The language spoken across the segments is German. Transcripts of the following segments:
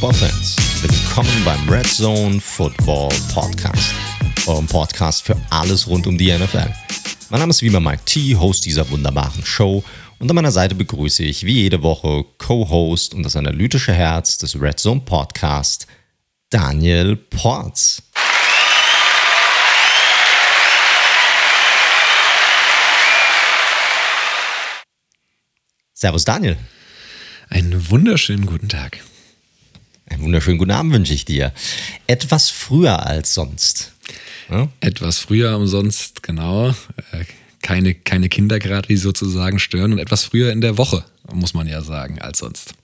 Football-Fans, willkommen beim Red Zone Football Podcast, eurem Podcast für alles rund um die NFL. Mein Name ist wie immer Mike T, Host dieser wunderbaren Show und an meiner Seite begrüße ich wie jede Woche Co-Host und das analytische Herz des Red Zone Podcast, Daniel Porz. Servus Daniel. Einen wunderschönen guten Tag. Einen wunderschönen guten Abend wünsche ich dir. Etwas früher als sonst. Ja? Etwas früher umsonst, genau. Äh, keine, keine Kinder gerade, die sozusagen stören und etwas früher in der Woche, muss man ja sagen, als sonst.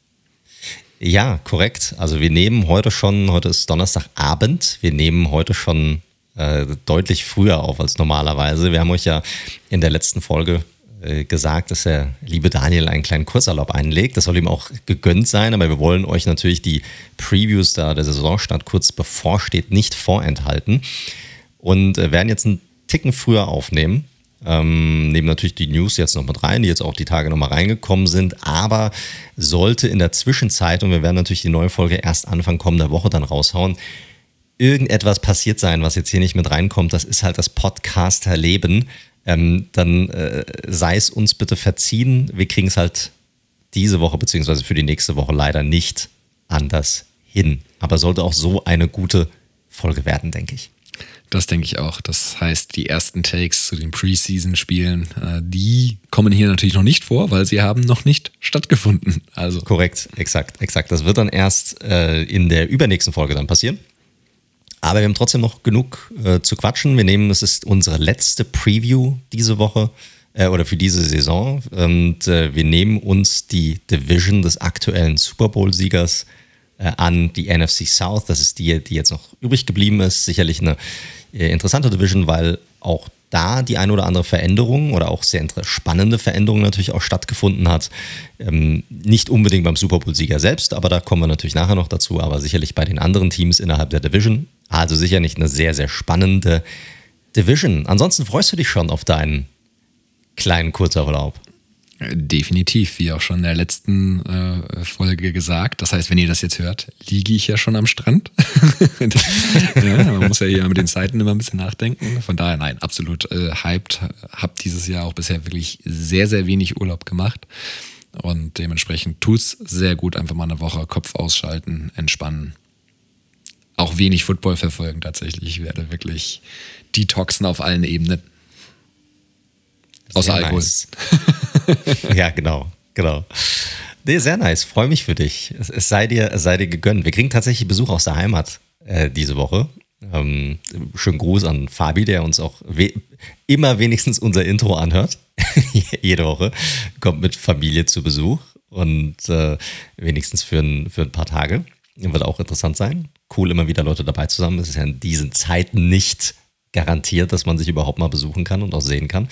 Ja, korrekt. Also wir nehmen heute schon, heute ist Donnerstagabend, wir nehmen heute schon äh, deutlich früher auf als normalerweise. Wir haben euch ja in der letzten Folge gesagt, dass der liebe Daniel einen kleinen Kurzurlaub einlegt. Das soll ihm auch gegönnt sein, aber wir wollen euch natürlich die Previews da der Saisonstart kurz bevorsteht nicht vorenthalten und äh, werden jetzt einen Ticken früher aufnehmen. Ähm, nehmen natürlich die News jetzt noch mit rein, die jetzt auch die Tage nochmal reingekommen sind, aber sollte in der Zwischenzeit, und wir werden natürlich die neue Folge erst Anfang kommender Woche dann raushauen, irgendetwas passiert sein, was jetzt hier nicht mit reinkommt, das ist halt das Podcaster-Leben ähm, dann äh, sei es uns bitte verziehen. Wir kriegen es halt diese Woche beziehungsweise für die nächste Woche leider nicht anders hin. Aber sollte auch so eine gute Folge werden, denke ich. Das denke ich auch. Das heißt, die ersten Takes zu den Preseason-Spielen, äh, die kommen hier natürlich noch nicht vor, weil sie haben noch nicht stattgefunden. Also korrekt, exakt, exakt. Das wird dann erst äh, in der übernächsten Folge dann passieren. Aber wir haben trotzdem noch genug äh, zu quatschen. Wir nehmen, es ist unsere letzte Preview diese Woche äh, oder für diese Saison. Und äh, wir nehmen uns die Division des aktuellen Super Bowl-Siegers äh, an, die NFC South. Das ist die, die jetzt noch übrig geblieben ist. Sicherlich eine äh, interessante Division, weil auch da die ein oder andere Veränderung oder auch sehr spannende Veränderung natürlich auch stattgefunden hat. Ähm, nicht unbedingt beim Super Bowl-Sieger selbst, aber da kommen wir natürlich nachher noch dazu, aber sicherlich bei den anderen Teams innerhalb der Division. Also sicher nicht eine sehr, sehr spannende Division. Ansonsten freust du dich schon auf deinen kleinen Kurzurlaub. Definitiv, wie auch schon in der letzten äh, Folge gesagt. Das heißt, wenn ihr das jetzt hört, liege ich ja schon am Strand. ja, man muss ja hier mit den Zeiten immer ein bisschen nachdenken. Von daher, nein, absolut äh, hyped. Hab dieses Jahr auch bisher wirklich sehr, sehr wenig Urlaub gemacht. Und dementsprechend tut es sehr gut, einfach mal eine Woche Kopf ausschalten, entspannen auch wenig Football verfolgen tatsächlich. Ich werde wirklich detoxen auf allen Ebenen. Außer Alkohol. Nice. ja, genau, genau. Nee, sehr nice. Freue mich für dich. Es, es, sei dir, es sei dir gegönnt. Wir kriegen tatsächlich Besuch aus der Heimat äh, diese Woche. Ähm, schönen Gruß an Fabi, der uns auch we immer wenigstens unser Intro anhört. Jede Woche kommt mit Familie zu Besuch und äh, wenigstens für ein, für ein paar Tage. Wird auch interessant sein cool, immer wieder Leute dabei zu haben. Es ist ja in diesen Zeiten nicht garantiert, dass man sich überhaupt mal besuchen kann und auch sehen kann.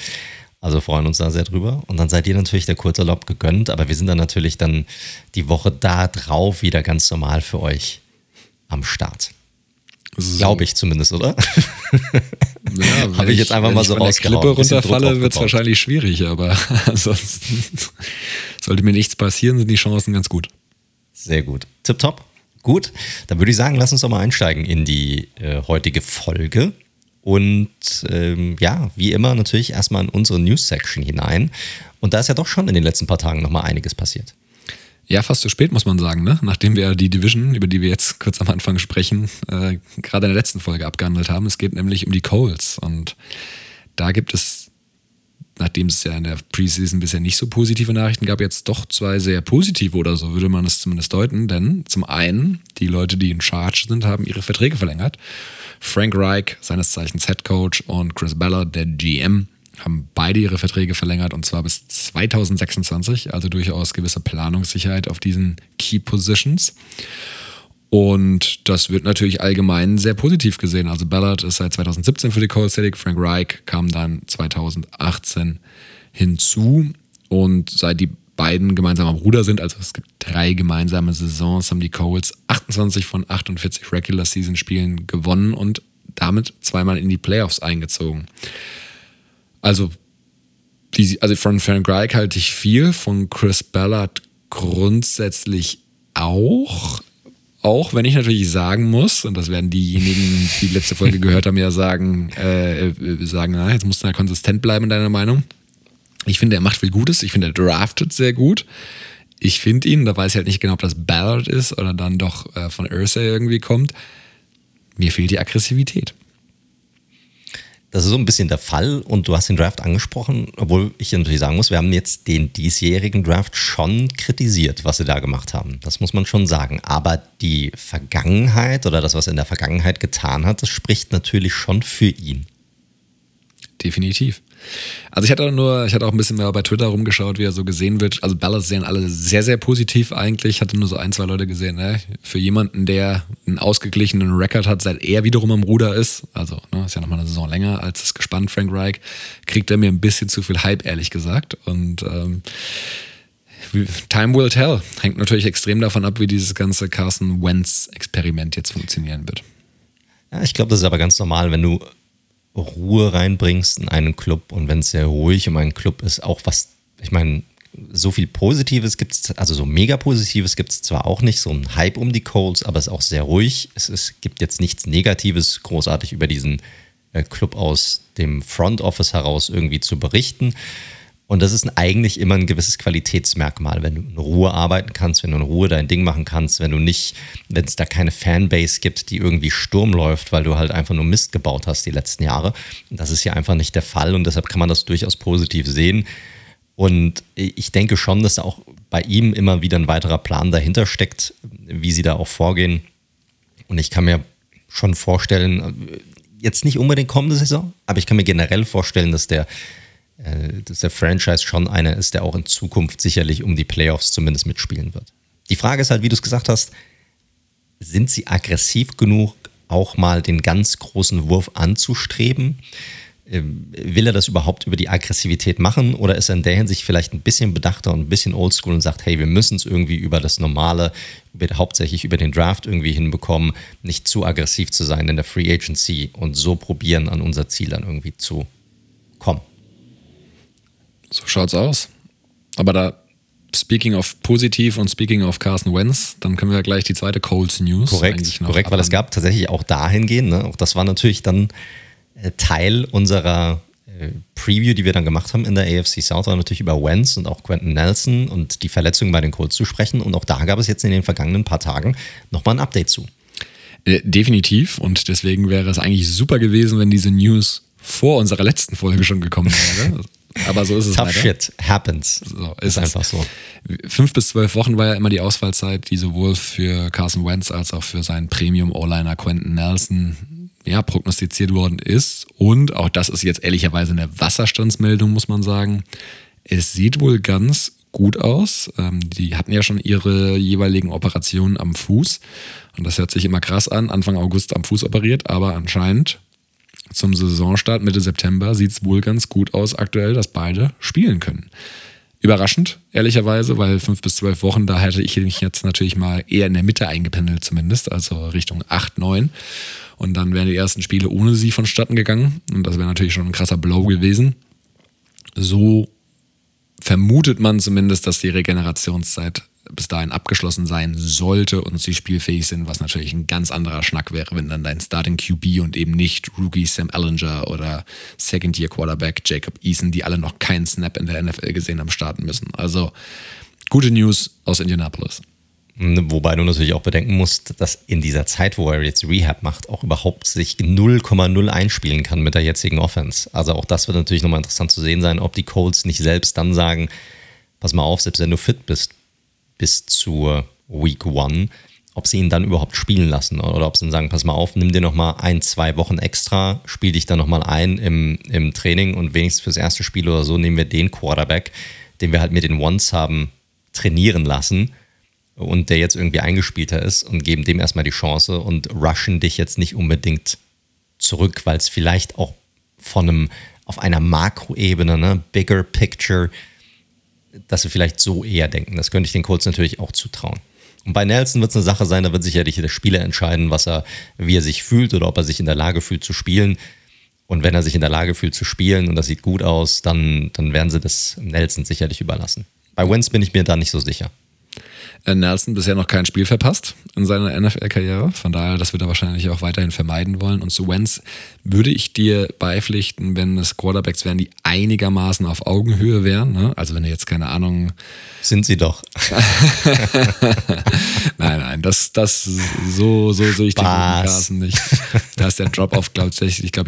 Also freuen uns da sehr drüber. Und dann seid ihr natürlich der Kurzurlaub gegönnt, aber wir sind dann natürlich dann die Woche da drauf wieder ganz normal für euch am Start. So. Glaube ich zumindest, oder? Ja, Habe ich jetzt einfach mal so rausgehauen. Wenn ich Klippe runterfalle, wird es wahrscheinlich schwierig, aber ansonsten sollte mir nichts passieren, sind die Chancen ganz gut. Sehr gut. Tipptopp. Gut, dann würde ich sagen, lass uns doch mal einsteigen in die äh, heutige Folge. Und ähm, ja, wie immer natürlich erstmal in unsere News-Section hinein. Und da ist ja doch schon in den letzten paar Tagen nochmal einiges passiert. Ja, fast zu spät, muss man sagen, ne? nachdem wir die Division, über die wir jetzt kurz am Anfang sprechen, äh, gerade in der letzten Folge abgehandelt haben. Es geht nämlich um die Coles. Und da gibt es nachdem es ja in der Preseason bisher nicht so positive Nachrichten gab, jetzt doch zwei sehr positive oder so würde man es zumindest deuten. Denn zum einen, die Leute, die in Charge sind, haben ihre Verträge verlängert. Frank Reich, seines Zeichens Head Coach, und Chris Ballard, der GM, haben beide ihre Verträge verlängert und zwar bis 2026, also durchaus gewisse Planungssicherheit auf diesen Key Positions. Und das wird natürlich allgemein sehr positiv gesehen. Also Ballard ist seit 2017 für die Colts tätig, Frank Reich kam dann 2018 hinzu. Und seit die beiden gemeinsam am Ruder sind, also es gibt drei gemeinsame Saisons, haben die Colts 28 von 48 Regular Season Spielen gewonnen und damit zweimal in die Playoffs eingezogen. Also, die, also von Frank Reich halte ich viel, von Chris Ballard grundsätzlich auch Auch wenn ich natürlich sagen muss, und das werden diejenigen, die die letzte Folge gehört haben, ja sagen, äh, äh, sagen, na, jetzt musst du ja konsistent bleiben in deiner Meinung. Ich finde, er macht viel Gutes. Ich finde, er draftet sehr gut. Ich finde ihn, da weiß ich halt nicht genau, ob das Ballard ist oder dann doch äh, von Ursay irgendwie kommt. Mir fehlt die Aggressivität. Das ist so ein bisschen der Fall und du hast den Draft angesprochen, obwohl ich natürlich sagen muss, wir haben jetzt den diesjährigen Draft schon kritisiert, was sie da gemacht haben. Das muss man schon sagen. Aber die Vergangenheit oder das, was er in der Vergangenheit getan hat, das spricht natürlich schon für ihn. Definitiv. Also ich hatte nur, ich hatte auch ein bisschen mehr bei Twitter rumgeschaut, wie er so gesehen wird. Also Ballas sehen alle sehr, sehr positiv eigentlich. Ich hatte nur so ein, zwei Leute gesehen. Ne? Für jemanden, der einen ausgeglichenen Rekord hat, seit er wiederum am Ruder ist, also ne, ist ja nochmal eine Saison länger als das gespannt Frank Reich, kriegt er mir ein bisschen zu viel Hype, ehrlich gesagt. Und ähm, Time will tell. Hängt natürlich extrem davon ab, wie dieses ganze Carson Wentz-Experiment jetzt funktionieren wird. Ja, ich glaube, das ist aber ganz normal, wenn du Ruhe reinbringst in einen Club und wenn es sehr ruhig um einen Club ist, auch was, ich meine, so viel Positives gibt es, also so mega Positives gibt es zwar auch nicht, so ein Hype um die Colts, aber es ist auch sehr ruhig. Es, es gibt jetzt nichts Negatives großartig über diesen äh, Club aus dem Front Office heraus irgendwie zu berichten. Und das ist eigentlich immer ein gewisses Qualitätsmerkmal, wenn du in Ruhe arbeiten kannst, wenn du in Ruhe dein Ding machen kannst, wenn du nicht, wenn es da keine Fanbase gibt, die irgendwie Sturm läuft, weil du halt einfach nur Mist gebaut hast die letzten Jahre. Das ist ja einfach nicht der Fall und deshalb kann man das durchaus positiv sehen. Und ich denke schon, dass da auch bei ihm immer wieder ein weiterer Plan dahinter steckt, wie sie da auch vorgehen. Und ich kann mir schon vorstellen, jetzt nicht unbedingt kommende Saison, aber ich kann mir generell vorstellen, dass der dass der Franchise schon einer ist, der auch in Zukunft sicherlich um die Playoffs zumindest mitspielen wird. Die Frage ist halt, wie du es gesagt hast, sind sie aggressiv genug, auch mal den ganz großen Wurf anzustreben? Ähm, will er das überhaupt über die Aggressivität machen oder ist er in der Hinsicht vielleicht ein bisschen bedachter und ein bisschen oldschool und sagt, hey, wir müssen es irgendwie über das Normale, über, hauptsächlich über den Draft irgendwie hinbekommen, nicht zu aggressiv zu sein in der Free Agency und so probieren, an unser Ziel dann irgendwie zu? So schaut's aus. Aber da, speaking of positiv und speaking of Carson Wentz, dann können wir ja gleich die zweite Colts News. Korrekt, korrekt, weil es gab tatsächlich auch dahingehend, ne? auch das war natürlich dann äh, Teil unserer äh, Preview, die wir dann gemacht haben in der AFC South, war natürlich über Wentz und auch Quentin Nelson und die Verletzungen bei den Colts zu sprechen. Und auch da gab es jetzt in den vergangenen paar Tagen nochmal ein Update zu. Äh, definitiv. Und deswegen wäre es eigentlich super gewesen, wenn diese News vor unserer letzten Folge schon gekommen wäre. Aber so ist es Tough leider. shit happens. So, ist, ist einfach so. Fünf bis zwölf Wochen war ja immer die Ausfallzeit, die sowohl für Carson Wentz als auch für seinen Premium-O-Liner Quentin Nelson ja, prognostiziert worden ist. Und auch das ist jetzt ehrlicherweise eine Wasserstandsmeldung, muss man sagen. Es sieht wohl ganz gut aus. Ähm, die hatten ja schon ihre jeweiligen Operationen am Fuß. Und das hört sich immer krass an. Anfang August am Fuß operiert, aber anscheinend zum Saisonstart Mitte September sieht es wohl ganz gut aus aktuell, dass beide spielen können. Überraschend, ehrlicherweise, weil fünf bis zwölf Wochen, da hätte ich mich jetzt natürlich mal eher in der Mitte eingependelt zumindest, also Richtung acht, neun. Und dann wären die ersten Spiele ohne sie vonstatten gegangen. Und das wäre natürlich schon ein krasser Blow gewesen. So vermutet man zumindest, dass die Regenerationszeit bis dahin abgeschlossen sein sollte und sie spielfähig sind, was natürlich ein ganz anderer Schnack wäre, wenn dann dein Starting QB und eben nicht Rookie Sam Ellinger oder Second Year Quarterback Jacob Eason, die alle noch keinen Snap in der NFL gesehen haben, starten müssen. Also gute News aus Indianapolis. Wobei du natürlich auch bedenken musst, dass in dieser Zeit, wo er jetzt Rehab macht, auch überhaupt sich 0,0 einspielen kann mit der jetzigen Offense. Also auch das wird natürlich nochmal interessant zu sehen sein, ob die Colts nicht selbst dann sagen, pass mal auf, selbst wenn du fit bist, bis zur Week One, ob sie ihn dann überhaupt spielen lassen oder ob sie dann sagen, pass mal auf, nimm dir nochmal ein, zwei Wochen extra, spiel dich dann nochmal ein im, im Training und wenigstens fürs erste Spiel oder so nehmen wir den Quarterback, den wir halt mit den Ones haben, trainieren lassen und der jetzt irgendwie eingespielter ist und geben dem erstmal die Chance und rushen dich jetzt nicht unbedingt zurück, weil es vielleicht auch von einem, auf einer Makroebene, ne, bigger picture, dass sie vielleicht so eher denken. Das könnte ich den Colts natürlich auch zutrauen. Und bei Nelson wird es eine Sache sein, da wird sicherlich der Spieler entscheiden, was er, wie er sich fühlt oder ob er sich in der Lage fühlt zu spielen. Und wenn er sich in der Lage fühlt zu spielen und das sieht gut aus, dann, dann werden sie das Nelson sicherlich überlassen. Bei Wentz bin ich mir da nicht so sicher. Äh, Nelson bisher noch kein Spiel verpasst in seiner NFL-Karriere. Von daher, das wird er wahrscheinlich auch weiterhin vermeiden wollen. Und zu Wentz würde ich dir beipflichten, wenn es Quarterbacks wären, die einigermaßen auf Augenhöhe wären. Ne? Also wenn du jetzt keine Ahnung. Sind sie doch. nein, nein, das, das so, so sehe ich den Carson nicht. Da ist der Drop-Off glaube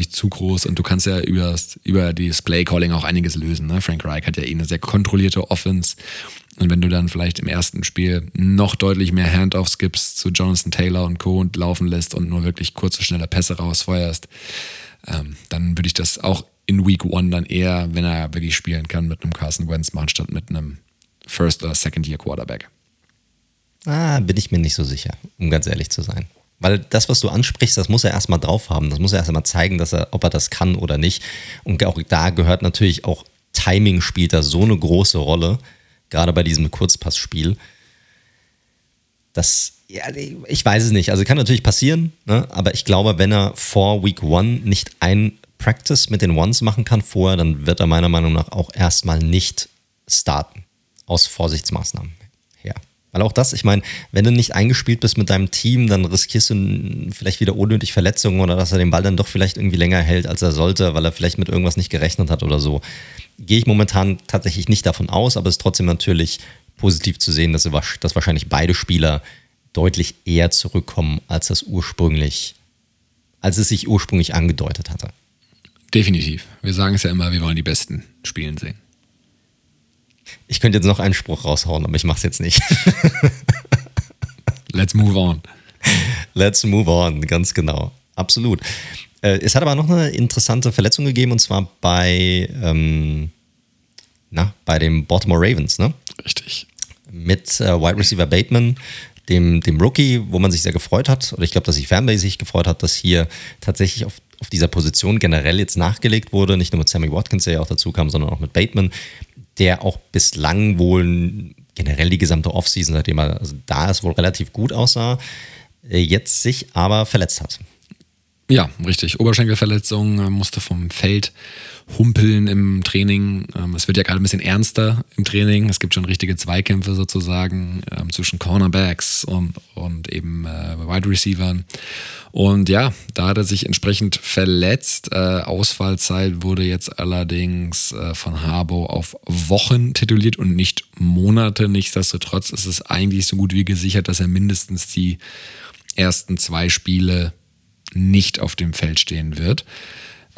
ich, zu groß und du kannst ja über, über das Play-Calling auch einiges lösen. Ne? Frank Reich hat ja eh eine sehr kontrollierte Offense und wenn du dann vielleicht im ersten Spiel noch deutlich mehr Handoffs gibst zu Jonathan Taylor und Co. und laufen lässt und nur wirklich kurze, schnelle Pässe rausfeuerst, ähm, dann würde ich das auch in Week One dann eher, wenn er wirklich spielen kann, mit einem Carson Wentz machen, statt mit einem First- oder Second-Year-Quarterback. Ah, bin ich mir nicht so sicher, um ganz ehrlich zu sein. Weil das, was du ansprichst, das muss er erstmal drauf haben. Das muss er erstmal zeigen, dass er, ob er das kann oder nicht. Und auch da gehört natürlich auch Timing spielt da so eine große Rolle gerade bei diesem Kurzpassspiel. Das, ja, ich weiß es nicht. Also kann natürlich passieren, ne? aber ich glaube, wenn er vor Week One nicht ein Practice mit den Ones machen kann vorher, dann wird er meiner Meinung nach auch erstmal nicht starten. Aus Vorsichtsmaßnahmen her. Weil auch das, ich meine, wenn du nicht eingespielt bist mit deinem Team, dann riskierst du vielleicht wieder unnötig Verletzungen oder dass er den Ball dann doch vielleicht irgendwie länger hält, als er sollte, weil er vielleicht mit irgendwas nicht gerechnet hat oder so gehe ich momentan tatsächlich nicht davon aus, aber es ist trotzdem natürlich positiv zu sehen, dass, dass wahrscheinlich beide Spieler deutlich eher zurückkommen, als das ursprünglich, als es sich ursprünglich angedeutet hatte. Definitiv. Wir sagen es ja immer, wir wollen die Besten spielen sehen. Ich könnte jetzt noch einen Spruch raushauen, aber ich mache es jetzt nicht. Let's move on. Let's move on, ganz genau. Absolut. Äh, es hat aber noch eine interessante Verletzung gegeben und zwar bei, ähm, na, bei den Baltimore Ravens, ne? Richtig. Mit äh, Wide Receiver Bateman, dem, dem Rookie, wo man sich sehr gefreut hat, oder ich glaube, dass sich Fanbase sich gefreut hat, dass hier tatsächlich auf, auf dieser Position generell jetzt nachgelegt wurde, nicht nur mit Sammy Watkins, der ja auch dazu kam, sondern auch mit Bateman, der auch bislang wohl generell die gesamte Offseason, seitdem er also da ist, wohl relativ gut aussah, äh, jetzt sich aber verletzt hat. Ja, richtig. Oberschenkelverletzung, äh, musste vom Feld humpeln im Training. Ähm, es wird ja gerade ein bisschen ernster im Training. Es gibt schon richtige Zweikämpfe sozusagen ähm, zwischen Cornerbacks und, und eben äh, Wide Receivern. Und ja, da hat er sich entsprechend verletzt. Äh, Ausfallzeit wurde jetzt allerdings von Harbo auf Wochen tituliert und nicht Monate. Nichtsdestotrotz ist es eigentlich so gut wie gesichert, dass er mindestens die ersten zwei Spiele nicht auf dem Feld stehen wird.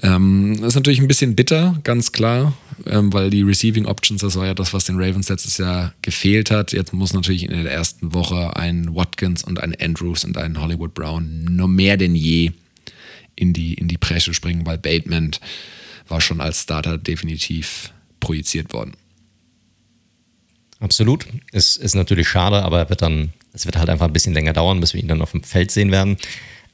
Ähm, das ist natürlich ein bisschen bitter, ganz klar, ähm, weil die Receiving Options, das war ja das, was den Ravens letztes Jahr gefehlt hat. Jetzt muss natürlich in der ersten Woche ein Watkins und ein Andrews und ein Hollywood Brown nur mehr denn je in die, in die Presse springen, weil Bateman war schon als Starter definitiv projiziert worden. Absolut. Es ist natürlich schade, aber wird dann, es wird halt einfach ein bisschen länger dauern, bis wir ihn dann auf dem Feld sehen werden.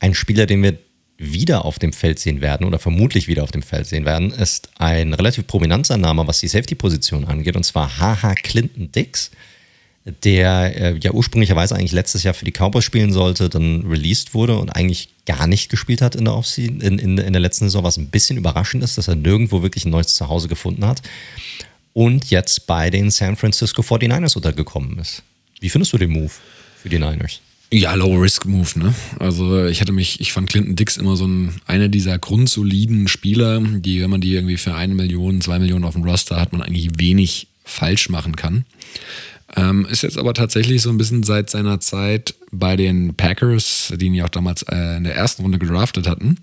Ein Spieler, den wir wieder auf dem Feld sehen werden oder vermutlich wieder auf dem Feld sehen werden, ist ein relativ prominenter Name, was die Safety-Position angeht, und zwar HH Clinton Dix, der äh, ja ursprünglicherweise eigentlich letztes Jahr für die Cowboys spielen sollte, dann released wurde und eigentlich gar nicht gespielt hat in der, in, in, in der letzten Saison, was ein bisschen überraschend ist, dass er nirgendwo wirklich ein neues Zuhause gefunden hat und jetzt bei den San Francisco 49ers untergekommen ist. Wie findest du den Move für die Niners? Ja, Low-Risk-Move, ne? Also ich hatte mich, ich fand Clinton Dix immer so ein, einer dieser grundsoliden Spieler, die, wenn man die irgendwie für eine Million, zwei Millionen auf dem Roster hat, man eigentlich wenig falsch machen kann. Ähm, ist jetzt aber tatsächlich so ein bisschen seit seiner Zeit bei den Packers, die ihn ja auch damals äh, in der ersten Runde gedraftet hatten,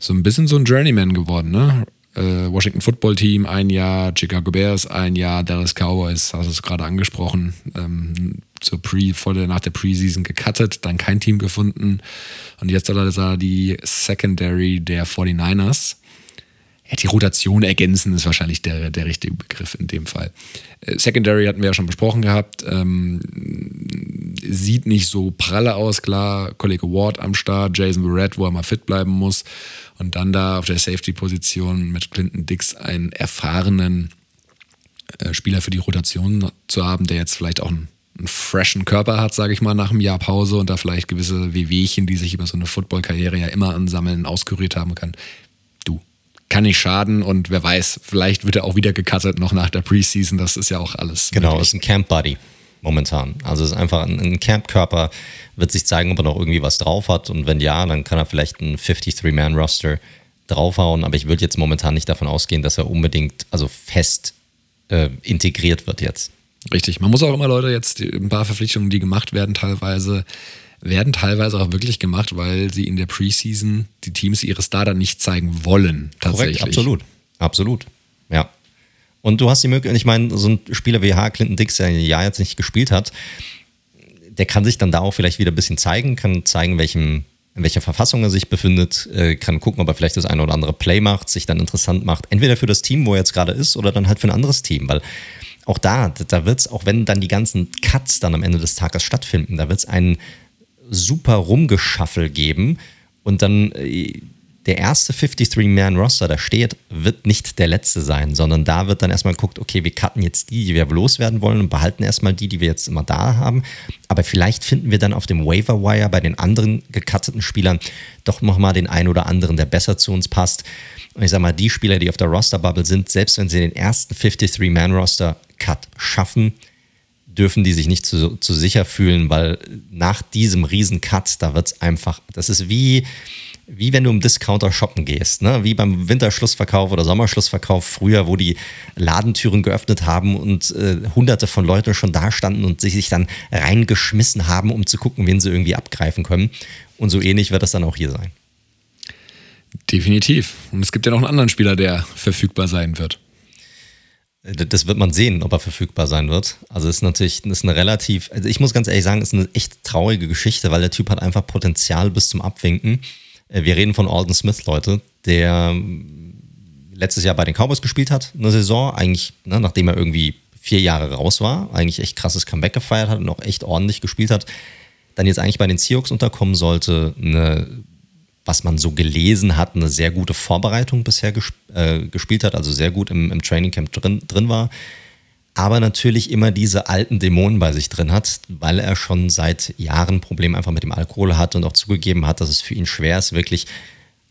so ein bisschen so ein Journeyman geworden, ne? Äh, Washington Football Team ein Jahr, Chicago Bears ein Jahr, Dallas Cowboys, hast du es gerade angesprochen, ähm, zur Pre, vor der, nach der Preseason gecuttet, dann kein Team gefunden und jetzt soll er die Secondary der 49ers. Ja, die Rotation ergänzen ist wahrscheinlich der, der richtige Begriff in dem Fall. Äh, Secondary hatten wir ja schon besprochen gehabt. Ähm, sieht nicht so pralle aus, klar. Kollege Ward am Start, Jason Barrett, wo er mal fit bleiben muss. Und dann da auf der Safety-Position mit Clinton Dix einen erfahrenen äh, Spieler für die Rotation zu haben, der jetzt vielleicht auch einen einen freshen Körper hat, sage ich mal, nach einem Jahr Pause und da vielleicht gewisse Wehwehchen, die sich über so eine Football-Karriere ja immer ansammeln, auskuriert haben kann. Kann nicht schaden und wer weiß, vielleicht wird er auch wieder gecuttet noch nach der Preseason, das ist ja auch alles. Genau, möglich. ist ein Camp-Buddy. momentan. Also es ist einfach ein, ein Camp-Körper, wird sich zeigen, ob er noch irgendwie was drauf hat. Und wenn ja, dann kann er vielleicht ein 53-Man-Roster draufhauen. Aber ich würde jetzt momentan nicht davon ausgehen, dass er unbedingt, also fest äh, integriert wird jetzt. Richtig. Man muss auch immer, Leute, jetzt ein paar Verpflichtungen, die gemacht werden, teilweise werden teilweise auch wirklich gemacht, weil sie in der Preseason die Teams ihre Starter nicht zeigen wollen. Tatsächlich. Korrekt, absolut. Absolut. Ja. Und du hast die Möglichkeit, ich meine, so ein Spieler wie H. Clinton Dix, der ein Jahr jetzt nicht gespielt hat, der kann sich dann da auch vielleicht wieder ein bisschen zeigen, kann zeigen, welchem, in welcher Verfassung er sich befindet, äh, kann gucken, ob er vielleicht das eine oder andere Play macht, sich dann interessant macht. Entweder für das Team, wo er jetzt gerade ist, oder dann halt für ein anderes Team, weil auch da, da wird es, auch wenn dann die ganzen Cuts dann am Ende des Tages stattfinden, da wird es einen super Rumgeschaffel geben und dann äh, der erste 53-Man-Roster, der steht, wird nicht der letzte sein, sondern da wird dann erstmal geguckt, okay, wir cutten jetzt die, die wir loswerden wollen und behalten erstmal die, die wir jetzt immer da haben. Aber vielleicht finden wir dann auf dem Waiver Wire bei den anderen gecutteten Spielern doch nochmal den einen oder anderen, der besser zu uns passt. Und ich sag mal, die Spieler, die auf der Roster-Bubble sind, selbst wenn sie den ersten 53-Man-Roster-Cut schaffen, dürfen die sich nicht zu, zu sicher fühlen, weil nach diesem riesen Cut, da wird es einfach, das ist wie, wie wenn du im Discounter shoppen gehst, ne? wie beim Winterschlussverkauf oder Sommerschlussverkauf früher, wo die Ladentüren geöffnet haben und äh, hunderte von Leuten schon da standen und sich, sich dann reingeschmissen haben, um zu gucken, wen sie irgendwie abgreifen können. Und so ähnlich wird das dann auch hier sein. Definitiv. Und es gibt ja noch einen anderen Spieler, der verfügbar sein wird. Das wird man sehen, ob er verfügbar sein wird. Also ist natürlich ist eine relativ, also ich muss ganz ehrlich sagen, ist eine echt traurige Geschichte, weil der Typ hat einfach Potenzial bis zum Abwinken. Äh, wir reden von Alden Smith, Leute, der ähm, letztes Jahr bei den Cowboys gespielt hat, eine Saison, eigentlich, ne, nachdem er irgendwie vier Jahre raus war, eigentlich echt krasses Comeback gefeiert hat und auch echt ordentlich gespielt hat, dann jetzt eigentlich bei den Seahawks unterkommen sollte, eine, was man so gelesen hat, eine sehr gute Vorbereitung bisher gesp äh, gespielt hat, also sehr gut im, im Trainingcamp drin, drin war aber natürlich immer diese alten Dämonen bei sich drin hat, weil er schon seit Jahren Probleme einfach mit dem Alkohol hat und auch zugegeben hat, dass es für ihn schwer ist, wirklich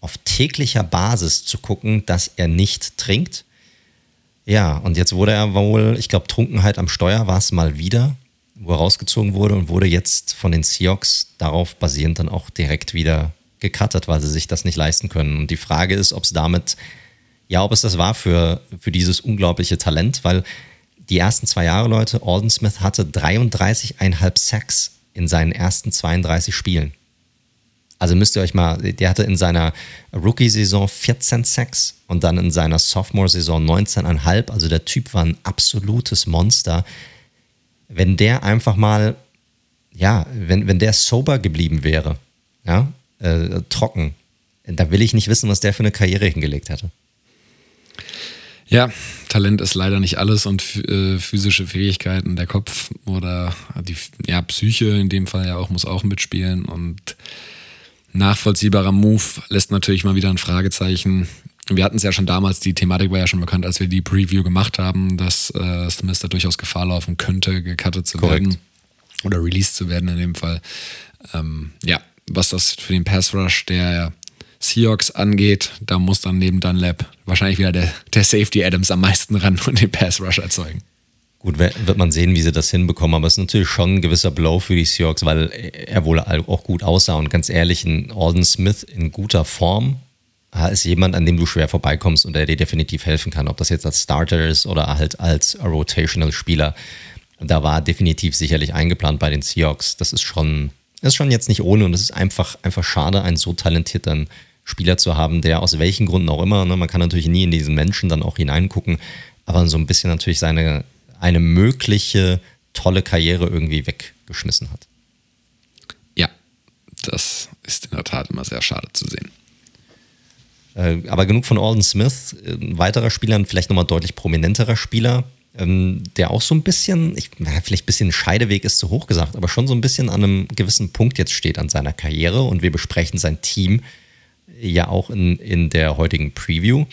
auf täglicher Basis zu gucken, dass er nicht trinkt. Ja, und jetzt wurde er wohl, ich glaube, Trunkenheit am Steuer war es mal wieder, wo er rausgezogen wurde und wurde jetzt von den Seahawks darauf basierend dann auch direkt wieder gecuttet, weil sie sich das nicht leisten können. Und die Frage ist, ob es damit, ja, ob es das war für, für dieses unglaubliche Talent, weil die ersten zwei Jahre, Leute, Alden Smith hatte 33,5 Sacks in seinen ersten 32 Spielen. Also müsst ihr euch mal, der hatte in seiner Rookie-Saison 14 Sacks und dann in seiner Sophomore-Saison 19,5. Also der Typ war ein absolutes Monster. Wenn der einfach mal, ja, wenn, wenn der sober geblieben wäre, ja, äh, trocken, da will ich nicht wissen, was der für eine Karriere hingelegt hätte. Ja, Talent ist leider nicht alles und äh, physische Fähigkeiten, der Kopf oder die ja, Psyche in dem Fall ja auch muss auch mitspielen und nachvollziehbarer Move lässt natürlich mal wieder ein Fragezeichen. Wir hatten es ja schon damals, die Thematik war ja schon bekannt, als wir die Preview gemacht haben, dass äh, Smith da durchaus Gefahr laufen könnte, gecuttet zu Korrekt. werden oder released zu werden in dem Fall. Ähm, ja, was das für den Pass Rush der Seahawks angeht, da muss dann neben Dunlap wahrscheinlich wieder der, der Safety Adams am meisten ran und den Pass Rush erzeugen. Gut, wird man sehen, wie sie das hinbekommen, aber es ist natürlich schon ein gewisser Blow für die Seahawks, weil er wohl auch gut aussah und ganz ehrlich, ein Alden Smith in guter Form ist jemand, an dem du schwer vorbeikommst und der dir definitiv helfen kann, ob das jetzt als Starter ist oder halt als Rotational Spieler. Da war definitiv sicherlich eingeplant bei den Seahawks. Das ist schon, ist schon jetzt nicht ohne und es ist einfach, einfach schade, einen so talentierten Spieler zu haben, der aus welchen Gründen auch immer, ne, man kann natürlich nie in diesen Menschen dann auch hineingucken, aber so ein bisschen natürlich seine, eine mögliche tolle Karriere irgendwie weggeschmissen hat. Ja, das ist in der Tat immer sehr schade zu sehen. Äh, aber genug von Alden Smith. Ein weiterer Spieler, ein vielleicht nochmal deutlich prominenterer Spieler, ähm, der auch so ein bisschen, ich, vielleicht ein bisschen Scheideweg ist zu hoch gesagt, aber schon so ein bisschen an einem gewissen Punkt jetzt steht an seiner Karriere und wir besprechen sein Team ja auch in, in der heutigen Preview.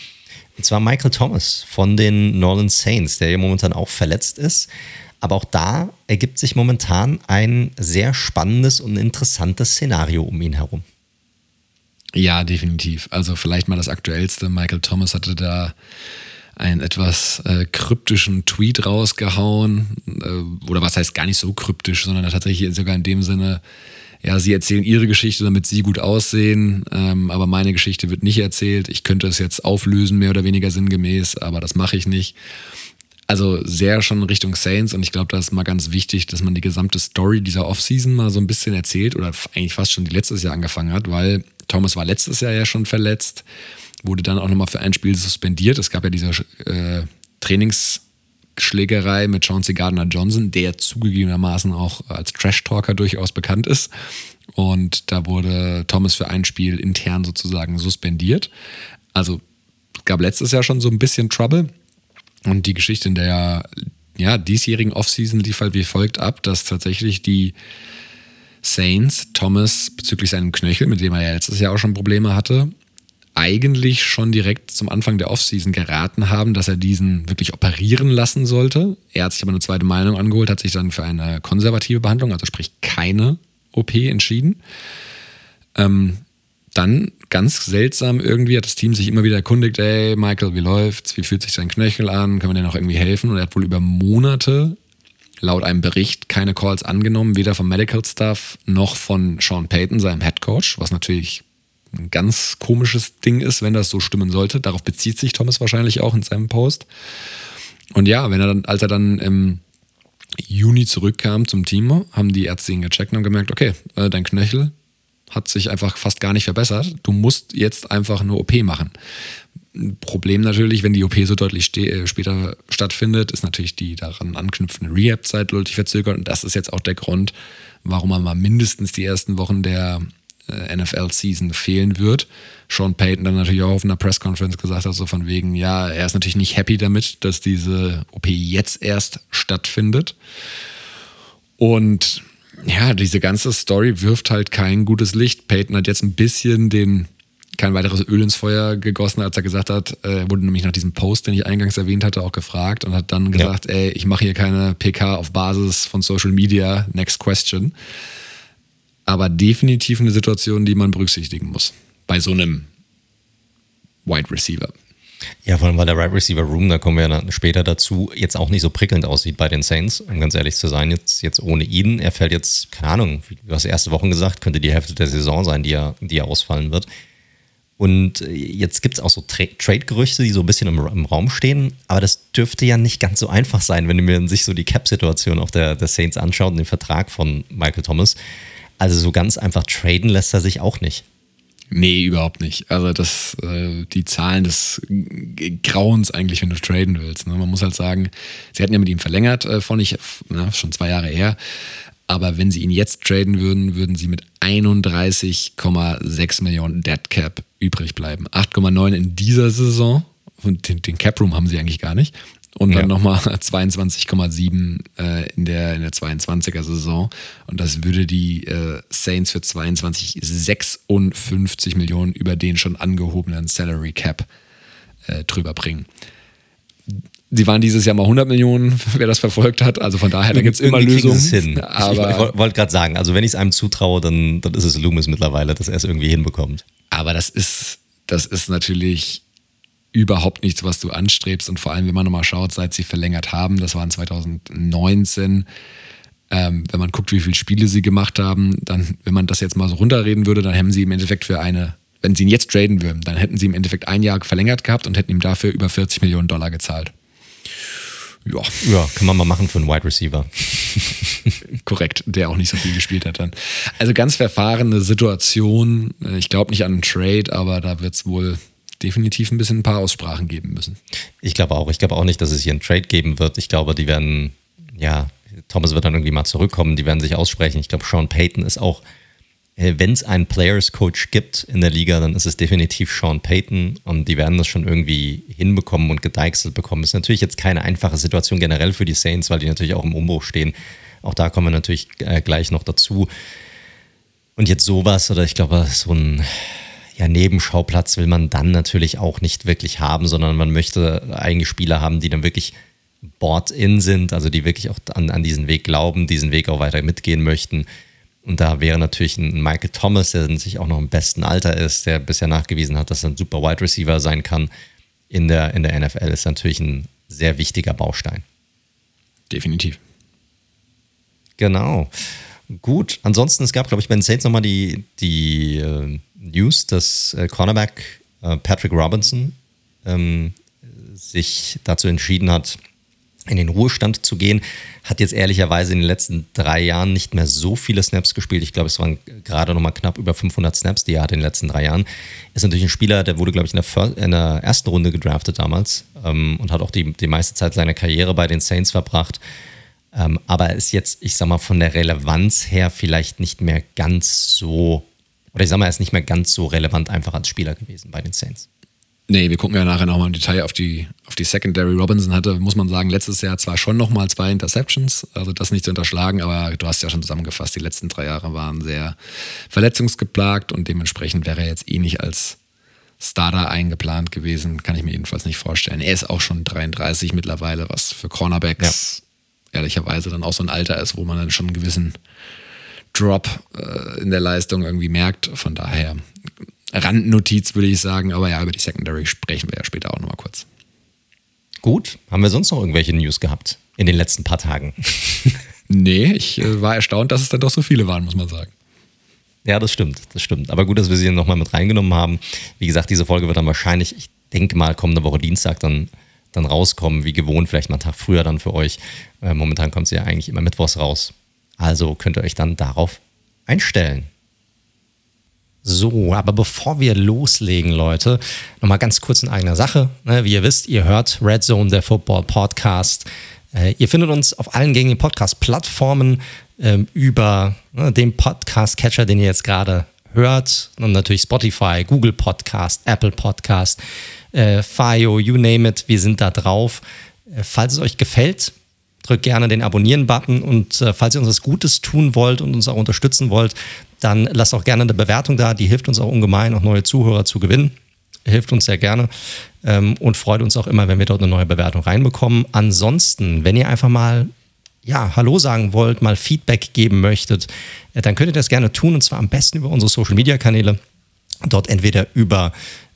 Und zwar Michael Thomas von den Northern Saints, der ja momentan auch verletzt ist. Aber auch da ergibt sich momentan ein sehr spannendes und interessantes Szenario um ihn herum. Ja, definitiv. Also vielleicht mal das aktuellste. Michael Thomas hatte da einen etwas äh, kryptischen Tweet rausgehauen. Äh, oder was heißt gar nicht so kryptisch, sondern tatsächlich sogar in dem Sinne, ja, sie erzählen ihre Geschichte, damit sie gut aussehen, ähm, aber meine Geschichte wird nicht erzählt. Ich könnte es jetzt auflösen, mehr oder weniger sinngemäß, aber das mache ich nicht. Also sehr schon Richtung Saints und ich glaube, da ist mal ganz wichtig, dass man die gesamte Story dieser Offseason mal so ein bisschen erzählt oder eigentlich fast schon die letztes Jahr angefangen hat, weil Thomas war letztes Jahr ja schon verletzt, wurde dann auch nochmal für ein Spiel suspendiert. Es gab ja diese äh, Trainingsschlägerei mit Chauncey Gardner Johnson, der zugegebenermaßen auch als Trash-Talker durchaus bekannt ist. Und da wurde Thomas für ein Spiel intern sozusagen suspendiert. Also gab letztes Jahr schon so ein bisschen Trouble. Und die Geschichte in der ja, diesjährigen Offseason lief halt wie folgt ab, dass tatsächlich die Saints Thomas bezüglich seinem Knöchel, mit dem er ja letztes Jahr auch schon Probleme hatte, eigentlich schon direkt zum Anfang der Offseason geraten haben, dass er diesen wirklich operieren lassen sollte. Er hat sich aber eine zweite Meinung angeholt, hat sich dann für eine konservative Behandlung, also sprich keine OP, entschieden. Ähm, dann ganz seltsam irgendwie hat das Team sich immer wieder erkundigt, ey Michael, wie läuft's? Wie fühlt sich sein Knöchel an? Können wir dir noch irgendwie helfen? Und er hat wohl über Monate laut einem Bericht keine Calls angenommen, weder vom Medical Staff noch von Sean Payton, seinem Head Coach, was natürlich ein ganz komisches Ding ist, wenn das so stimmen sollte. Darauf bezieht sich Thomas wahrscheinlich auch in seinem Post. Und ja, wenn er dann, als er dann im Juni zurückkam zum Team, haben die Ärzte ihn gecheckt und gemerkt, okay, äh, dein Knöchel hat sich einfach fast gar nicht verbessert. Du musst jetzt einfach eine OP machen. Problem natürlich, wenn die OP so deutlich äh, später stattfindet, ist natürlich die daran anknüpfende Rehab-Zeit deutlich verzögert. Und das ist jetzt auch der Grund, warum man mal mindestens die ersten Wochen der NFL-Season fehlen wird. Sean Payton dann natürlich auch auf einer Press-Conference gesagt hat, so von wegen, ja, er ist natürlich nicht happy damit, dass diese OP jetzt erst stattfindet. Und ja, diese ganze Story wirft halt kein gutes Licht. Peyton hat jetzt ein bisschen den kein weiteres Öl ins Feuer gegossen, als er gesagt hat, er wurde nämlich nach diesem Post, den ich eingangs erwähnt hatte, auch gefragt und hat dann gesagt, ja. ey, ich mache hier keine PK auf Basis von Social Media, next question. Aber definitiv eine Situation, die man berücksichtigen muss. Bei so einem Wide Receiver. Ja, vor allem, weil der Right Receiver Room, da kommen wir ja später dazu, jetzt auch nicht so prickelnd aussieht bei den Saints, um ganz ehrlich zu sein. Jetzt, jetzt ohne ihn, er fällt jetzt, keine Ahnung, du hast erste Wochen gesagt, könnte die Hälfte der Saison sein, die er, die er ausfallen wird. Und äh, jetzt gibt es auch so Tra Trade-Gerüchte, die so ein bisschen im, im, Raum stehen, aber das dürfte ja nicht ganz so einfach sein, wenn man sich so die Cap-Situation auf der, der Saints anschaut und den Vertrag von Michael Thomas. Also so ganz einfach traden lässt er sich auch nicht. Nee, überhaupt nicht. Also das, äh, die Zahlen des Grauens eigentlich, wenn du traden willst. Ne? Man muss halt sagen, sie hatten ja mit ihm verlängert, äh, von ich, na, schon zwei Jahre her. Aber wenn sie ihn jetzt traden würden, würden sie mit 31,6 Millionen Dead Cap übrig bleiben. 8,9 in dieser Saison. Und den, den Cap Room haben sie eigentlich gar nicht und dann ja. nochmal 22,7 äh, in, der, in der 22er Saison. Und das würde die äh, Saints für 22 56 Millionen über den schon angehobenen Salary Cap äh, drüber bringen. Sie waren dieses Jahr mal 100 Millionen, wer das verfolgt hat. Also von daher, da gibt es immer Lösungen. Hin. Aber ich, ich wollte gerade sagen, also wenn ich es einem zutraue, dann, dann ist es Loomis mittlerweile, dass er es irgendwie hinbekommt. Aber das ist, das ist natürlich überhaupt nichts, was du anstrebst. Und vor allem, wenn man nochmal schaut, seit sie verlängert haben, das waren 2019, ähm, wenn man guckt, wie viele Spiele sie gemacht haben, dann, wenn man das jetzt mal so runterreden würde, dann hätten sie im Endeffekt für eine, wenn sie ihn jetzt traden würden, dann hätten sie im Endeffekt ein Jahr verlängert gehabt und hätten ihm dafür über 40 Millionen Dollar gezahlt. Ja. ja, kann man mal machen für einen Wide Receiver. Korrekt, der auch nicht so viel gespielt hat dann. Also ganz verfahrene Situation. Ich glaube nicht an einen Trade, aber da wird es wohl definitiv ein bisschen ein paar Aussprachen geben müssen. Ich glaube auch. Ich glaube auch nicht, dass es hier einen Trade geben wird. Ich glaube, die werden, ja, Thomas wird dann irgendwie mal zurückkommen, die werden sich aussprechen. Ich glaube, Sean Payton ist auch, äh, wenn es einen Players Coach gibt in der Liga, dann ist es definitiv Sean Payton und die werden das schon irgendwie hinbekommen und gedeichselt bekommen. Ist natürlich jetzt keine einfache Situation generell für die Saints, weil die natürlich auch im Umbruch stehen. Auch da kommen wir natürlich äh, gleich noch dazu. Und jetzt sowas oder ich glaube, so ein ja, Nebenschauplatz will man dann natürlich auch nicht wirklich haben, sondern man möchte eigentlich Spieler haben, die dann wirklich board-in sind, also die wirklich auch an, an diesen Weg glauben, diesen Weg auch weiter mitgehen möchten. Und da wäre natürlich ein Michael Thomas, der sich auch noch im besten Alter ist, der bisher nachgewiesen hat, dass er ein super Wide Receiver sein kann. in der, in der NFL ist natürlich ein sehr wichtiger Baustein. Definitiv. Genau. Gut, ansonsten, es gab, glaube ich, bei den Saints nochmal die, die äh, News, dass äh, Cornerback äh, Patrick Robinson ähm, sich dazu entschieden hat, in den Ruhestand zu gehen. Hat jetzt ehrlicherweise in den letzten drei Jahren nicht mehr so viele Snaps gespielt. Ich glaube, es waren gerade noch mal knapp über 500 Snaps, die er hat in den letzten drei Jahren. Ist natürlich ein Spieler, der wurde, glaube ich, in der, in der, ersten Runde gedraftet damals ähm, und hat auch die, die meiste Zeit seiner Karriere bei den Saints verbracht. Ähm, aber er ist jetzt, ich sag mal, von der Relevanz her vielleicht nicht mehr ganz so, oder ich sag mal, er ist nicht mehr ganz so relevant einfach als Spieler gewesen bei den Saints. Nee, wir gucken ja nachher nochmal im Detail auf die, auf die Secondary. Robinson hatte, muss man sagen, letztes Jahr zwar schon nochmal zwei Interceptions, also das nicht zu unterschlagen, aber du hast ja schon zusammengefasst, die letzten drei Jahre waren sehr verletzungsgeplagt und dementsprechend wäre er jetzt eh nicht als Starter eingeplant gewesen, kann ich mir jedenfalls nicht vorstellen. Er ist auch schon 33 mittlerweile, was für Cornerbacks ja. ehrlicherweise dann auch so ein Alter ist, wo man dann schon einen gewissen Drop äh, in der Leistung irgendwie merkt. Von daher Randnotiz, würde ich sagen. Aber ja, über die Secondary sprechen wir ja später auch nochmal kurz. Gut. Haben wir sonst noch irgendwelche News gehabt in den letzten paar Tagen? nee, ich äh, war erstaunt, dass es dann doch so viele waren, muss man sagen. Ja, das stimmt, das stimmt. Aber gut, dass wir sie nochmal mit reingenommen haben. Wie gesagt, diese Folge wird dann wahrscheinlich, ich denke mal, kommende Woche Dienstag dann, dann rauskommen, wie gewohnt, vielleicht mal einen Tag früher dann für euch. Äh, momentan kommt sie ja eigentlich immer mittwochs raus. Also könnt ihr euch dann darauf einstellen. So, aber bevor wir loslegen, Leute, nochmal ganz kurz in eigener Sache. Ne, wie ihr wisst, ihr hört Red Zone, der Football Podcast. Äh, ihr findet uns auf allen gängigen Podcast-Plattformen ähm, über ne, den Podcast-Catcher, den ihr jetzt gerade hört. Und natürlich Spotify, Google Podcast, Apple Podcast, äh, Fio, you name it. Wir sind da drauf. Äh, falls es euch gefällt, drückt gerne den Abonnieren-Button und äh, falls ihr uns was Gutes tun wollt und uns auch unterstützen wollt, dann lasst auch gerne eine Bewertung da. Die hilft uns auch ungemein, auch neue Zuhörer zu gewinnen. Hilft uns sehr gerne ähm, und freut uns auch immer, wenn wir dort eine neue Bewertung reinbekommen. Ansonsten, wenn ihr einfach mal ja, Hallo sagen wollt, mal Feedback geben möchtet, äh, dann könnt ihr das gerne tun und zwar am besten über unsere Social Media Kanäle. Dort entweder über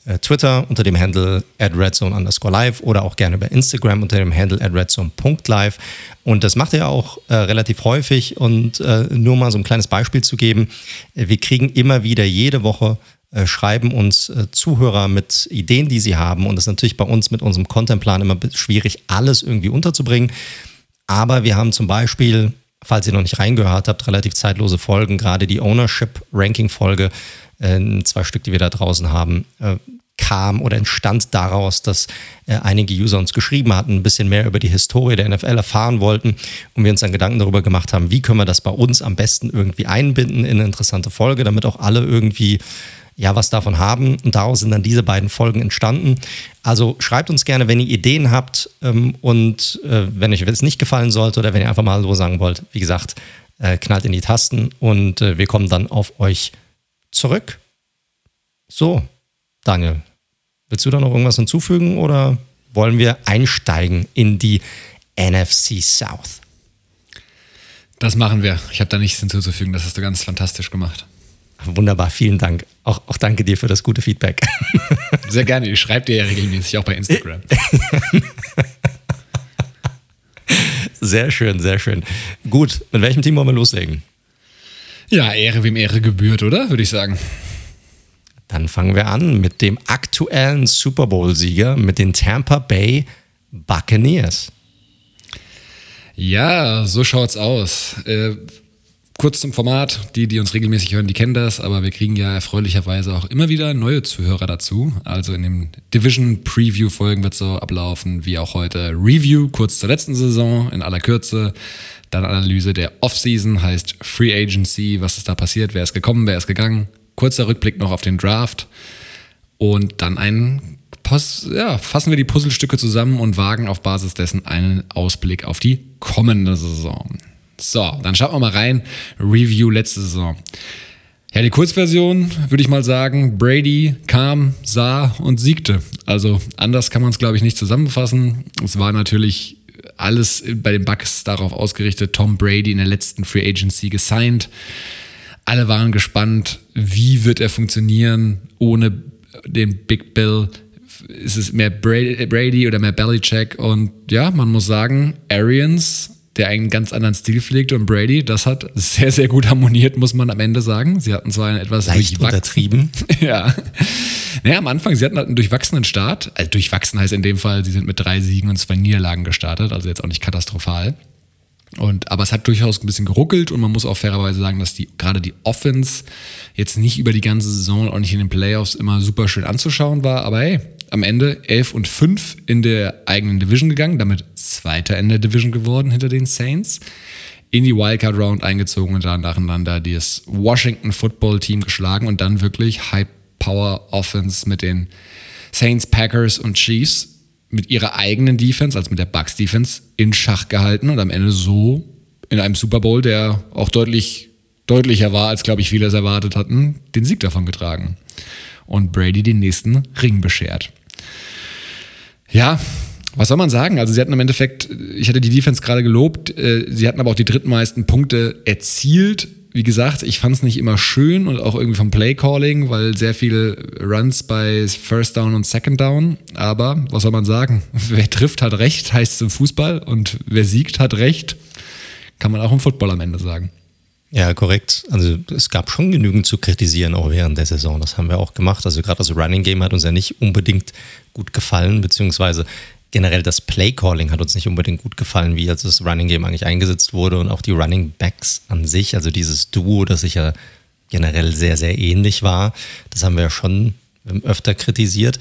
äh, Twitter unter dem Handle at redzone underscore live oder auch gerne über Instagram unter dem Handle at redzone.live. Und das macht er auch äh, relativ häufig. Und äh, nur mal so ein kleines Beispiel zu geben, äh, wir kriegen immer wieder jede Woche äh, schreiben uns Zuhörer mit Ideen, die sie haben. Und das ist natürlich bei uns mit unserem Contentplan immer schwierig, alles irgendwie unterzubringen. Aber wir haben zum Beispiel, falls ihr noch nicht reingehört habt, relativ zeitlose Folgen, gerade die Ownership-Ranking-Folge, zwei Stück, die wir da draußen haben, kam oder entstand daraus, dass äh, einige User uns geschrieben hatten, ein bisschen mehr über die Historie der NFL erfahren wollten und wir uns dann Gedanken darüber gemacht haben, wie können wir das bei uns am besten irgendwie einbinden in eine interessante Folge, damit auch alle irgendwie ja was davon haben. Und daraus sind dann diese beiden Folgen entstanden. Also schreibt uns gerne, wenn ihr Ideen habt ähm, und äh, wenn euch es nicht gefallen sollte oder wenn ihr einfach mal so sagen wollt, wie gesagt, äh, knallt in die Tasten und äh, wir kommen dann auf euch zurück. So, Daniel, willst du da noch irgendwas hinzufügen oder wollen wir einsteigen in die NFC South? Das machen wir. Ich habe da nichts hinzuzufügen. Das hast du ganz fantastisch gemacht. Wunderbar, vielen Dank. Auch, auch danke dir für das gute Feedback. Sehr gerne. Ich schreibe dir ja regelmäßig auch bei Instagram. Sehr schön, sehr schön. Gut, mit welchem Team wollen wir loslegen? Ja, Ehre wem Ehre gebührt, oder? Würde ich sagen. Dann fangen wir an mit dem aktuellen Super Bowl-Sieger, mit den Tampa Bay Buccaneers. Ja, so schaut's aus. Äh, kurz zum Format. Die, die uns regelmäßig hören, die kennen das, aber wir kriegen ja erfreulicherweise auch immer wieder neue Zuhörer dazu. Also in den Division Preview Folgen wird so ablaufen, wie auch heute Review, kurz zur letzten Saison in aller Kürze. Dann Analyse der Offseason, heißt Free Agency, was ist da passiert, wer ist gekommen, wer ist gegangen, kurzer Rückblick noch auf den Draft und dann ein ja, fassen wir die Puzzlestücke zusammen und wagen auf Basis dessen einen Ausblick auf die kommende Saison. So, dann schauen wir mal rein. Review letzte Saison. Ja, die Kurzversion würde ich mal sagen, Brady kam, sah und siegte. Also anders kann man es, glaube ich, nicht zusammenfassen. Es war natürlich alles bei den Bucks darauf ausgerichtet, Tom Brady in der letzten Free Agency gesigned. Alle waren gespannt, wie wird er funktionieren ohne den Big Bill. ist es mehr Brady oder mehr Belichick. Und ja, man muss sagen, Arians, der einen ganz anderen Stil pflegt und Brady, das hat sehr, sehr gut harmoniert, muss man am Ende sagen. Sie hatten zwar einen etwas Leicht untertrieben. ja. Naja, am Anfang, sie hatten halt einen durchwachsenen Start. Also durchwachsen heißt in dem Fall, sie sind mit drei Siegen und zwei Niederlagen gestartet, also jetzt auch nicht katastrophal. Und, aber es hat durchaus ein bisschen geruckelt und man muss auch fairerweise sagen, dass die, gerade die Offense jetzt nicht über die ganze Saison, auch nicht in den Playoffs immer super schön anzuschauen war. Aber hey, am Ende 11 und 5 in der eigenen Division gegangen, damit Zweiter in der Division geworden hinter den Saints. In die Wildcard Round eingezogen und dann nacheinander das Washington Football Team geschlagen und dann wirklich High Power Offense mit den Saints, Packers und Chiefs mit ihrer eigenen Defense, also mit der Bucks Defense, in Schach gehalten und am Ende so in einem Super Bowl, der auch deutlich deutlicher war, als glaube ich viele es erwartet hatten, den Sieg davon getragen. Und Brady den nächsten Ring beschert. Ja, was soll man sagen? Also sie hatten im Endeffekt, ich hatte die Defense gerade gelobt, äh, sie hatten aber auch die drittmeisten Punkte erzielt wie gesagt, ich fand es nicht immer schön und auch irgendwie vom Playcalling, weil sehr viele Runs bei First Down und Second Down. Aber was soll man sagen? Wer trifft, hat recht, heißt es im Fußball. Und wer siegt, hat recht. Kann man auch im Football am Ende sagen. Ja, korrekt. Also es gab schon genügend zu kritisieren, auch während der Saison. Das haben wir auch gemacht. Also gerade das Running Game hat uns ja nicht unbedingt gut gefallen, beziehungsweise generell das Play-Calling hat uns nicht unbedingt gut gefallen, wie als das Running Game eigentlich eingesetzt wurde und auch die Running Backs an sich, also dieses Duo, das sich ja generell sehr, sehr ähnlich war. Das haben wir ja schon öfter kritisiert.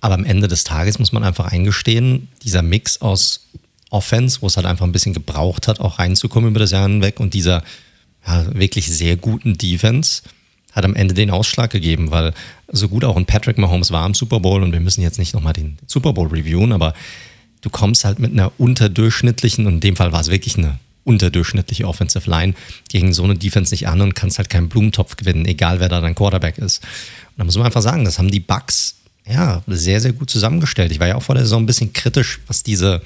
Aber am Ende des Tages muss man einfach eingestehen, dieser Mix aus Offense, wo es halt einfach ein bisschen gebraucht hat, auch reinzukommen über das Jahr hinweg und dieser ja, wirklich sehr guten Defense, hat am Ende den Ausschlag gegeben, weil so gut auch ein Patrick Mahomes war im Super Bowl und wir müssen jetzt nicht nochmal den Super Bowl reviewen, aber du kommst halt mit einer unterdurchschnittlichen, und in dem Fall war es wirklich eine unterdurchschnittliche Offensive Line gegen so eine Defense nicht an und kannst halt keinen Blumentopf gewinnen, egal wer da dein Quarterback ist. Und da muss man einfach sagen, das haben die Bucks ja sehr, sehr gut zusammengestellt. Ich war ja auch vor der Saison ein bisschen kritisch, was diese,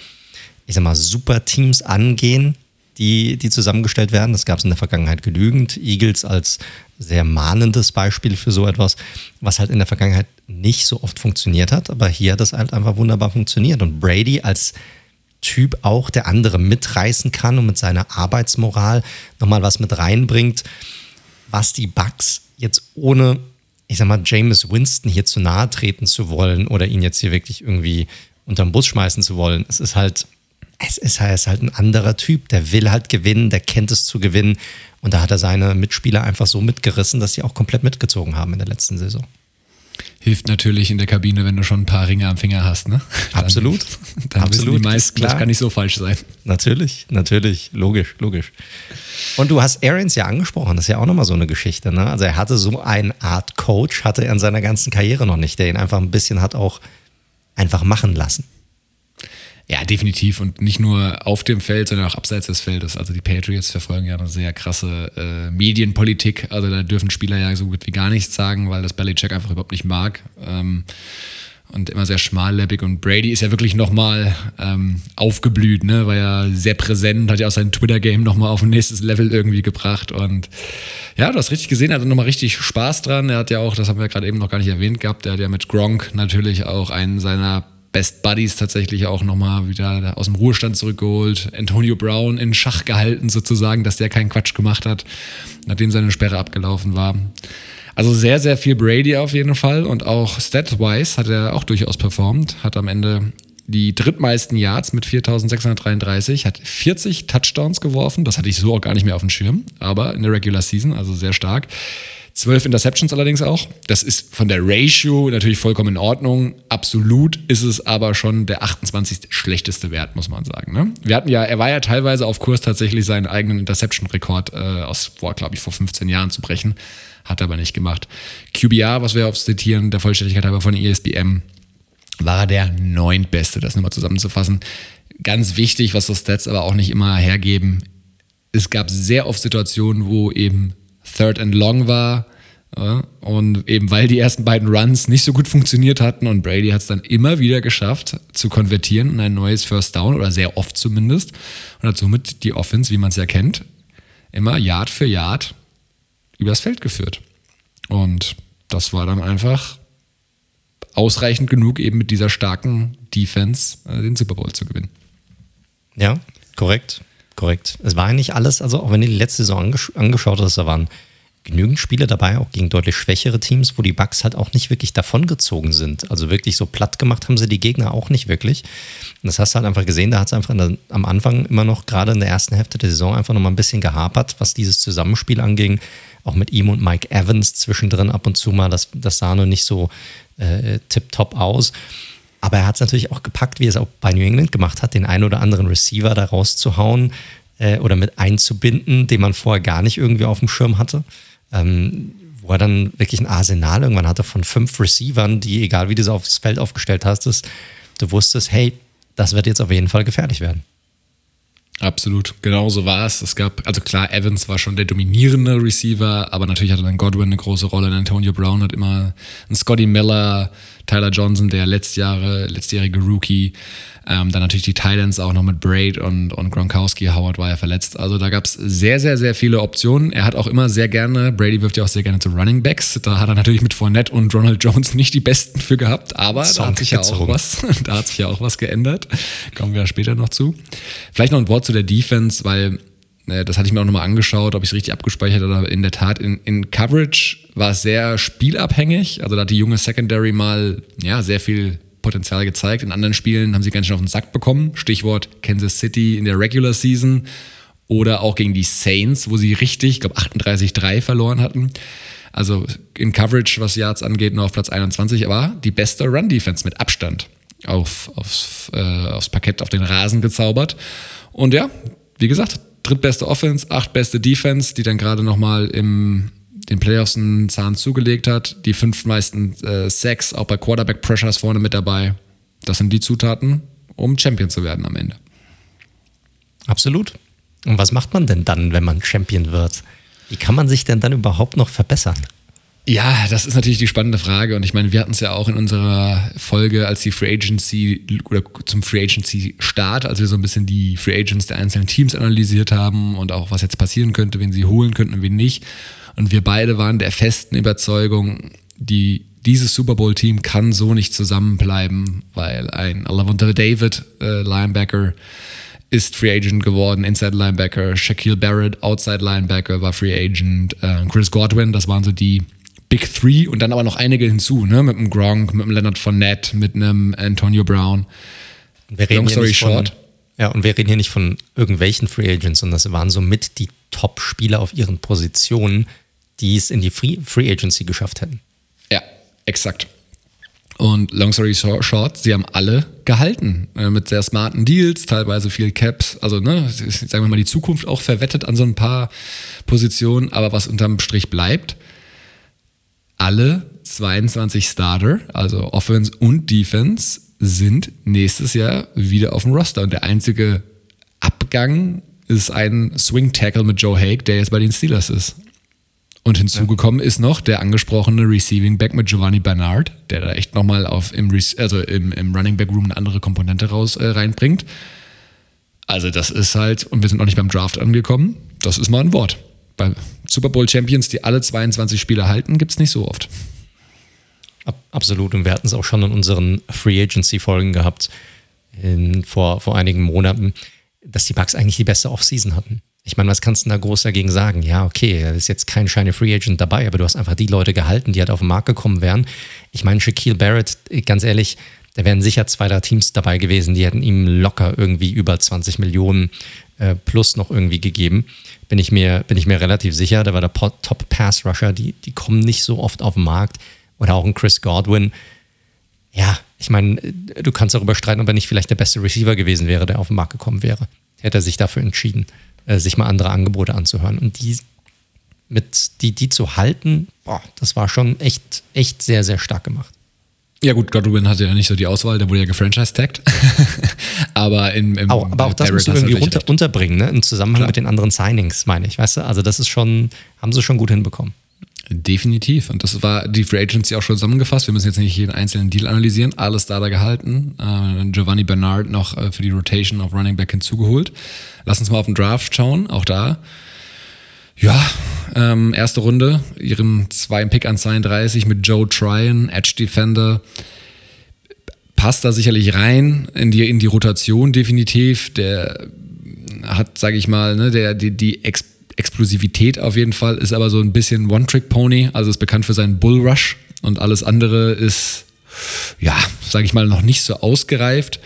ich sag mal, Super-Teams angehen, die, die zusammengestellt werden. Das gab es in der Vergangenheit genügend. Eagles als sehr mahnendes Beispiel für so etwas, was halt in der Vergangenheit nicht so oft funktioniert hat, aber hier hat das halt einfach wunderbar funktioniert. Und Brady als Typ auch, der andere mitreißen kann und mit seiner Arbeitsmoral nochmal was mit reinbringt, was die Bugs jetzt ohne, ich sag mal, James Winston hier zu nahe treten zu wollen oder ihn jetzt hier wirklich irgendwie unterm Bus schmeißen zu wollen. Es ist halt es ist halt ein anderer Typ. Der will halt gewinnen, der kennt es zu gewinnen. Und da hat er seine Mitspieler einfach so mitgerissen, dass sie auch komplett mitgezogen haben in der letzten Saison. Hilft natürlich in der Kabine, wenn du schon ein paar Ringe am Finger hast, ne? Absolut. Dann, Absolut. die meisten, das kann nicht so falsch sein. Natürlich, natürlich, logisch, logisch. Und du hast Arians ja angesprochen, das ist ja auch nochmal so eine Geschichte, ne? Also er hatte so eine Art Coach, hatte er in seiner ganzen Karriere noch nicht, der ihn einfach ein bisschen hat auch einfach machen lassen. Ja, definitiv. Und nicht nur auf dem Feld, sondern auch abseits des Feldes. Also die Patriots verfolgen ja eine sehr krasse äh, Medienpolitik. Also da dürfen Spieler ja so gut wie gar nichts sagen, weil das Belichick einfach überhaupt nicht mag. Ähm, und immer sehr schmalleppig. Und Brady ist ja wirklich nochmal ähm, aufgeblüht, ne? War ja sehr präsent, hat ja auch sein Twitter-Game nochmal auf ein nächstes Level irgendwie gebracht. Und ja, du hast richtig gesehen, er hat nochmal richtig Spaß dran. Er hat ja auch, das haben wir gerade eben noch gar nicht erwähnt gehabt, er hat ja mit Gronk natürlich auch einen seiner Best Buddies tatsächlich auch nochmal wieder aus dem Ruhestand zurückgeholt. Antonio Brown in Schach gehalten sozusagen, dass der keinen Quatsch gemacht hat, nachdem seine Sperre abgelaufen war. Also sehr, sehr viel Brady auf jeden Fall und auch stat-wise hat er auch durchaus performt, hat am Ende die drittmeisten Yards mit 4633, hat 40 Touchdowns geworfen, das hatte ich so auch gar nicht mehr auf dem Schirm, aber in der Regular Season, also sehr stark. Zwölf Interceptions allerdings auch. Das ist von der Ratio natürlich vollkommen in Ordnung. Absolut ist es aber schon der 28. schlechteste Wert, muss man sagen. Ne? Wir hatten ja, er war ja teilweise auf Kurs, tatsächlich seinen eigenen Interception-Rekord äh, aus, glaube ich, vor 15 Jahren zu brechen. Hat er aber nicht gemacht. QBR, was wir aufs Zitieren der Vollständigkeit halber von ESBM, war er der neuntbeste, das nochmal zusammenzufassen. Ganz wichtig, was so Stats aber auch nicht immer hergeben. Es gab sehr oft Situationen, wo eben Third and Long war. und eben weil die ersten beiden Runs nicht so gut funktioniert hatten und Brady hat es dann immer wieder geschafft zu konvertieren in ein neues First Down oder sehr oft zumindest und hat somit die Offense, wie man es ja kennt, immer Yard für Yard übers Feld geführt. Und das war dann einfach ausreichend genug, eben mit dieser starken Defense äh, den Super Bowl zu gewinnen. Ja, korrekt. Korrekt. Es war ja nicht alles, also auch wenn du die letzte Saison angesch angeschaut hast, da waren genügend Spiele dabei, auch gegen deutlich schwächere Teams, wo die Bucks halt auch nicht wirklich davongezogen sind. Also wirklich so platt gemacht haben sie die Gegner auch nicht wirklich. Und das hast du halt einfach gesehen, da hat es einfach der, am Anfang immer noch, gerade in der ersten Hälfte der Saison, einfach noch mal ein bisschen gehapert, was dieses Zusammenspiel anging. Auch mit ihm und Mike Evans zwischendrin ab und zu mal, das, das sah noch nicht so äh, tipptopp aus. Aber er hat es natürlich auch gepackt, wie er es auch bei New England gemacht hat, den einen oder anderen Receiver da rauszuhauen äh, oder mit einzubinden, den man vorher gar nicht irgendwie auf dem Schirm hatte ähm, wo er dann wirklich ein Arsenal irgendwann hatte von fünf Receivern, die, egal wie du sie aufs Feld aufgestellt hast, ist, du wusstest, hey, das wird jetzt auf jeden Fall gefährlich werden. Absolut, genau so war es. Es gab, also klar, Evans war schon der dominierende Receiver, aber natürlich hatte dann Godwin eine große Rolle. Antonio Brown hat immer einen Scotty Miller, Tyler Johnson, der letztjahre, letztjährige Rookie. Ähm, dann natürlich die Titans auch noch mit Braid und, und Gronkowski. Howard war ja verletzt. Also da gab es sehr, sehr, sehr viele Optionen. Er hat auch immer sehr gerne, Brady wirft ja auch sehr gerne zu Running Backs. Da hat er natürlich mit Fournette und Ronald Jones nicht die besten für gehabt, aber da hat sich ja auch was, da hat sich ja auch was geändert. Kommen wir später noch zu. Vielleicht noch ein Wort zu der Defense, weil das hatte ich mir auch nochmal angeschaut, ob ich es richtig abgespeichert habe. In der Tat, in, in Coverage war es sehr spielabhängig. Also da hat die junge Secondary mal ja, sehr viel Potenzial gezeigt. In anderen Spielen haben sie ganz schön auf den Sack bekommen. Stichwort Kansas City in der Regular Season oder auch gegen die Saints, wo sie richtig, ich glaube 38-3 verloren hatten. Also in Coverage, was Yards angeht, nur auf Platz 21, aber die beste Run-Defense mit Abstand auf, aufs, äh, aufs Parkett, auf den Rasen gezaubert. Und ja, wie gesagt, drittbeste Offense, achtbeste Defense, die dann gerade nochmal im den Playoffs einen Zahn zugelegt hat. Die fünf meisten äh, Sacks, auch bei Quarterback Pressures vorne mit dabei. Das sind die Zutaten, um Champion zu werden am Ende. Absolut. Und was macht man denn dann, wenn man Champion wird? Wie kann man sich denn dann überhaupt noch verbessern? Ja, das ist natürlich die spannende Frage. Und ich meine, wir hatten es ja auch in unserer Folge, als die Free Agency oder zum Free Agency Start, als wir so ein bisschen die Free Agents der einzelnen Teams analysiert haben und auch was jetzt passieren könnte, wenn sie holen könnten und wen nicht. Und wir beide waren der festen Überzeugung, die, dieses Super Bowl-Team kann so nicht zusammenbleiben, weil ein Lavonte David, äh, Linebacker, ist Free Agent geworden, Inside Linebacker, Shaquille Barrett, Outside Linebacker, war Free Agent, äh, Chris Godwin, das waren so die Big Three und dann aber noch einige hinzu, ne? mit einem Gronk, mit einem Leonard Fournette, mit einem Antonio Brown. Long story short. Von, ja, und wir reden hier nicht von irgendwelchen Free Agents, sondern das waren somit die Top-Spieler auf ihren Positionen, die es in die Free, Free Agency geschafft hätten. Ja, exakt. Und long story short, sie haben alle gehalten äh, mit sehr smarten Deals, teilweise viel Caps, also ne, sagen wir mal die Zukunft auch verwettet an so ein paar Positionen, aber was unterm Strich bleibt, alle 22 Starter, also Offense und Defense, sind nächstes Jahr wieder auf dem Roster und der einzige Abgang ist ein Swing Tackle mit Joe Haig, der jetzt bei den Steelers ist. Und hinzugekommen ist noch der angesprochene Receiving Back mit Giovanni Bernard, der da echt nochmal im, also im, im Running Back Room eine andere Komponente raus äh, reinbringt. Also das ist halt, und wir sind noch nicht beim Draft angekommen, das ist mal ein Wort. Bei Super Bowl Champions, die alle 22 Spieler halten, gibt es nicht so oft. Absolut. Und wir hatten es auch schon in unseren Free Agency Folgen gehabt, in, vor, vor einigen Monaten, dass die Bucks eigentlich die beste Offseason hatten. Ich meine, was kannst du da groß dagegen sagen? Ja, okay, da ist jetzt kein shiny Free Agent dabei, aber du hast einfach die Leute gehalten, die halt auf den Markt gekommen wären. Ich meine, Shaquille Barrett, ganz ehrlich, da wären sicher zwei, drei Teams dabei gewesen, die hätten ihm locker irgendwie über 20 Millionen äh, plus noch irgendwie gegeben. Bin ich mir, bin ich mir relativ sicher. Da war der Top Pass Rusher, die, die kommen nicht so oft auf den Markt. Oder auch ein Chris Godwin. Ja, ich meine, du kannst darüber streiten, ob er nicht vielleicht der beste Receiver gewesen wäre, der auf den Markt gekommen wäre. Hätte er sich dafür entschieden. Äh, sich mal andere Angebote anzuhören. Und die mit die, die zu halten, boah, das war schon echt, echt sehr, sehr stark gemacht. Ja gut, Godwin hatte ja nicht so die Auswahl, der wurde ja gefranchise-tagged. aber im, im auch, aber auch das musst du irgendwie runter, unterbringen, ne? im Zusammenhang Klar. mit den anderen Signings, meine ich. Weißt du, also das ist schon, haben sie schon gut hinbekommen. Definitiv. Und das war die Free Agency auch schon zusammengefasst. Wir müssen jetzt nicht jeden einzelnen Deal analysieren. Alles da da gehalten. Äh, Giovanni Bernard noch äh, für die Rotation auf Running Back hinzugeholt. Lass uns mal auf den Draft schauen. Auch da. Ja, ähm, erste Runde. Ihren zweiten Pick an 32 mit Joe Tryon, Edge Defender. passt da sicherlich rein in die, in die Rotation definitiv. Der hat, sage ich mal, ne, der, die, die Ex Explosivität auf jeden Fall, ist aber so ein bisschen One-Trick-Pony, also ist bekannt für seinen Bull-Rush und alles andere ist, ja, sage ich mal, noch nicht so ausgereift.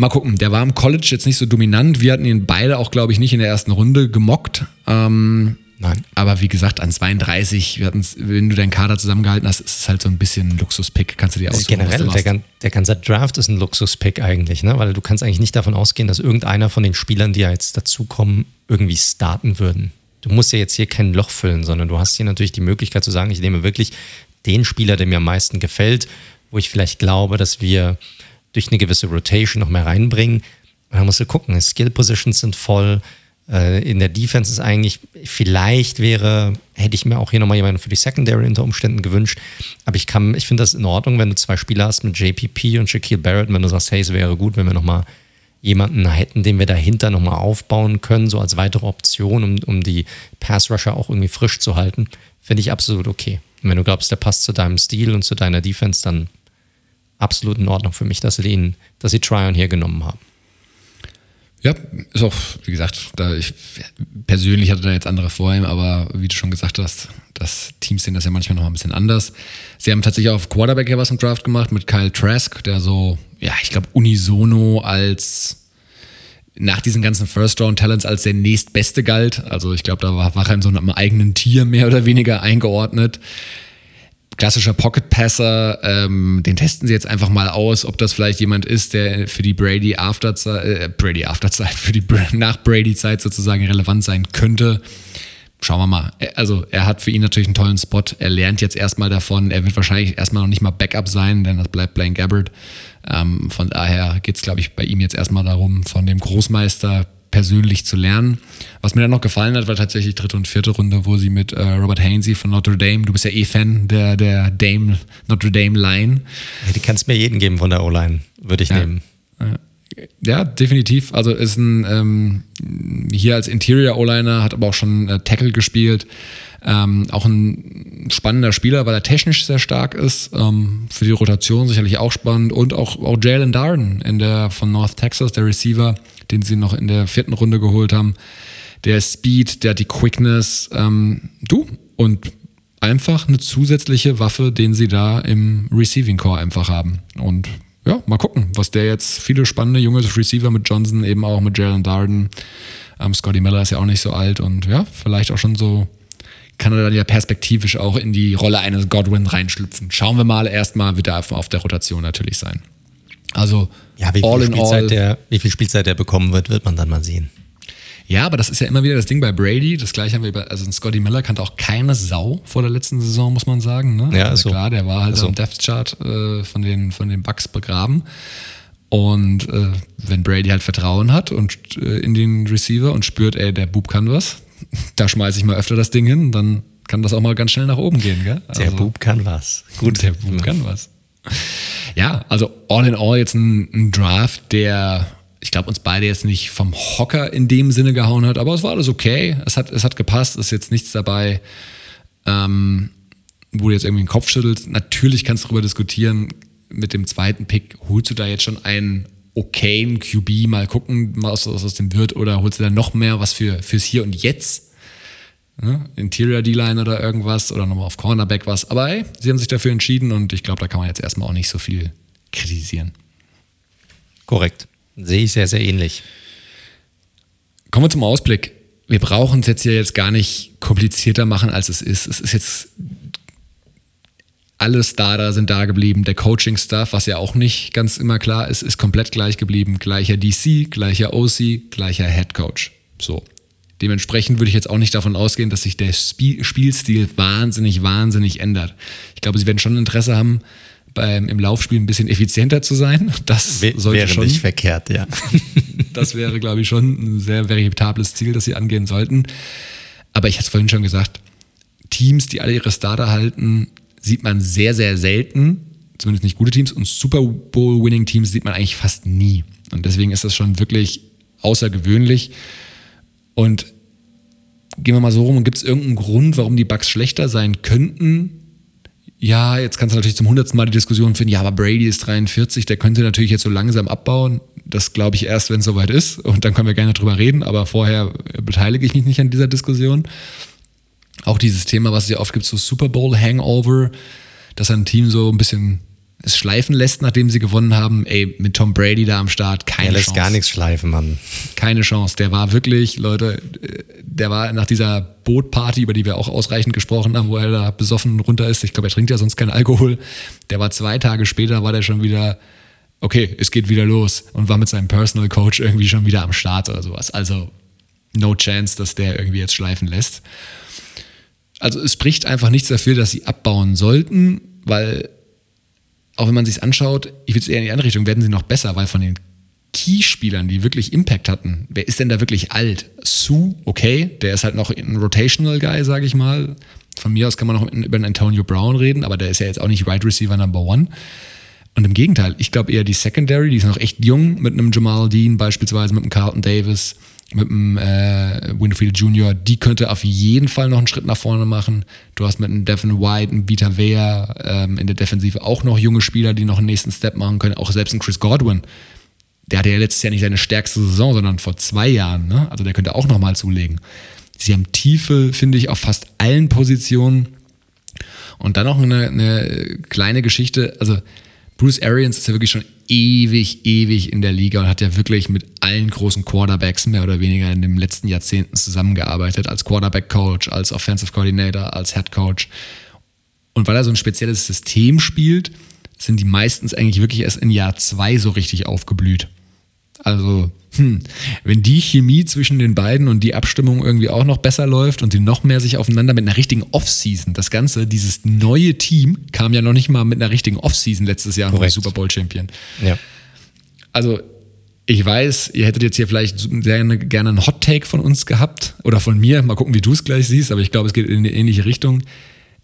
Mal gucken, der war im College jetzt nicht so dominant. Wir hatten ihn beide auch, glaube ich, nicht in der ersten Runde gemockt. Ähm, Nein. Aber wie gesagt, an 32, wenn du deinen Kader zusammengehalten hast, ist es halt so ein bisschen ein Luxuspick. Kannst du dir aussuchen, Generell, der, der, ganze Draft ist ein Luxuspick eigentlich, ne? weil du kannst eigentlich nicht davon ausgehen, dass irgendeiner von den Spielern, die ja jetzt dazukommen, irgendwie starten würden. Du musst ja jetzt hier kein Loch füllen, sondern du hast hier natürlich die Möglichkeit zu sagen, ich nehme wirklich den Spieler, der mir am meisten gefällt, wo ich vielleicht glaube, dass wir durch eine gewisse Rotation noch mehr reinbringen. Und dann musst du gucken, Skill Positions sind voll, äh, in der Defense ist eigentlich, vielleicht wäre, hätte ich mir auch hier nochmal jemanden für die Secondary unter Umständen gewünscht. Aber ich kann, ich finde das in Ordnung, wenn du zwei Spieler hast mit JPP und Shaquille Barrett, wenn du sagst, hey, es wäre gut, wenn wir nochmal jemanden hätten, den wir dahinter nochmal aufbauen können, so als weitere Option, um, um die Pass-Rusher auch irgendwie frisch zu halten, finde ich absolut okay. Und wenn du glaubst, der passt zu deinem Stil und zu deiner Defense, dann absolut in Ordnung für mich, dass sie ihn, dass sie Tryon hier genommen haben. Ja, ist auch, wie gesagt, da ich persönlich hatte da jetzt andere vor ihm, aber wie du schon gesagt hast, das Teams sehen das ja manchmal noch ein bisschen anders. Sie haben tatsächlich auf Quarterback ja was im Draft gemacht mit Kyle Trask, der so, ja, ich glaube, unisono als nach diesen ganzen First-Round-Talents als der nächstbeste galt. Also ich glaube, da war, war er in so einem eigenen Tier mehr oder weniger eingeordnet klassischer Pocket-Passer, ähm, den testen sie jetzt einfach mal aus, ob das vielleicht jemand ist, der für die Brady Afterzeit, äh, Brady Afterzeit, für die nach Brady-Zeit sozusagen relevant sein könnte. Schauen wir mal. Also er hat für ihn natürlich einen tollen Spot. Er lernt jetzt erstmal davon. Er wird wahrscheinlich erstmal noch nicht mal Backup sein, denn das bleibt Blaine Gabbard. Ähm, von daher geht es, glaube ich, bei ihm jetzt erstmal darum, von dem Großmeister persönlich zu lernen. Was mir dann noch gefallen hat, war tatsächlich dritte und vierte Runde, wo sie mit äh, Robert Hainsey von Notre Dame, du bist ja eh Fan der, der Dame, Notre Dame Line. Ja, die kannst mir jeden geben von der O-Line, würde ich ja. nehmen. Ja, definitiv. Also ist ein ähm, hier als Interior O-Liner, hat aber auch schon äh, Tackle gespielt. Ähm, auch ein spannender Spieler, weil er technisch sehr stark ist. Ähm, für die Rotation sicherlich auch spannend. Und auch, auch Jalen Darden in der, von North Texas, der Receiver, den sie noch in der vierten Runde geholt haben. Der Speed, der hat die Quickness. Ähm, du und einfach eine zusätzliche Waffe, den sie da im Receiving Core einfach haben. Und ja, mal gucken, was der jetzt viele spannende junge Receiver mit Johnson, eben auch mit Jalen Darden. Ähm, Scotty Miller ist ja auch nicht so alt und ja, vielleicht auch schon so kann er dann ja perspektivisch auch in die Rolle eines Godwin reinschlüpfen. Schauen wir mal, erstmal wird er auf der Rotation natürlich sein. Also ja, wie all in all. Der, wie viel Spielzeit er bekommen wird, wird man dann mal sehen. Ja, aber das ist ja immer wieder das Ding bei Brady. Das gleiche haben wir bei, also Scotty Miller kannte auch keine Sau vor der letzten Saison, muss man sagen. Ne? Ja, also, klar, der war halt so. am Death Chart äh, von, den, von den Bucks begraben. Und äh, wenn Brady halt Vertrauen hat und äh, in den Receiver und spürt, ey, der Bub kann was, da schmeiße ich mal öfter das Ding hin, dann kann das auch mal ganz schnell nach oben gehen, gell? Also, der Bub kann was. Gut, der Bub kann was. Ja, also all in all jetzt ein, ein Draft, der, ich glaube, uns beide jetzt nicht vom Hocker in dem Sinne gehauen hat, aber es war alles okay. Es hat, es hat gepasst, es ist jetzt nichts dabei, ähm, wo du jetzt irgendwie den Kopf schüttelst. Natürlich kannst du darüber diskutieren, mit dem zweiten Pick, holst du da jetzt schon einen okayen QB, mal gucken, was aus dem wird, oder holst du da noch mehr was für, fürs Hier und Jetzt? Ne? Interior D-Line oder irgendwas oder nochmal auf Cornerback was. Aber hey, sie haben sich dafür entschieden und ich glaube, da kann man jetzt erstmal auch nicht so viel kritisieren. Korrekt. Sehe ich sehr, sehr ähnlich. Kommen wir zum Ausblick. Wir brauchen es jetzt hier jetzt gar nicht komplizierter machen, als es ist. Es ist jetzt alle Starter sind da geblieben. Der Coaching-Staff, was ja auch nicht ganz immer klar ist, ist komplett gleich geblieben. Gleicher DC, gleicher OC, gleicher Head Coach. So. Dementsprechend würde ich jetzt auch nicht davon ausgehen, dass sich der Spielstil wahnsinnig, wahnsinnig ändert. Ich glaube, sie werden schon Interesse haben, beim, im Laufspiel ein bisschen effizienter zu sein. Das sollte wäre schon, nicht verkehrt, ja. das wäre, glaube ich, schon ein sehr veritables Ziel, das sie angehen sollten. Aber ich hatte es vorhin schon gesagt, Teams, die alle ihre Starter halten, sieht man sehr, sehr selten. Zumindest nicht gute Teams. Und Super Bowl-Winning-Teams sieht man eigentlich fast nie. Und deswegen ist das schon wirklich außergewöhnlich. Und gehen wir mal so rum, gibt es irgendeinen Grund, warum die Bugs schlechter sein könnten? ja, jetzt kannst du natürlich zum hundertsten Mal die Diskussion finden, ja, aber Brady ist 43, der könnte natürlich jetzt so langsam abbauen. Das glaube ich erst, wenn es soweit ist. Und dann können wir gerne drüber reden, aber vorher beteilige ich mich nicht an dieser Diskussion. Auch dieses Thema, was es ja oft gibt, so Super Bowl Hangover, dass ein Team so ein bisschen es schleifen lässt, nachdem sie gewonnen haben. Ey, mit Tom Brady da am Start, keine Chance. Er lässt Chance. gar nichts schleifen, Mann. Keine Chance. Der war wirklich, Leute, der war nach dieser Bootparty, über die wir auch ausreichend gesprochen haben, wo er da besoffen runter ist. Ich glaube, er trinkt ja sonst keinen Alkohol. Der war zwei Tage später, war der schon wieder, okay, es geht wieder los und war mit seinem Personal Coach irgendwie schon wieder am Start oder sowas. Also, no chance, dass der irgendwie jetzt schleifen lässt. Also, es spricht einfach nichts dafür, dass sie abbauen sollten, weil auch wenn man sich anschaut, ich würde es eher in die andere Richtung, werden sie noch besser, weil von den Key-Spielern, die wirklich Impact hatten, wer ist denn da wirklich alt? Sue, okay, der ist halt noch ein Rotational Guy, sage ich mal. Von mir aus kann man noch über einen Antonio Brown reden, aber der ist ja jetzt auch nicht Wide right Receiver Number One. Und im Gegenteil, ich glaube eher die Secondary, die ist noch echt jung, mit einem Jamal Dean beispielsweise, mit einem Carlton Davis, mit dem äh, Winfield Jr., die könnte auf jeden Fall noch einen Schritt nach vorne machen. Du hast mit einem Devin White, einem Vita Vea ähm, in der Defensive auch noch junge Spieler, die noch einen nächsten Step machen können. Auch selbst ein Chris Godwin. Der hatte ja letztes Jahr nicht seine stärkste Saison, sondern vor zwei Jahren. Ne? Also der könnte auch nochmal zulegen. Sie haben Tiefe, finde ich, auf fast allen Positionen. Und dann noch eine, eine kleine Geschichte. Also Bruce Arians ist ja wirklich schon ewig, ewig in der Liga und hat ja wirklich mit allen großen Quarterbacks mehr oder weniger in den letzten Jahrzehnten zusammengearbeitet, als Quarterback-Coach, als Offensive Coordinator, als Head Coach. Und weil er so ein spezielles System spielt, sind die meistens eigentlich wirklich erst in Jahr zwei so richtig aufgeblüht. Also, hm, wenn die Chemie zwischen den beiden und die Abstimmung irgendwie auch noch besser läuft und sie noch mehr sich aufeinander mit einer richtigen Offseason, das Ganze, dieses neue Team kam ja noch nicht mal mit einer richtigen Offseason letztes Jahr noch Super Bowl Champion. Ja. Also, ich weiß, ihr hättet jetzt hier vielleicht sehr gerne einen Hot Take von uns gehabt oder von mir. Mal gucken, wie du es gleich siehst, aber ich glaube, es geht in eine ähnliche Richtung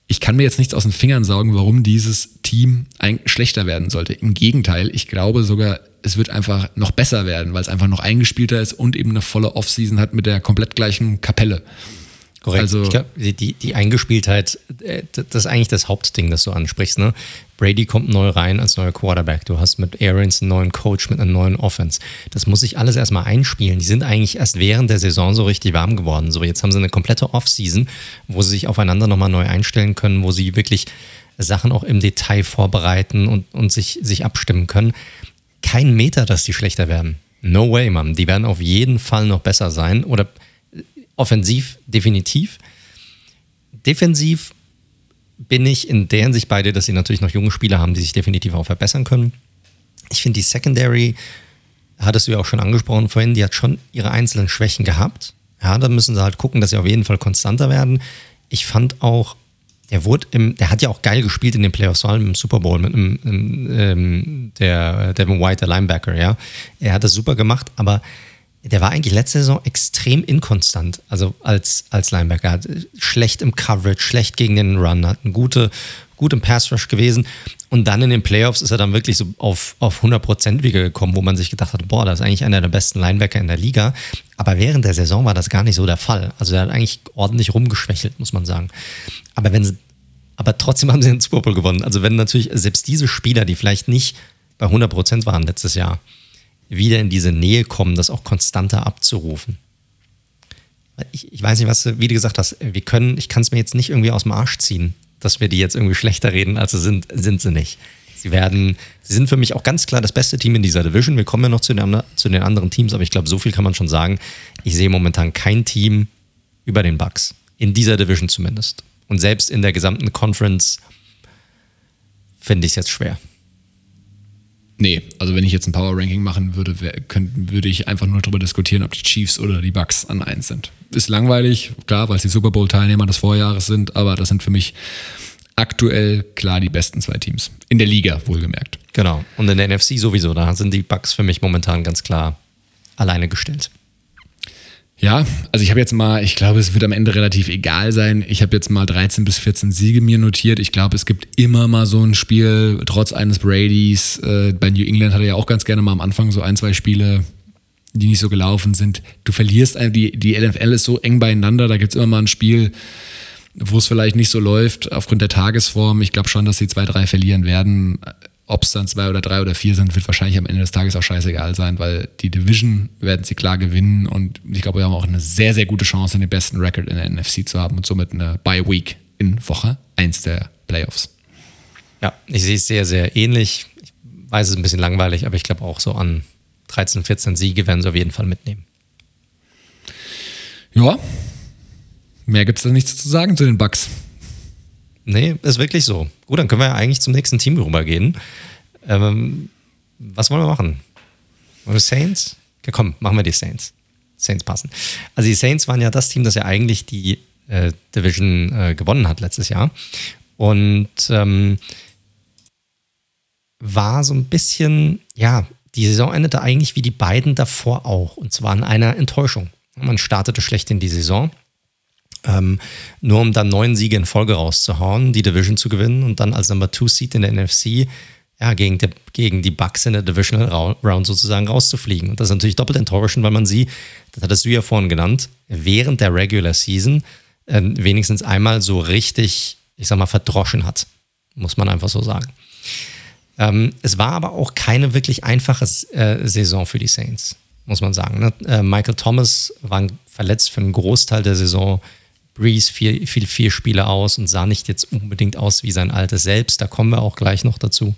ich kann mir jetzt nichts aus den Fingern saugen, warum dieses Team schlechter werden sollte. Im Gegenteil, ich glaube sogar, es wird einfach noch besser werden, weil es einfach noch eingespielter ist und eben eine volle Offseason hat mit der komplett gleichen Kapelle. Korrekt. Also, ich glaube, die, die Eingespieltheit, äh, das ist eigentlich das Hauptding, das du ansprichst. Ne? Brady kommt neu rein als neuer Quarterback. Du hast mit Arians einen neuen Coach mit einer neuen Offense. Das muss sich alles erstmal einspielen. Die sind eigentlich erst während der Saison so richtig warm geworden. So, jetzt haben sie eine komplette Offseason, wo sie sich aufeinander nochmal neu einstellen können, wo sie wirklich Sachen auch im Detail vorbereiten und, und sich, sich abstimmen können. Kein Meter, dass die schlechter werden. No way, Mann. Die werden auf jeden Fall noch besser sein. Oder Offensiv definitiv. Defensiv bin ich in der Hinsicht bei dir, dass sie natürlich noch junge Spieler haben, die sich definitiv auch verbessern können. Ich finde, die Secondary, hattest du ja auch schon angesprochen vorhin, die hat schon ihre einzelnen Schwächen gehabt. Ja, da müssen sie halt gucken, dass sie auf jeden Fall konstanter werden. Ich fand auch, der wurde im, der hat ja auch geil gespielt in den Playoffs, vor allem im Super Bowl mit einem, ähm, der Devin White, der Linebacker, ja. Er hat das super gemacht, aber der war eigentlich letzte Saison extrem inkonstant, also als, als Linebacker. Hat schlecht im Coverage, schlecht gegen den Run, hat einen gute, gut Pass Rush gewesen. Und dann in den Playoffs ist er dann wirklich so auf, auf 100% wieder gekommen, wo man sich gedacht hat, boah, das ist eigentlich einer der besten Linebacker in der Liga. Aber während der Saison war das gar nicht so der Fall. Also er hat eigentlich ordentlich rumgeschwächelt, muss man sagen. Aber wenn sie, aber trotzdem haben sie den Super Bowl gewonnen. Also wenn natürlich selbst diese Spieler, die vielleicht nicht bei 100% waren letztes Jahr, wieder in diese Nähe kommen, das auch konstanter abzurufen. Ich, ich weiß nicht, was du, wie du gesagt hast, wir können, ich kann es mir jetzt nicht irgendwie aus dem Arsch ziehen, dass wir die jetzt irgendwie schlechter reden, als sie sind, sind sie nicht. Sie werden, sie sind für mich auch ganz klar das beste Team in dieser Division. Wir kommen ja noch zu den, zu den anderen Teams, aber ich glaube, so viel kann man schon sagen. Ich sehe momentan kein Team über den Bucks. In dieser Division zumindest. Und selbst in der gesamten Conference finde ich es jetzt schwer. Nee, also wenn ich jetzt ein Power Ranking machen würde, könnt, würde ich einfach nur darüber diskutieren, ob die Chiefs oder die Bucks an eins sind. Ist langweilig, klar, weil es die Super Bowl-Teilnehmer des Vorjahres sind, aber das sind für mich aktuell klar die besten zwei Teams. In der Liga, wohlgemerkt. Genau. Und in der NFC sowieso, da sind die Bucks für mich momentan ganz klar alleine gestellt. Ja, also ich habe jetzt mal, ich glaube, es wird am Ende relativ egal sein. Ich habe jetzt mal 13 bis 14 Siege mir notiert. Ich glaube, es gibt immer mal so ein Spiel, trotz eines Bradys. Äh, bei New England hat er ja auch ganz gerne mal am Anfang so ein, zwei Spiele, die nicht so gelaufen sind. Du verlierst, die, die NFL ist so eng beieinander, da gibt es immer mal ein Spiel, wo es vielleicht nicht so läuft aufgrund der Tagesform. Ich glaube schon, dass sie zwei, drei verlieren werden. Ob es dann zwei oder drei oder vier sind, wird wahrscheinlich am Ende des Tages auch scheißegal sein, weil die Division werden sie klar gewinnen und ich glaube, wir haben auch eine sehr, sehr gute Chance, den besten Record in der NFC zu haben und somit eine Bye Week in Woche 1 der Playoffs. Ja, ich sehe es sehr, sehr ähnlich. Ich weiß es ist ein bisschen langweilig, aber ich glaube auch so an 13, 14 Siege werden sie auf jeden Fall mitnehmen. Ja, mehr gibt es da nichts zu sagen zu den Bugs. Nee, ist wirklich so. Gut, dann können wir ja eigentlich zum nächsten Team rübergehen. Ähm, was wollen wir machen? Wollen wir Saints? Ja, komm, machen wir die Saints. Saints passen. Also die Saints waren ja das Team, das ja eigentlich die äh, Division äh, gewonnen hat letztes Jahr. Und ähm, war so ein bisschen, ja, die Saison endete eigentlich wie die beiden davor auch. Und zwar in einer Enttäuschung. Man startete schlecht in die Saison ähm, nur um dann neun Siege in Folge rauszuhauen, die Division zu gewinnen und dann als Number Two Seed in der NFC ja, gegen, die, gegen die Bucks in der Divisional Round sozusagen rauszufliegen. Und das ist natürlich doppelt enttäuschend, weil man sie, das hattest du ja vorhin genannt, während der Regular Season äh, wenigstens einmal so richtig, ich sag mal, verdroschen hat. Muss man einfach so sagen. Ähm, es war aber auch keine wirklich einfache äh, Saison für die Saints, muss man sagen. Ne? Äh, Michael Thomas war verletzt für einen Großteil der Saison. Breeze fiel, fiel vier Spiele aus und sah nicht jetzt unbedingt aus wie sein altes Selbst. Da kommen wir auch gleich noch dazu.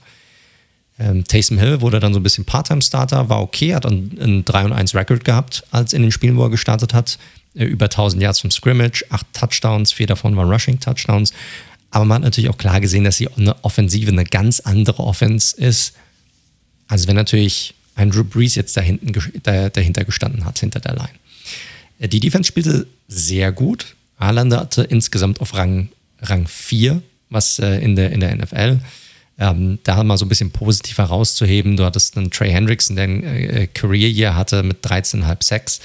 Ähm, Taysom Hill wurde dann so ein bisschen Part-Time-Starter, war okay, hat einen, einen 3 und 1 Record gehabt, als in den Spielen, wo er gestartet hat. Äh, über 1000 Yards vom Scrimmage, acht Touchdowns, vier davon waren Rushing-Touchdowns. Aber man hat natürlich auch klar gesehen, dass eine Offensive eine ganz andere Offense ist, als wenn natürlich ein Drew Brees jetzt da hinten, dahinter gestanden hat, hinter der Line. Äh, die Defense spielte sehr gut, Haaland hatte insgesamt auf Rang, Rang 4, was äh, in, der, in der NFL. Ähm, da mal so ein bisschen positiv herauszuheben. Du hattest einen Trey Hendrickson, der ein äh, Career Year hatte mit 13,5 Sacks,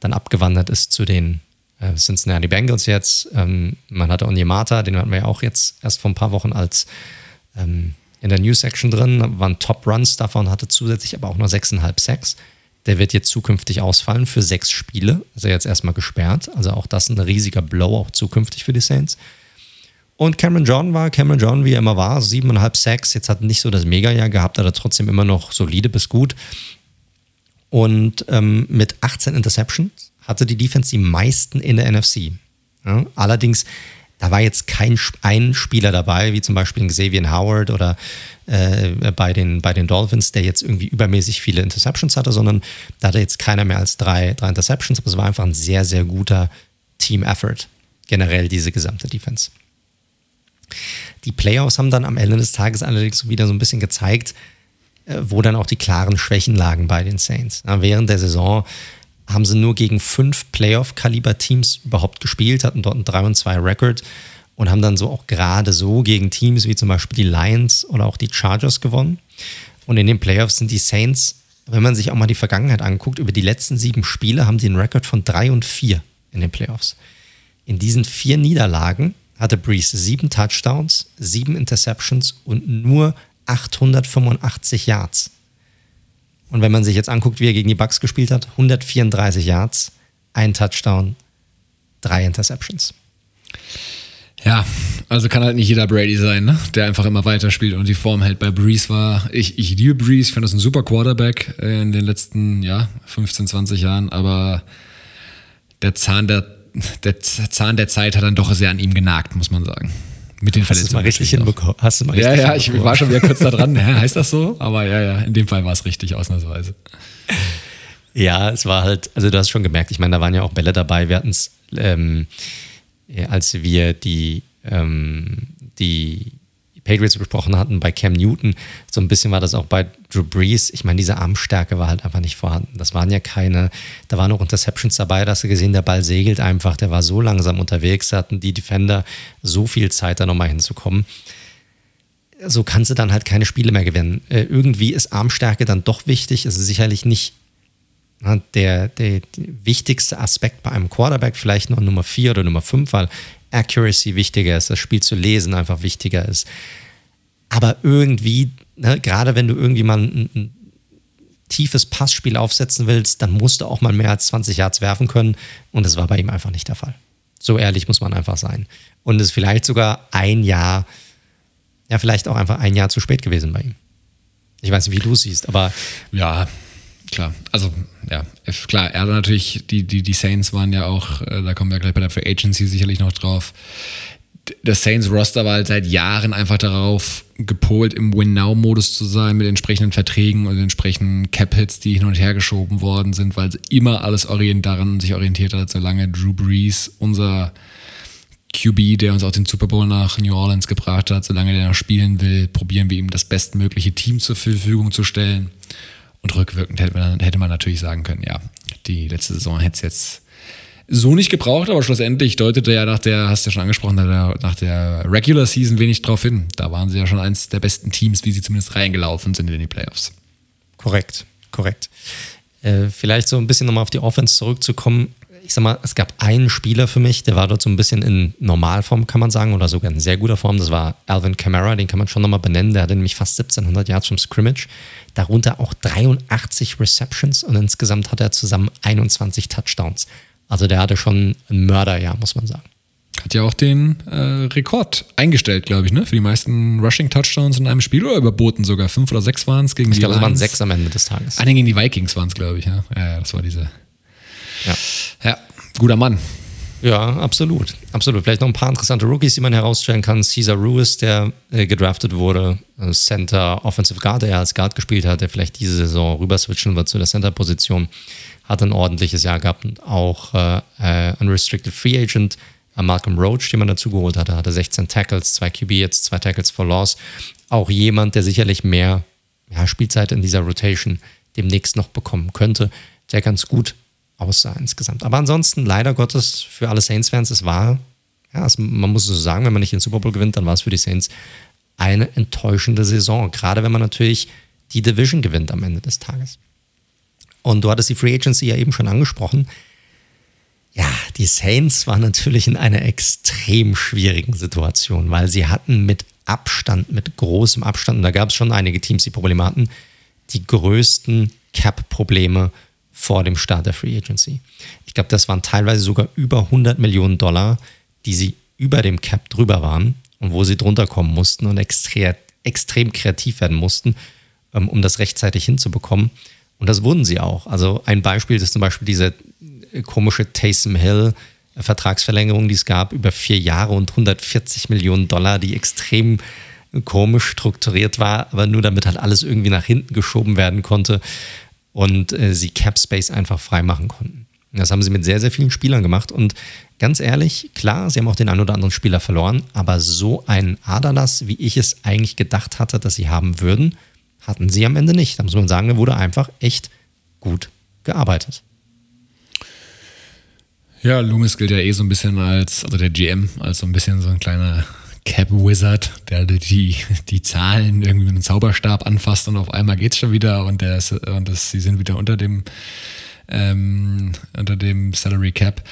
dann abgewandert ist zu den äh, Cincinnati Bengals jetzt. Ähm, man hatte Onyemata, den hatten wir ja auch jetzt erst vor ein paar Wochen als ähm, in der News Section drin, waren Top Runs davon, hatte zusätzlich aber auch nur 6,5 Sacks. Der wird jetzt zukünftig ausfallen für sechs Spiele. Ist er jetzt erstmal gesperrt. Also auch das ein riesiger Blow, auch zukünftig für die Saints. Und Cameron John war Cameron John, wie er immer war, siebeneinhalb Sacks. Jetzt hat er nicht so das Mega-Jahr gehabt, aber trotzdem immer noch solide bis gut. Und ähm, mit 18 Interceptions hatte die Defense die meisten in der NFC. Ja, allerdings da war jetzt kein ein Spieler dabei, wie zum Beispiel Xavier Howard oder äh, bei, den, bei den Dolphins, der jetzt irgendwie übermäßig viele Interceptions hatte, sondern da hatte jetzt keiner mehr als drei, drei Interceptions, aber es war einfach ein sehr, sehr guter Team-Effort, generell diese gesamte Defense. Die Playoffs haben dann am Ende des Tages allerdings wieder so ein bisschen gezeigt, äh, wo dann auch die klaren Schwächen lagen bei den Saints. während der Saison haben sie nur gegen fünf Playoff-Kaliber-Teams überhaupt gespielt, hatten dort einen 3 und 2 Record und haben dann so auch gerade so gegen Teams wie zum Beispiel die Lions oder auch die Chargers gewonnen. Und in den Playoffs sind die Saints, wenn man sich auch mal die Vergangenheit anguckt, über die letzten sieben Spiele haben die einen Record von 3 und 4 in den Playoffs. In diesen vier Niederlagen hatte Breeze sieben Touchdowns, sieben Interceptions und nur 885 Yards. Und wenn man sich jetzt anguckt, wie er gegen die Bucks gespielt hat, 134 Yards, ein Touchdown, drei Interceptions. Ja, also kann halt nicht jeder Brady sein, ne? der einfach immer weiterspielt und die Form hält. Bei Breeze war, ich, ich liebe Breeze, ich fand das ein super Quarterback in den letzten ja, 15, 20 Jahren, aber der Zahn der, der Zahn der Zeit hat dann doch sehr an ihm genagt, muss man sagen. Mit den Verletzungen. Hast du mal richtig hinbekommen? Hast du mal richtig ja, ja, ich war schon wieder kurz da dran. Ja, heißt das so? Aber ja, ja, in dem Fall war es richtig, ausnahmsweise. Ja, es war halt, also du hast schon gemerkt, ich meine, da waren ja auch Bälle dabei. Wir hatten es, ähm, als wir die, ähm, die Patriots besprochen hatten, bei Cam Newton, so ein bisschen war das auch bei Drew Brees. Ich meine, diese Armstärke war halt einfach nicht vorhanden. Das waren ja keine, da waren noch Interceptions dabei, da hast du gesehen, der Ball segelt einfach, der war so langsam unterwegs, da hatten die Defender so viel Zeit, da nochmal hinzukommen. So kannst du dann halt keine Spiele mehr gewinnen. Äh, irgendwie ist Armstärke dann doch wichtig. Es ist sicherlich nicht na, der, der, der wichtigste Aspekt bei einem Quarterback, vielleicht noch Nummer 4 oder Nummer 5, weil Accuracy wichtiger ist, das Spiel zu lesen einfach wichtiger ist. Aber irgendwie, ne, gerade wenn du irgendwie mal ein, ein, tiefes Passspiel aufsetzen willst, dann musst du auch mal mehr als 20 Yards werfen können. Und das war bei ihm einfach nicht der Fall. So ehrlich muss man einfach sein. Und es ist vielleicht sogar ein Jahr, ja, vielleicht auch einfach ein Jahr zu spät gewesen bei ihm. Ich weiß nicht, wie du es siehst, aber. Ja, klar. Also, ja, klar, er hat natürlich, die, die, die Saints waren ja auch, äh, da kommen wir gleich bei der Free Agency sicherlich noch drauf. Das Saints-Roster war halt seit Jahren einfach darauf gepolt, im Win-Now-Modus zu sein, mit entsprechenden Verträgen und entsprechenden Cap-Hits, die hin und her geschoben worden sind, weil immer alles orient daran sich orientiert hat, solange Drew Brees, unser QB, der uns auch den Super Bowl nach New Orleans gebracht hat, solange der noch spielen will, probieren wir ihm das bestmögliche Team zur Verfügung zu stellen. Und rückwirkend hätte man, hätte man natürlich sagen können, ja, die letzte Saison hätte es jetzt so nicht gebraucht, aber schlussendlich deutete ja nach der, hast du ja schon angesprochen, nach der Regular Season wenig drauf hin. Da waren sie ja schon eins der besten Teams, wie sie zumindest reingelaufen sind in die Playoffs. Korrekt, korrekt. Äh, vielleicht so ein bisschen nochmal auf die Offense zurückzukommen. Ich sag mal, es gab einen Spieler für mich, der war dort so ein bisschen in Normalform, kann man sagen, oder sogar in sehr guter Form. Das war Alvin Kamara, den kann man schon nochmal benennen. Der hatte nämlich fast 1700 Yards vom Scrimmage darunter auch 83 Receptions und insgesamt hat er zusammen 21 Touchdowns. Also der hatte schon ein Mörderjahr, muss man sagen. Hat ja auch den äh, Rekord eingestellt, glaube ich, ne? Für die meisten Rushing-Touchdowns in einem Spiel oder überboten sogar. Fünf oder sechs waren es gegen ich die Ich glaube, es waren sechs am Ende des Tages. Ah, gegen die Vikings waren es, glaube ich, ja. ja. das war diese. Ja. ja, guter Mann. Ja, absolut. Absolut. Vielleicht noch ein paar interessante Rookies, die man herausstellen kann. Caesar Ruiz, der äh, gedraftet wurde, äh, Center, Offensive Guard, der als Guard gespielt hat, der vielleicht diese Saison rüber switchen wird zu der Center-Position, hat ein ordentliches Jahr gehabt und auch äh, äh Unrestricted Free Agent. Malcolm Roach, den man dazu geholt hatte, hatte 16 Tackles, zwei QB jetzt, zwei Tackles for Loss. Auch jemand, der sicherlich mehr ja, Spielzeit in dieser Rotation demnächst noch bekommen könnte, der ganz gut aussah insgesamt. Aber ansonsten, leider Gottes, für alle Saints-Fans, es war, ja, es, man muss so sagen, wenn man nicht den Super Bowl gewinnt, dann war es für die Saints eine enttäuschende Saison. Gerade wenn man natürlich die Division gewinnt am Ende des Tages. Und du hattest die Free Agency ja eben schon angesprochen. Ja, die Saints waren natürlich in einer extrem schwierigen Situation, weil sie hatten mit Abstand, mit großem Abstand, und da gab es schon einige Teams, die Probleme hatten, die größten Cap-Probleme vor dem Start der Free Agency. Ich glaube, das waren teilweise sogar über 100 Millionen Dollar, die sie über dem Cap drüber waren und wo sie drunter kommen mussten und extrem, extrem kreativ werden mussten, ähm, um das rechtzeitig hinzubekommen. Und das wurden sie auch. Also ein Beispiel ist zum Beispiel diese komische Taysom Hill Vertragsverlängerung, die es gab, über vier Jahre und 140 Millionen Dollar, die extrem komisch strukturiert war, aber nur damit halt alles irgendwie nach hinten geschoben werden konnte und äh, sie Cap Space einfach freimachen konnten. Das haben sie mit sehr, sehr vielen Spielern gemacht und ganz ehrlich, klar, sie haben auch den einen oder anderen Spieler verloren, aber so ein Aderlass, wie ich es eigentlich gedacht hatte, dass sie haben würden, hatten sie am Ende nicht. Da muss man sagen, da wurde einfach echt gut gearbeitet. Ja, Loomis gilt ja eh so ein bisschen als, also der GM, als so ein bisschen so ein kleiner Cap Wizard, der die, die Zahlen irgendwie mit einem Zauberstab anfasst und auf einmal geht es schon wieder und, der ist, und das, sie sind wieder unter dem, ähm, unter dem Salary Cap.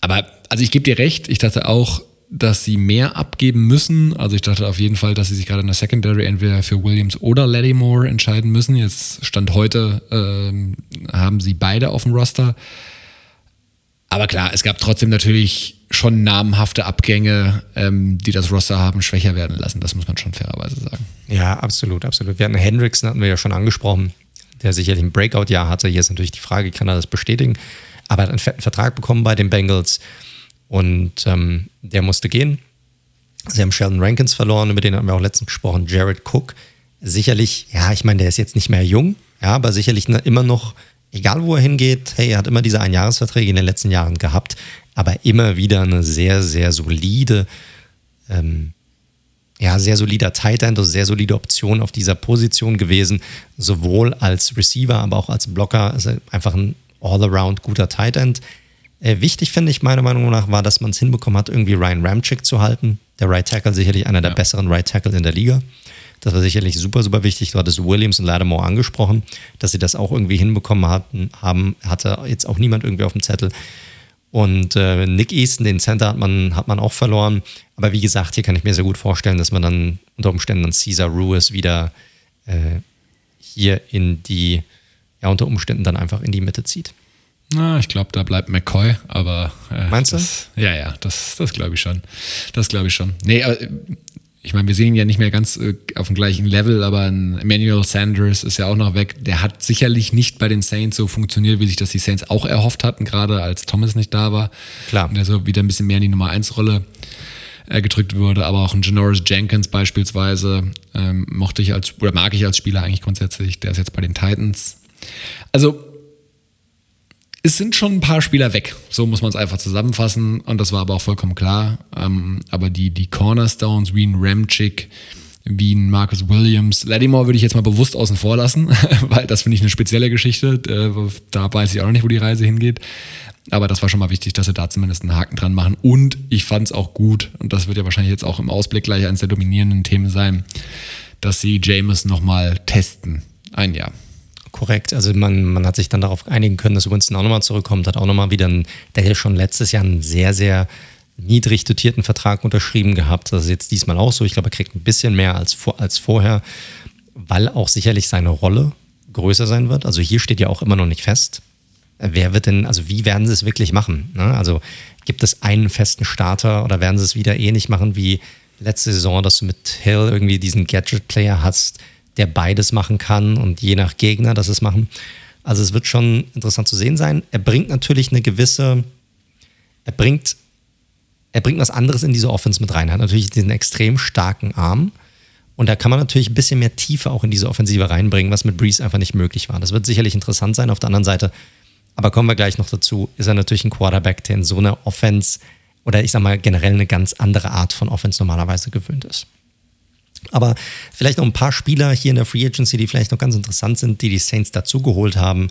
Aber also ich gebe dir recht, ich dachte auch, dass sie mehr abgeben müssen. Also ich dachte auf jeden Fall, dass sie sich gerade in der Secondary entweder für Williams oder Lattimore entscheiden müssen. Jetzt Stand heute ähm, haben sie beide auf dem Roster. Aber klar, es gab trotzdem natürlich schon namhafte Abgänge, ähm, die das Roster haben schwächer werden lassen. Das muss man schon fairerweise sagen. Ja, absolut, absolut. Wir hatten Hendrickson, hatten wir ja schon angesprochen, der sicherlich ein Breakout-Jahr hatte. Hier ist natürlich die Frage, kann er das bestätigen? Aber er hat einen fetten Vertrag bekommen bei den Bengals und ähm, der musste gehen. Sie haben Sheldon Rankins verloren, über den haben wir auch letztens gesprochen. Jared Cook, sicherlich, ja, ich meine, der ist jetzt nicht mehr jung, ja, aber sicherlich immer noch egal wo er hingeht, hey, er hat immer diese Einjahresverträge in den letzten Jahren gehabt, aber immer wieder eine sehr, sehr solide, ähm, ja, sehr solider Tight End, also sehr solide Option auf dieser Position gewesen, sowohl als Receiver, aber auch als Blocker, also einfach ein all-around guter Tight End. Äh, wichtig finde ich meiner Meinung nach war, dass man es hinbekommen hat, irgendwie Ryan Ramchick zu halten. Der Right Tackle sicherlich einer der ja. besseren Right Tackle in der Liga. Das war sicherlich super, super wichtig. Du hattest Williams und Lattimore angesprochen, dass sie das auch irgendwie hinbekommen hatten, haben, hatte jetzt auch niemand irgendwie auf dem Zettel. Und äh, Nick Easton, den Center, hat man, hat man auch verloren. Aber wie gesagt, hier kann ich mir sehr gut vorstellen, dass man dann unter Umständen dann Caesar Ruiz wieder äh, hier in die, ja, unter Umständen dann einfach in die Mitte zieht. Na, ich glaube, da bleibt McCoy, aber. Äh, Meinst das, du? Ja, ja, das, das glaube ich schon. Das glaube ich schon. Nee, aber, ich meine, wir sehen ihn ja nicht mehr ganz äh, auf dem gleichen Level, aber ein Emmanuel Sanders ist ja auch noch weg. Der hat sicherlich nicht bei den Saints so funktioniert, wie sich das die Saints auch erhofft hatten, gerade als Thomas nicht da war. Klar. Und der so wieder ein bisschen mehr in die Nummer 1 Rolle äh, gedrückt wurde. Aber auch ein Janoris Jenkins beispielsweise ähm, mochte ich als, oder mag ich als Spieler eigentlich grundsätzlich. Der ist jetzt bei den Titans. Also, es sind schon ein paar Spieler weg. So muss man es einfach zusammenfassen. Und das war aber auch vollkommen klar. Ähm, aber die, die Cornerstones wie ein Ramchick, wie ein Marcus Williams, Lattimore würde ich jetzt mal bewusst außen vor lassen, weil das finde ich eine spezielle Geschichte. Äh, da weiß ich auch noch nicht, wo die Reise hingeht. Aber das war schon mal wichtig, dass sie da zumindest einen Haken dran machen. Und ich fand es auch gut, und das wird ja wahrscheinlich jetzt auch im Ausblick gleich eines der dominierenden Themen sein, dass sie James nochmal testen. Ein Jahr. Korrekt. Also man, man hat sich dann darauf einigen können, dass Winston auch nochmal zurückkommt, hat auch nochmal wieder, ein, der ja schon letztes Jahr einen sehr, sehr niedrig dotierten Vertrag unterschrieben gehabt. Das ist jetzt diesmal auch so. Ich glaube, er kriegt ein bisschen mehr als, vor, als vorher, weil auch sicherlich seine Rolle größer sein wird. Also hier steht ja auch immer noch nicht fest. Wer wird denn, also wie werden sie es wirklich machen? Ne? Also gibt es einen festen Starter oder werden sie es wieder ähnlich machen wie letzte Saison, dass du mit Hill irgendwie diesen Gadget-Player hast, der beides machen kann und je nach Gegner das es machen. Also es wird schon interessant zu sehen sein. Er bringt natürlich eine gewisse, er bringt, er bringt was anderes in diese Offense mit rein. Er hat natürlich diesen extrem starken Arm. Und da kann man natürlich ein bisschen mehr Tiefe auch in diese Offensive reinbringen, was mit Breeze einfach nicht möglich war. Das wird sicherlich interessant sein. Auf der anderen Seite, aber kommen wir gleich noch dazu, ist er natürlich ein Quarterback, der in so einer Offense oder ich sag mal generell eine ganz andere Art von Offense normalerweise gewöhnt ist. Aber vielleicht noch ein paar Spieler hier in der Free Agency, die vielleicht noch ganz interessant sind, die die Saints dazugeholt haben.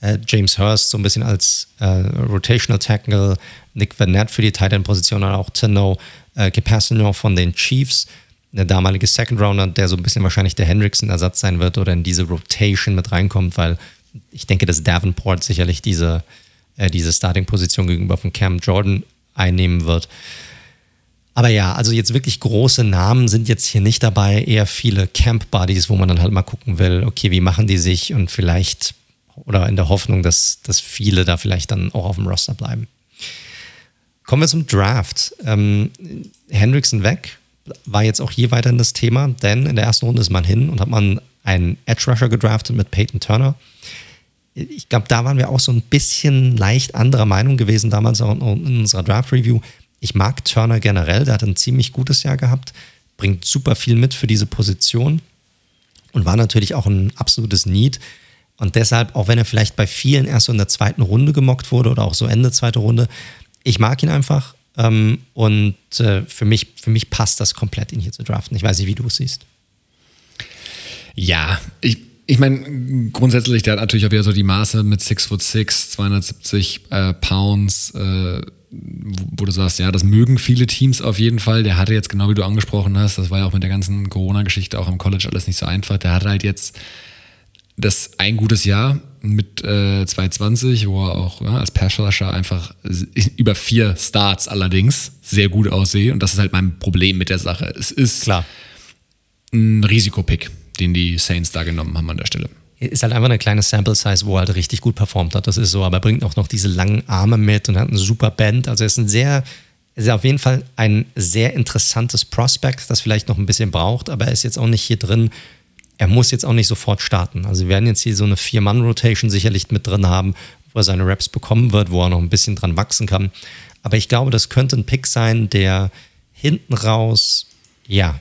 Äh, James Hurst so ein bisschen als äh, Rotational Tackle, Nick Vanette für die Tight End Position und auch Tano äh, Capasino von den Chiefs, der damalige Second Rounder, der so ein bisschen wahrscheinlich der Hendrickson-Ersatz sein wird oder in diese Rotation mit reinkommt, weil ich denke, dass Davenport sicherlich diese, äh, diese Starting-Position gegenüber von Cam Jordan einnehmen wird. Aber ja, also jetzt wirklich große Namen sind jetzt hier nicht dabei, eher viele Camp-Buddies, wo man dann halt mal gucken will, okay, wie machen die sich und vielleicht, oder in der Hoffnung, dass, dass viele da vielleicht dann auch auf dem Roster bleiben. Kommen wir zum Draft. Ähm, Hendrickson weg, war jetzt auch hier weiterhin das Thema, denn in der ersten Runde ist man hin und hat man einen Edge Rusher gedraftet mit Peyton Turner. Ich glaube, da waren wir auch so ein bisschen leicht anderer Meinung gewesen damals auch in unserer Draft Review. Ich mag Turner generell, der hat ein ziemlich gutes Jahr gehabt, bringt super viel mit für diese Position und war natürlich auch ein absolutes Need. Und deshalb, auch wenn er vielleicht bei vielen erst so in der zweiten Runde gemockt wurde oder auch so Ende zweite Runde, ich mag ihn einfach. Ähm, und äh, für, mich, für mich passt das komplett, ihn hier zu draften. Ich weiß nicht, wie du es siehst. Ja, ich, ich meine, grundsätzlich, der hat natürlich auch wieder so die Maße mit 6 foot 6, 270 äh, Pounds, äh, wo du sagst, ja, das mögen viele Teams auf jeden Fall. Der hatte jetzt, genau wie du angesprochen hast, das war ja auch mit der ganzen Corona-Geschichte auch im College alles nicht so einfach. Der hat halt jetzt das ein gutes Jahr mit äh, 220, wo er auch ja, als Passrusher einfach über vier Starts allerdings sehr gut aussehe. Und das ist halt mein Problem mit der Sache. Es ist Klar. ein Risikopick, den die Saints da genommen haben an der Stelle ist halt einfach eine kleine Sample Size, wo er halt richtig gut performt hat. Das ist so, aber er bringt auch noch diese langen Arme mit und hat eine super Band. Also er ist ein sehr, ist auf jeden Fall ein sehr interessantes Prospect, das vielleicht noch ein bisschen braucht, aber er ist jetzt auch nicht hier drin. Er muss jetzt auch nicht sofort starten. Also wir werden jetzt hier so eine Vier-Mann-Rotation sicherlich mit drin haben, wo er seine Raps bekommen wird, wo er noch ein bisschen dran wachsen kann. Aber ich glaube, das könnte ein Pick sein, der hinten raus, ja,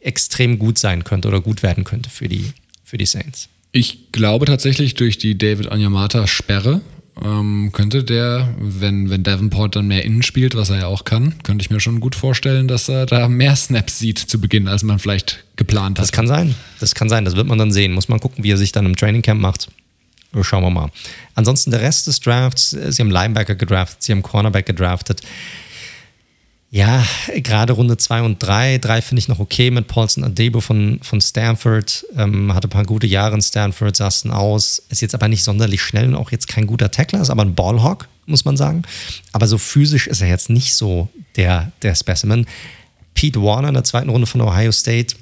extrem gut sein könnte oder gut werden könnte für die, für die Saints. Ich glaube tatsächlich durch die David Anyamata-Sperre ähm, könnte der, wenn, wenn Davenport dann mehr innen spielt, was er ja auch kann, könnte ich mir schon gut vorstellen, dass er da mehr Snaps sieht zu Beginn, als man vielleicht geplant hat. Das kann sein. Das kann sein. Das wird man dann sehen. Muss man gucken, wie er sich dann im Trainingcamp macht. Schauen wir mal. Ansonsten der Rest des Drafts, sie haben Linebacker gedraftet, sie haben Cornerback gedraftet. Ja, gerade Runde 2 und 3. 3 finde ich noch okay mit Paulson Adebo von, von Stanford. Ähm, hatte ein paar gute Jahre in Stanford, sah es aus. Ist jetzt aber nicht sonderlich schnell und auch jetzt kein guter Tackler, ist aber ein Ballhawk, muss man sagen. Aber so physisch ist er jetzt nicht so der, der Specimen. Pete Warner in der zweiten Runde von Ohio State,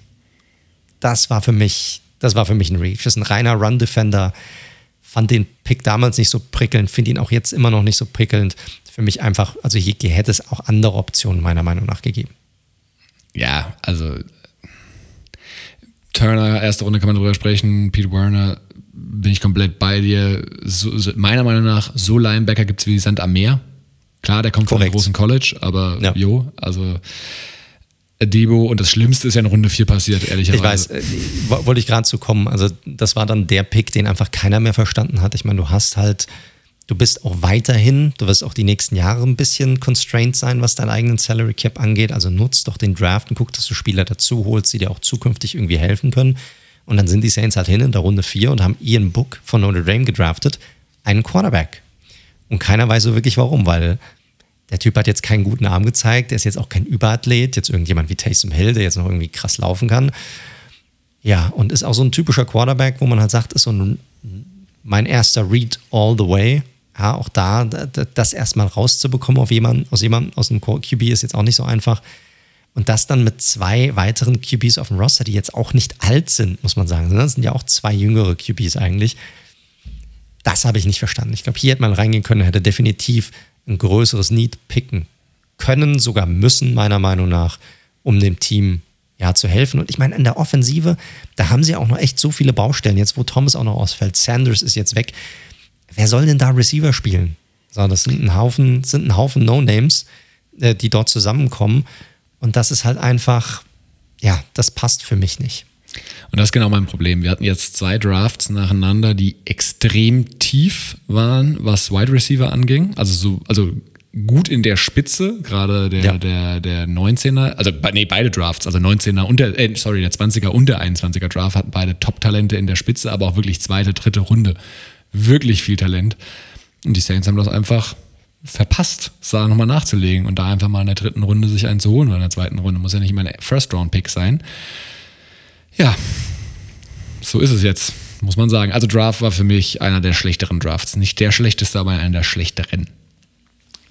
das war für mich, das war für mich ein Reach. Das ist ein reiner Run-Defender. Fand den Pick damals nicht so prickelnd, finde ihn auch jetzt immer noch nicht so prickelnd. Für mich einfach, also hier hätte es auch andere Optionen meiner Meinung nach gegeben. Ja, also Turner, erste Runde kann man drüber sprechen, Pete Werner, bin ich komplett bei dir. So, so, meiner Meinung nach, so Linebacker gibt es wie Sand am Meer. Klar, der kommt Korrekt. von einem großen College, aber ja. jo, also Debo und das Schlimmste ist ja in Runde 4 passiert, ehrlicherweise. Ich weiß, äh, wollte ich gerade zu kommen. Also, das war dann der Pick, den einfach keiner mehr verstanden hat. Ich meine, du hast halt, du bist auch weiterhin, du wirst auch die nächsten Jahre ein bisschen constrained sein, was deinen eigenen Salary Cap angeht. Also nutzt doch den Draft und guck, dass du Spieler dazu holst, die dir auch zukünftig irgendwie helfen können. Und dann sind die Saints halt hin in der Runde 4 und haben Ian Book von Notre Dame gedraftet, einen Quarterback. Und keiner weiß so wirklich warum, weil der Typ hat jetzt keinen guten Arm gezeigt, der ist jetzt auch kein Überathlet, jetzt irgendjemand wie Taysom Hill, der jetzt noch irgendwie krass laufen kann. Ja, und ist auch so ein typischer Quarterback, wo man halt sagt, ist so ein, mein erster Read all the way. Ja, auch da, das erstmal rauszubekommen auf jemanden, aus jemandem, aus einem QB ist jetzt auch nicht so einfach. Und das dann mit zwei weiteren QBs auf dem Roster, die jetzt auch nicht alt sind, muss man sagen. Das sind ja auch zwei jüngere QBs eigentlich. Das habe ich nicht verstanden. Ich glaube, hier hätte man reingehen können, hätte definitiv ein größeres Need picken können, sogar müssen, meiner Meinung nach, um dem Team ja, zu helfen. Und ich meine, in der Offensive, da haben sie auch noch echt so viele Baustellen. Jetzt, wo Thomas auch noch ausfällt, Sanders ist jetzt weg. Wer soll denn da Receiver spielen? So, das sind ein Haufen, sind ein Haufen No-Names, äh, die dort zusammenkommen. Und das ist halt einfach, ja, das passt für mich nicht. Und das ist genau mein Problem. Wir hatten jetzt zwei Drafts nacheinander, die extrem tief waren, was Wide Receiver anging. Also so, also gut in der Spitze, gerade der, ja. der, der 19er, also nee, beide Drafts, also 19er und der, äh, sorry, der 20er und der 21er Draft hatten beide Top-Talente in der Spitze, aber auch wirklich zweite, dritte Runde. Wirklich viel Talent. Und die Saints haben das einfach verpasst, da nochmal nachzulegen und da einfach mal in der dritten Runde sich einen zu holen oder in der zweiten Runde. Muss ja nicht immer ein First-Round-Pick sein. Ja, so ist es jetzt, muss man sagen. Also Draft war für mich einer der schlechteren Drafts. Nicht der schlechteste, aber einer der schlechteren.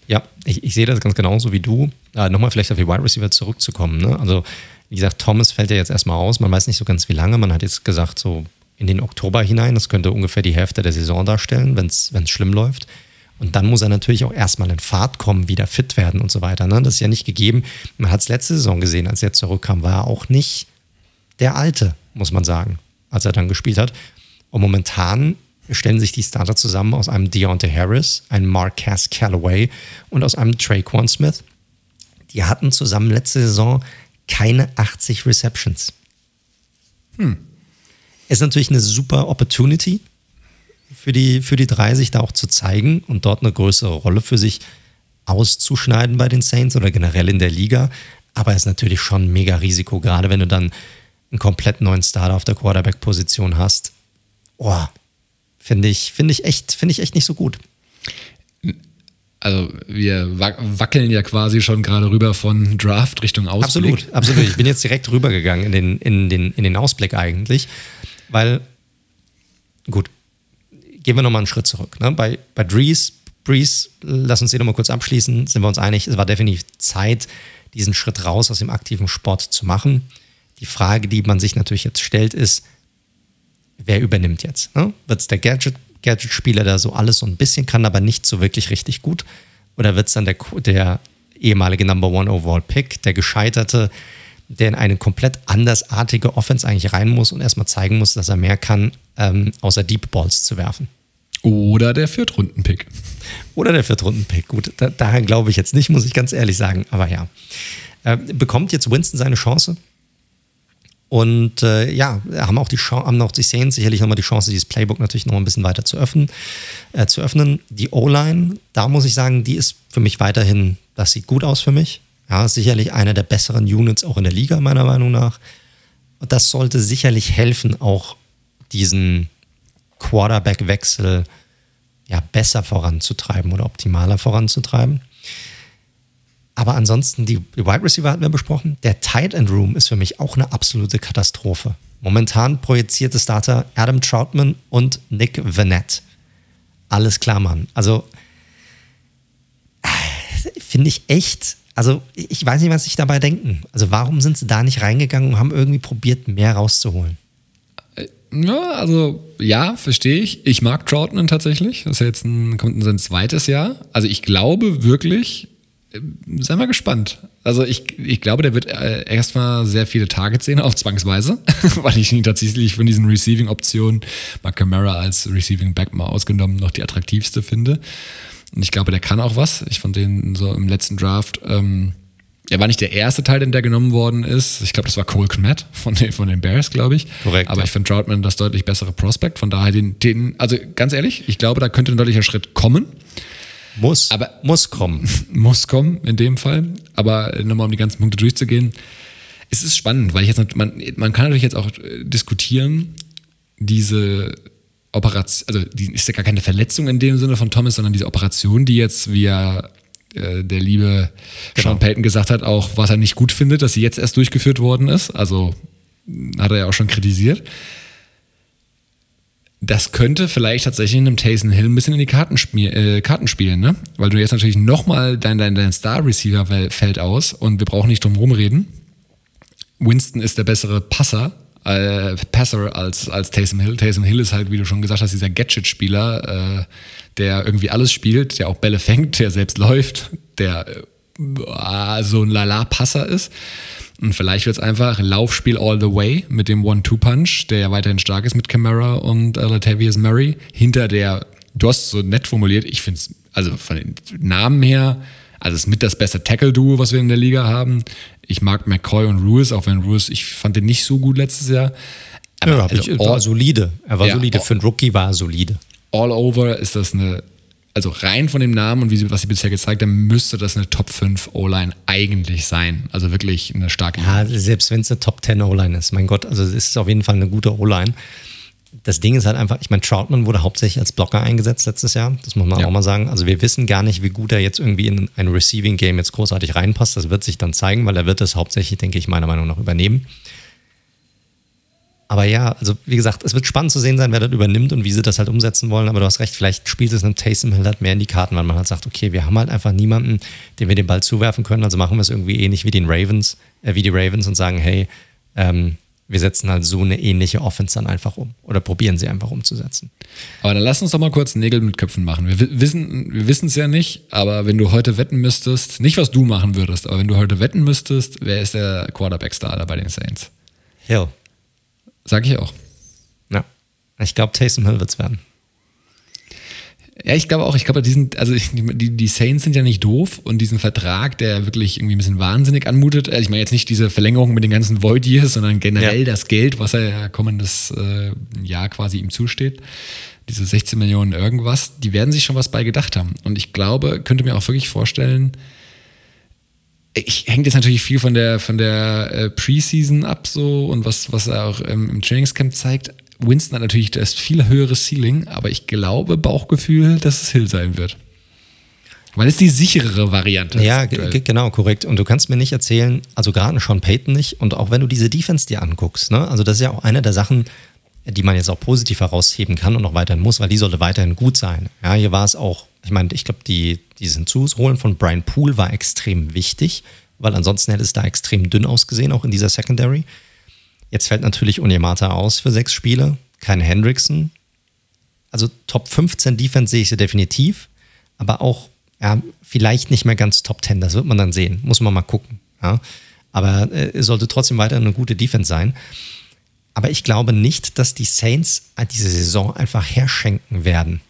Ja, ich, ich sehe das ganz genauso wie du. Äh, Nochmal vielleicht auf die Wide Receiver zurückzukommen. Ne? Also, wie gesagt, Thomas fällt ja jetzt erstmal aus. Man weiß nicht so ganz, wie lange. Man hat jetzt gesagt, so in den Oktober hinein. Das könnte ungefähr die Hälfte der Saison darstellen, wenn es schlimm läuft. Und dann muss er natürlich auch erstmal in Fahrt kommen, wieder fit werden und so weiter. Ne? Das ist ja nicht gegeben. Man hat es letzte Saison gesehen, als er zurückkam, war er auch nicht der Alte, muss man sagen, als er dann gespielt hat. Und momentan stellen sich die Starter zusammen aus einem Deontay Harris, einem Marquez Callaway und aus einem Traquan Smith. Die hatten zusammen letzte Saison keine 80 Receptions. Hm. Ist natürlich eine super Opportunity für die, für die drei, sich da auch zu zeigen und dort eine größere Rolle für sich auszuschneiden bei den Saints oder generell in der Liga. Aber ist natürlich schon ein mega Risiko, gerade wenn du dann einen komplett neuen Starter auf der Quarterback-Position hast. Oh, finde ich, finde ich echt, finde ich echt nicht so gut. Also wir wackeln ja quasi schon gerade rüber von Draft Richtung Ausblick. Absolut, absolut. Ich bin jetzt direkt rübergegangen in den, in den, in den Ausblick eigentlich, weil, gut, gehen wir nochmal einen Schritt zurück. Ne? Bei, bei Breeze, Breeze, lass uns hier nochmal kurz abschließen, sind wir uns einig, es war definitiv Zeit, diesen Schritt raus aus dem aktiven Sport zu machen. Die Frage, die man sich natürlich jetzt stellt, ist, wer übernimmt jetzt? Ne? Wird es der Gadget, Gadget-Spieler, der so alles so ein bisschen kann, aber nicht so wirklich richtig gut? Oder wird es dann der, der ehemalige Number One Overall Pick, der Gescheiterte, der in eine komplett andersartige Offense eigentlich rein muss und erstmal zeigen muss, dass er mehr kann, ähm, außer Deep Balls zu werfen? Oder der Viertrunden-Pick. Oder der Viertrunden-Pick. Gut, da, daran glaube ich jetzt nicht, muss ich ganz ehrlich sagen. Aber ja. Äh, bekommt jetzt Winston seine Chance? Und äh, ja, haben auch die Chance, haben auch die Saints sicherlich nochmal die Chance, dieses Playbook natürlich noch ein bisschen weiter zu öffnen. Äh, zu öffnen. Die O-Line, da muss ich sagen, die ist für mich weiterhin, das sieht gut aus für mich. Ja, sicherlich einer der besseren Units auch in der Liga, meiner Meinung nach. Und das sollte sicherlich helfen, auch diesen Quarterback-Wechsel ja, besser voranzutreiben oder optimaler voranzutreiben. Aber ansonsten, die, Wide Receiver hatten wir besprochen. Der Tight End Room ist für mich auch eine absolute Katastrophe. Momentan projizierte Starter Adam Troutman und Nick Vanette. Alles klar, Mann. Also, finde ich echt, also ich weiß nicht, was sich dabei denken. Also, warum sind sie da nicht reingegangen und haben irgendwie probiert, mehr rauszuholen? Ja, also ja, verstehe ich. Ich mag Troutman tatsächlich. Das ist ja jetzt ein, kommt in sein zweites Jahr. Also ich glaube wirklich, äh, sei mal gespannt. Also ich, ich glaube, der wird äh, erstmal sehr viele Targets sehen, auch zwangsweise, weil ich ihn tatsächlich von diesen Receiving-Optionen, Mark Camara als Receiving Back mal ausgenommen, noch die attraktivste finde. Und ich glaube, der kann auch was. Ich fand den so im letzten Draft ähm, er war nicht der erste Teil, der genommen worden ist. Ich glaube, das war Cole Kmet von den, von den Bears, glaube ich. Korrekt. Aber ja. ich finde Troutman das deutlich bessere Prospect. Von daher den, den, also ganz ehrlich, ich glaube, da könnte ein deutlicher Schritt kommen. Muss, Aber- muss kommen. Muss kommen in dem Fall. Aber nochmal, um die ganzen Punkte durchzugehen. Es ist spannend, weil ich jetzt, man, man kann natürlich jetzt auch äh, diskutieren, diese Operation, also die ist ja gar keine Verletzung in dem Sinne von Thomas, sondern diese Operation, die jetzt, wie er äh, der liebe Sean Payton gesagt hat, auch was er nicht gut findet, dass sie jetzt erst durchgeführt worden ist. Also hat er ja auch schon kritisiert. Das könnte vielleicht tatsächlich in einem Taysom Hill ein bisschen in die Karten, spiel, äh, Karten spielen, ne? Weil du jetzt natürlich nochmal dein, dein, dein Star-Receiver fällt aus und wir brauchen nicht drum rumreden. Winston ist der bessere Passer, äh, Passer als, als Taysom Hill. Taysom Hill ist halt, wie du schon gesagt hast, dieser Gadget-Spieler, äh, der irgendwie alles spielt, der auch Bälle fängt, der selbst läuft, der äh, so ein Lala-Passer ist. Und vielleicht wird es einfach Laufspiel all the way mit dem One-Two-Punch, der ja weiterhin stark ist mit Camara und äh, Latavius Murray. Hinter der, du hast so nett formuliert, ich finde es, also von den Namen her, also es ist mit das beste Tackle-Duo, was wir in der Liga haben. Ich mag McCoy und Ruiz, auch wenn Ruiz, ich fand den nicht so gut letztes Jahr. Aber Ja, also ich, war solide. Er war Ja, solide. Für einen Rookie war er solide. all over ist das eine, also rein von dem Namen und wie sie, was sie bisher gezeigt haben, müsste das eine Top 5 O-Line eigentlich sein. Also wirklich eine starke. Ja, selbst wenn es eine Top 10 O-Line ist, mein Gott, also es ist auf jeden Fall eine gute O-Line. Das Ding ist halt einfach, ich meine, Troutman wurde hauptsächlich als Blocker eingesetzt letztes Jahr, das muss man Ja. auch mal sagen. Also wir wissen gar nicht, wie gut er jetzt irgendwie in ein Receiving-Game jetzt großartig reinpasst. Das wird sich dann zeigen, weil er wird das hauptsächlich, denke ich, meiner Meinung nach übernehmen. Aber ja, also wie gesagt, es wird spannend zu sehen sein, wer das übernimmt und wie sie das halt umsetzen wollen. Aber du hast recht, vielleicht spielt es einem Taysom Hill halt mehr in die Karten, weil man halt sagt, okay, wir haben halt einfach niemanden, dem wir den Ball zuwerfen können. Also machen wir es irgendwie ähnlich wie den Ravens, äh, wie die Ravens und sagen, hey, ähm, wir setzen halt so eine ähnliche Offense dann einfach um oder probieren sie einfach umzusetzen. Aber dann lass uns doch mal kurz Nägel mit Köpfen machen. Wir wi- wissen wir wissen es ja nicht, aber wenn du heute wetten müsstest, nicht was du machen würdest, aber wenn du heute wetten müsstest, wer ist der Quarterback-Starter bei den Saints? Hill. Sag ich auch. Ja. Ich glaube, Taysom Hill wird es werden. Ja, ich glaube auch, ich glaube, die sind, also die, die Saints sind ja nicht doof und diesen Vertrag, der wirklich irgendwie ein bisschen wahnsinnig anmutet, also ich meine jetzt nicht diese Verlängerung mit den ganzen Void Years, sondern generell Ja. das Geld, was er ja kommendes äh, Jahr quasi ihm zusteht, diese 16 Millionen irgendwas, die werden sich schon was bei gedacht haben. Und ich glaube, könnte mir auch wirklich vorstellen, ich hängt jetzt natürlich viel von der von der äh, Preseason ab so und was was er auch ähm, im Trainingscamp zeigt. Winston hat natürlich das viel höhere Ceiling, aber ich glaube Bauchgefühl, dass es Hill sein wird. Weil es die sicherere Variante Ja, ist. ge- genau, korrekt. Und du kannst mir nicht erzählen, also gerade Sean Payton nicht, und auch wenn du diese Defense dir anguckst, ne, also das ist ja auch eine der Sachen, die man jetzt auch positiv herausheben kann und auch weiterhin muss, weil die sollte weiterhin gut sein. Ja, hier war es auch, ich meine, ich glaube, die, dieses Hinzuholen von Brian Poole war extrem wichtig, weil ansonsten hätte es da extrem dünn ausgesehen, auch in dieser Secondary. Jetzt fällt natürlich Onyemata aus für sechs Spiele, kein Hendrickson. Also Top 15 Defense sehe ich sie definitiv, aber auch ja, vielleicht nicht mehr ganz Top 10, das wird man dann sehen, muss man mal gucken. Ja. Aber äh, es sollte trotzdem weiter eine gute Defense sein. Aber ich glaube nicht, dass die Saints diese Saison einfach herschenken werden,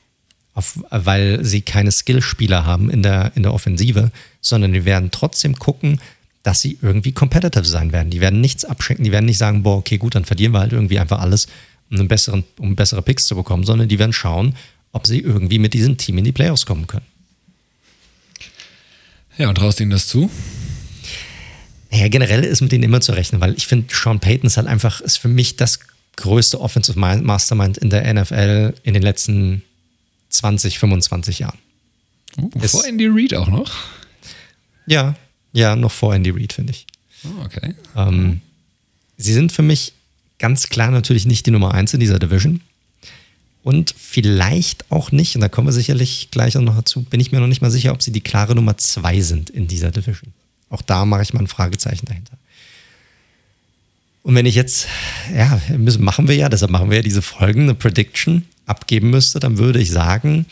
auf, weil sie keine Skillspieler haben in der, in der Offensive, sondern die werden trotzdem gucken, dass sie irgendwie competitive sein werden. Die werden nichts abschenken, die werden nicht sagen, boah, okay, gut, dann verlieren wir halt irgendwie einfach alles, um, einen besseren, um bessere Picks zu bekommen, sondern die werden schauen, ob sie irgendwie mit diesem Team in die Playoffs kommen können. Ja, und traust ihnen das zu? Naja, generell ist mit denen immer zu rechnen, weil ich finde, Sean Payton ist halt einfach, ist für mich das größte Offensive Mastermind in der NFL in den letzten 20, 25 Jahren. Uh, vor Andy Reid auch noch. Ja, ja, noch vor Andy Reid, finde ich. Oh, okay. Ähm, sie sind für mich ganz klar natürlich nicht die Nummer 1 in dieser Division. Und vielleicht auch nicht, und da kommen wir sicherlich gleich auch noch dazu, bin ich mir noch nicht mal sicher, ob sie die klare Nummer 2 sind in dieser Division. Auch da mache ich mal ein Fragezeichen dahinter. Und wenn ich jetzt, ja, müssen, machen wir ja, deshalb machen wir ja diese Folgen, eine Prediction abgeben müsste, dann würde ich sagen,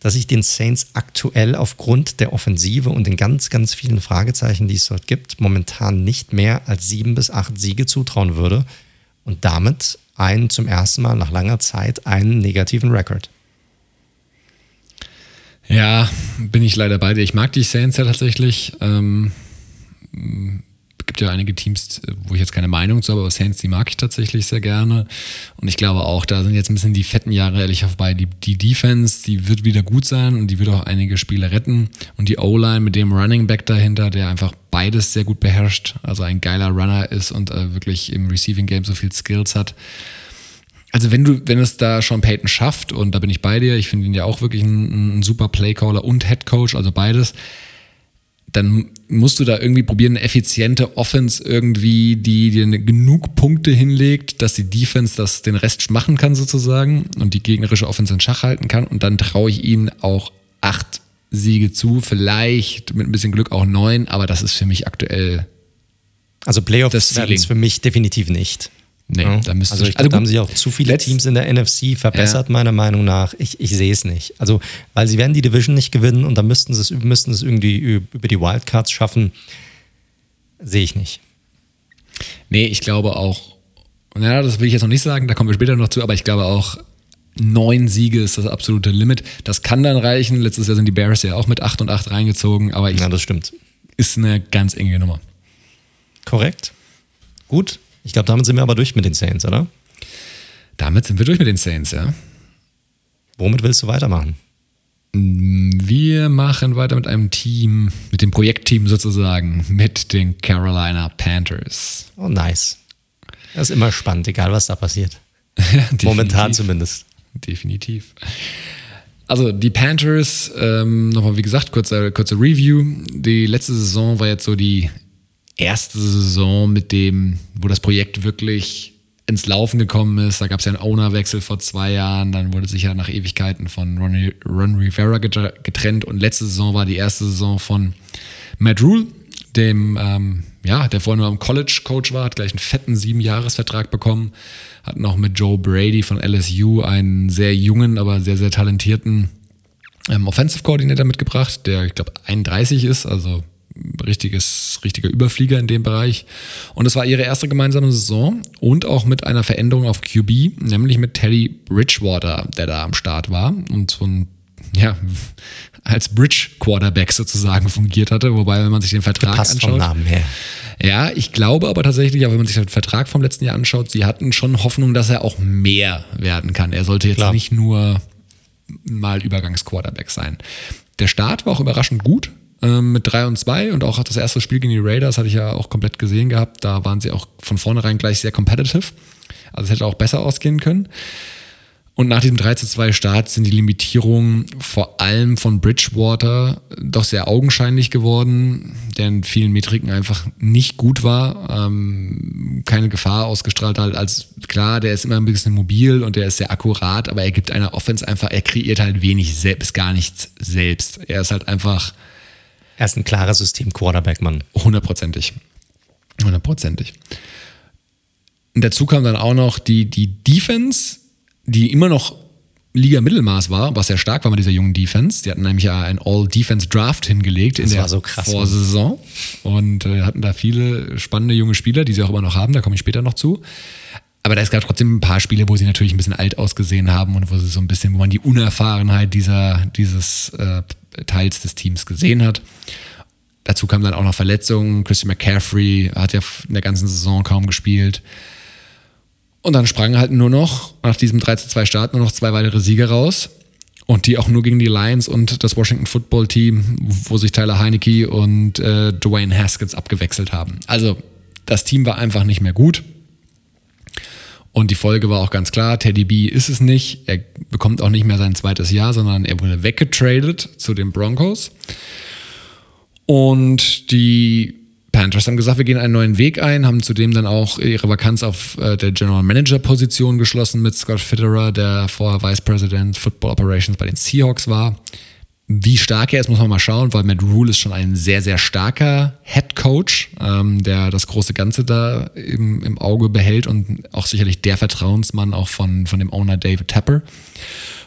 dass ich den Saints aktuell aufgrund der Offensive und den ganz, ganz vielen Fragezeichen, die es dort gibt, momentan nicht mehr als sieben bis acht Siege zutrauen würde und damit einen zum ersten Mal nach langer Zeit einen negativen Rekord. Ja, bin ich leider bei dir. Ich mag die Saints ja tatsächlich. Ähm, gibt ja einige Teams, wo ich jetzt keine Meinung zu habe, aber Saints, die mag ich tatsächlich sehr gerne. Und ich glaube auch, da sind jetzt ein bisschen die fetten Jahre ehrlich vorbei. Die, die Defense, die wird wieder gut sein und die wird auch einige Spiele retten. Und die O-Line mit dem Running Back dahinter, der einfach beides sehr gut beherrscht, also ein geiler Runner ist und äh, wirklich im Receiving Game so viel Skills hat. Also wenn du, wenn es da Sean Payton schafft, und da bin ich bei dir, ich finde ihn ja auch wirklich ein, ein super Playcaller und Head Coach, also beides, dann musst du da irgendwie probieren, eine effiziente Offense irgendwie, die dir genug Punkte hinlegt, dass die Defense das den Rest machen kann sozusagen und die gegnerische Offense in Schach halten kann. Und dann traue ich ihnen auch acht Siege zu, vielleicht mit ein bisschen Glück auch neun, aber das ist für mich aktuell. Also Playoffs werden es für mich definitiv nicht. Nee, ja. da müsste also ich also glaub, da haben sich auch zu viele Teams in der NFC verbessert, ja. meiner Meinung nach. Ich, ich sehe es nicht. Also, weil sie werden die Division nicht gewinnen und dann müssten sie es, müssten es irgendwie über die Wildcards schaffen. Sehe ich nicht. Nee, ich glaube auch, naja, das will ich jetzt noch nicht sagen, da kommen wir später noch zu, aber ich glaube auch, neun Siege ist das absolute Limit. Das kann dann reichen. Letztes Jahr sind die Bears ja auch mit 8 und 8 reingezogen, aber ich, ja, das stimmt. Ist eine ganz enge Nummer. Korrekt. Gut, ich glaube, damit sind wir aber durch mit den Saints, oder? Damit sind wir durch mit den Saints, ja. Womit willst du weitermachen? Wir machen weiter mit einem Team, mit dem Projektteam sozusagen, mit den Carolina Panthers. Oh, nice. Das ist immer spannend, egal was da passiert. Momentan zumindest. Definitiv. Also die Panthers, ähm, nochmal wie gesagt, kurze, kurze Review. Die letzte Saison war jetzt so die erste Saison, mit dem, wo das Projekt wirklich ins Laufen gekommen ist. Da gab es ja einen Ownerwechsel vor zwei Jahren, dann wurde sich ja nach Ewigkeiten von Ron, Ron Rivera getrennt und letzte Saison war die erste Saison von Matt Rule, dem, ähm, ja, der vorher nur am College Coach war, hat gleich einen fetten Siebenjahresvertrag bekommen, hat noch mit Joe Brady von LSU einen sehr jungen, aber sehr, sehr talentierten ähm, Offensive Coordinator mitgebracht, der, ich glaube, 31 ist, also richtiges, richtiger Überflieger in dem Bereich. Und es war ihre erste gemeinsame Saison und auch mit einer Veränderung auf QB, nämlich mit Teddy Bridgewater, der da am Start war und so ein, ja, als Bridge Quarterback sozusagen fungiert hatte, wobei, wenn man sich den Vertrag Passt anschaut. Vom Namen her. Ja, ich glaube aber tatsächlich, auch wenn man sich den Vertrag vom letzten Jahr anschaut, sie hatten schon Hoffnung, dass er auch mehr werden kann. Er sollte jetzt Klar. nicht nur mal Übergangsquarterback sein. Der Start war auch überraschend gut ähm, mit 3 und 2 und auch das erste Spiel gegen die Raiders hatte ich ja auch komplett gesehen gehabt. Da waren sie auch von vornherein gleich sehr competitive. Also es hätte auch besser ausgehen können. Und nach diesem 3 zu 2 Start sind die Limitierungen vor allem von Bridgewater doch sehr augenscheinlich geworden, der in vielen Metriken einfach nicht gut war, ähm, keine Gefahr ausgestrahlt hat. Als klar, der ist immer ein bisschen mobil und der ist sehr akkurat, aber er gibt einer Offense einfach, er kreiert halt wenig selbst, gar nichts selbst. Er ist halt einfach er ist ein klarer System-Quarterback-Mann. Hundertprozentig. Hundertprozentig. Und dazu kam dann auch noch die, die Defense, die immer noch Liga Mittelmaß war, was sehr stark war mit dieser jungen Defense. Die hatten nämlich ja ein All-Defense-Draft hingelegt das in der so krass, Vorsaison und äh, hatten da viele spannende junge Spieler, die sie auch immer noch haben, da komme ich später noch zu. Aber da gab trotzdem ein paar Spiele, wo sie natürlich ein bisschen alt ausgesehen haben und wo sie so ein bisschen, wo man die Unerfahrenheit dieser, dieses äh, Teils des Teams gesehen hat. Dazu kamen dann auch noch Verletzungen. Christian McCaffrey hat ja in der ganzen Saison kaum gespielt. Und dann sprangen halt nur noch nach diesem 3-2 Start nur noch zwei weitere Siege raus. Und die auch nur gegen die Lions und das Washington Football Team, wo sich Tyler Heinecke und äh, Dwayne Haskins abgewechselt haben. Also das Team war einfach nicht mehr gut. Und die Folge war auch ganz klar, Teddy B ist es nicht. Er bekommt auch nicht mehr sein zweites Jahr, sondern er wurde weggetradet zu den Broncos. Und die Panthers haben gesagt, wir gehen einen neuen Weg ein, haben zudem dann auch ihre Vakanz auf äh, der General Manager Position geschlossen mit Scott Fitterer, der vorher Vice President Football Operations bei den Seahawks war. Wie stark er ist, muss man mal schauen, weil Matt Rule ist schon ein sehr, sehr starker Head Coach, ähm, der das große Ganze da im, im Auge behält und auch sicherlich der Vertrauensmann auch von, von dem Owner David Tapper.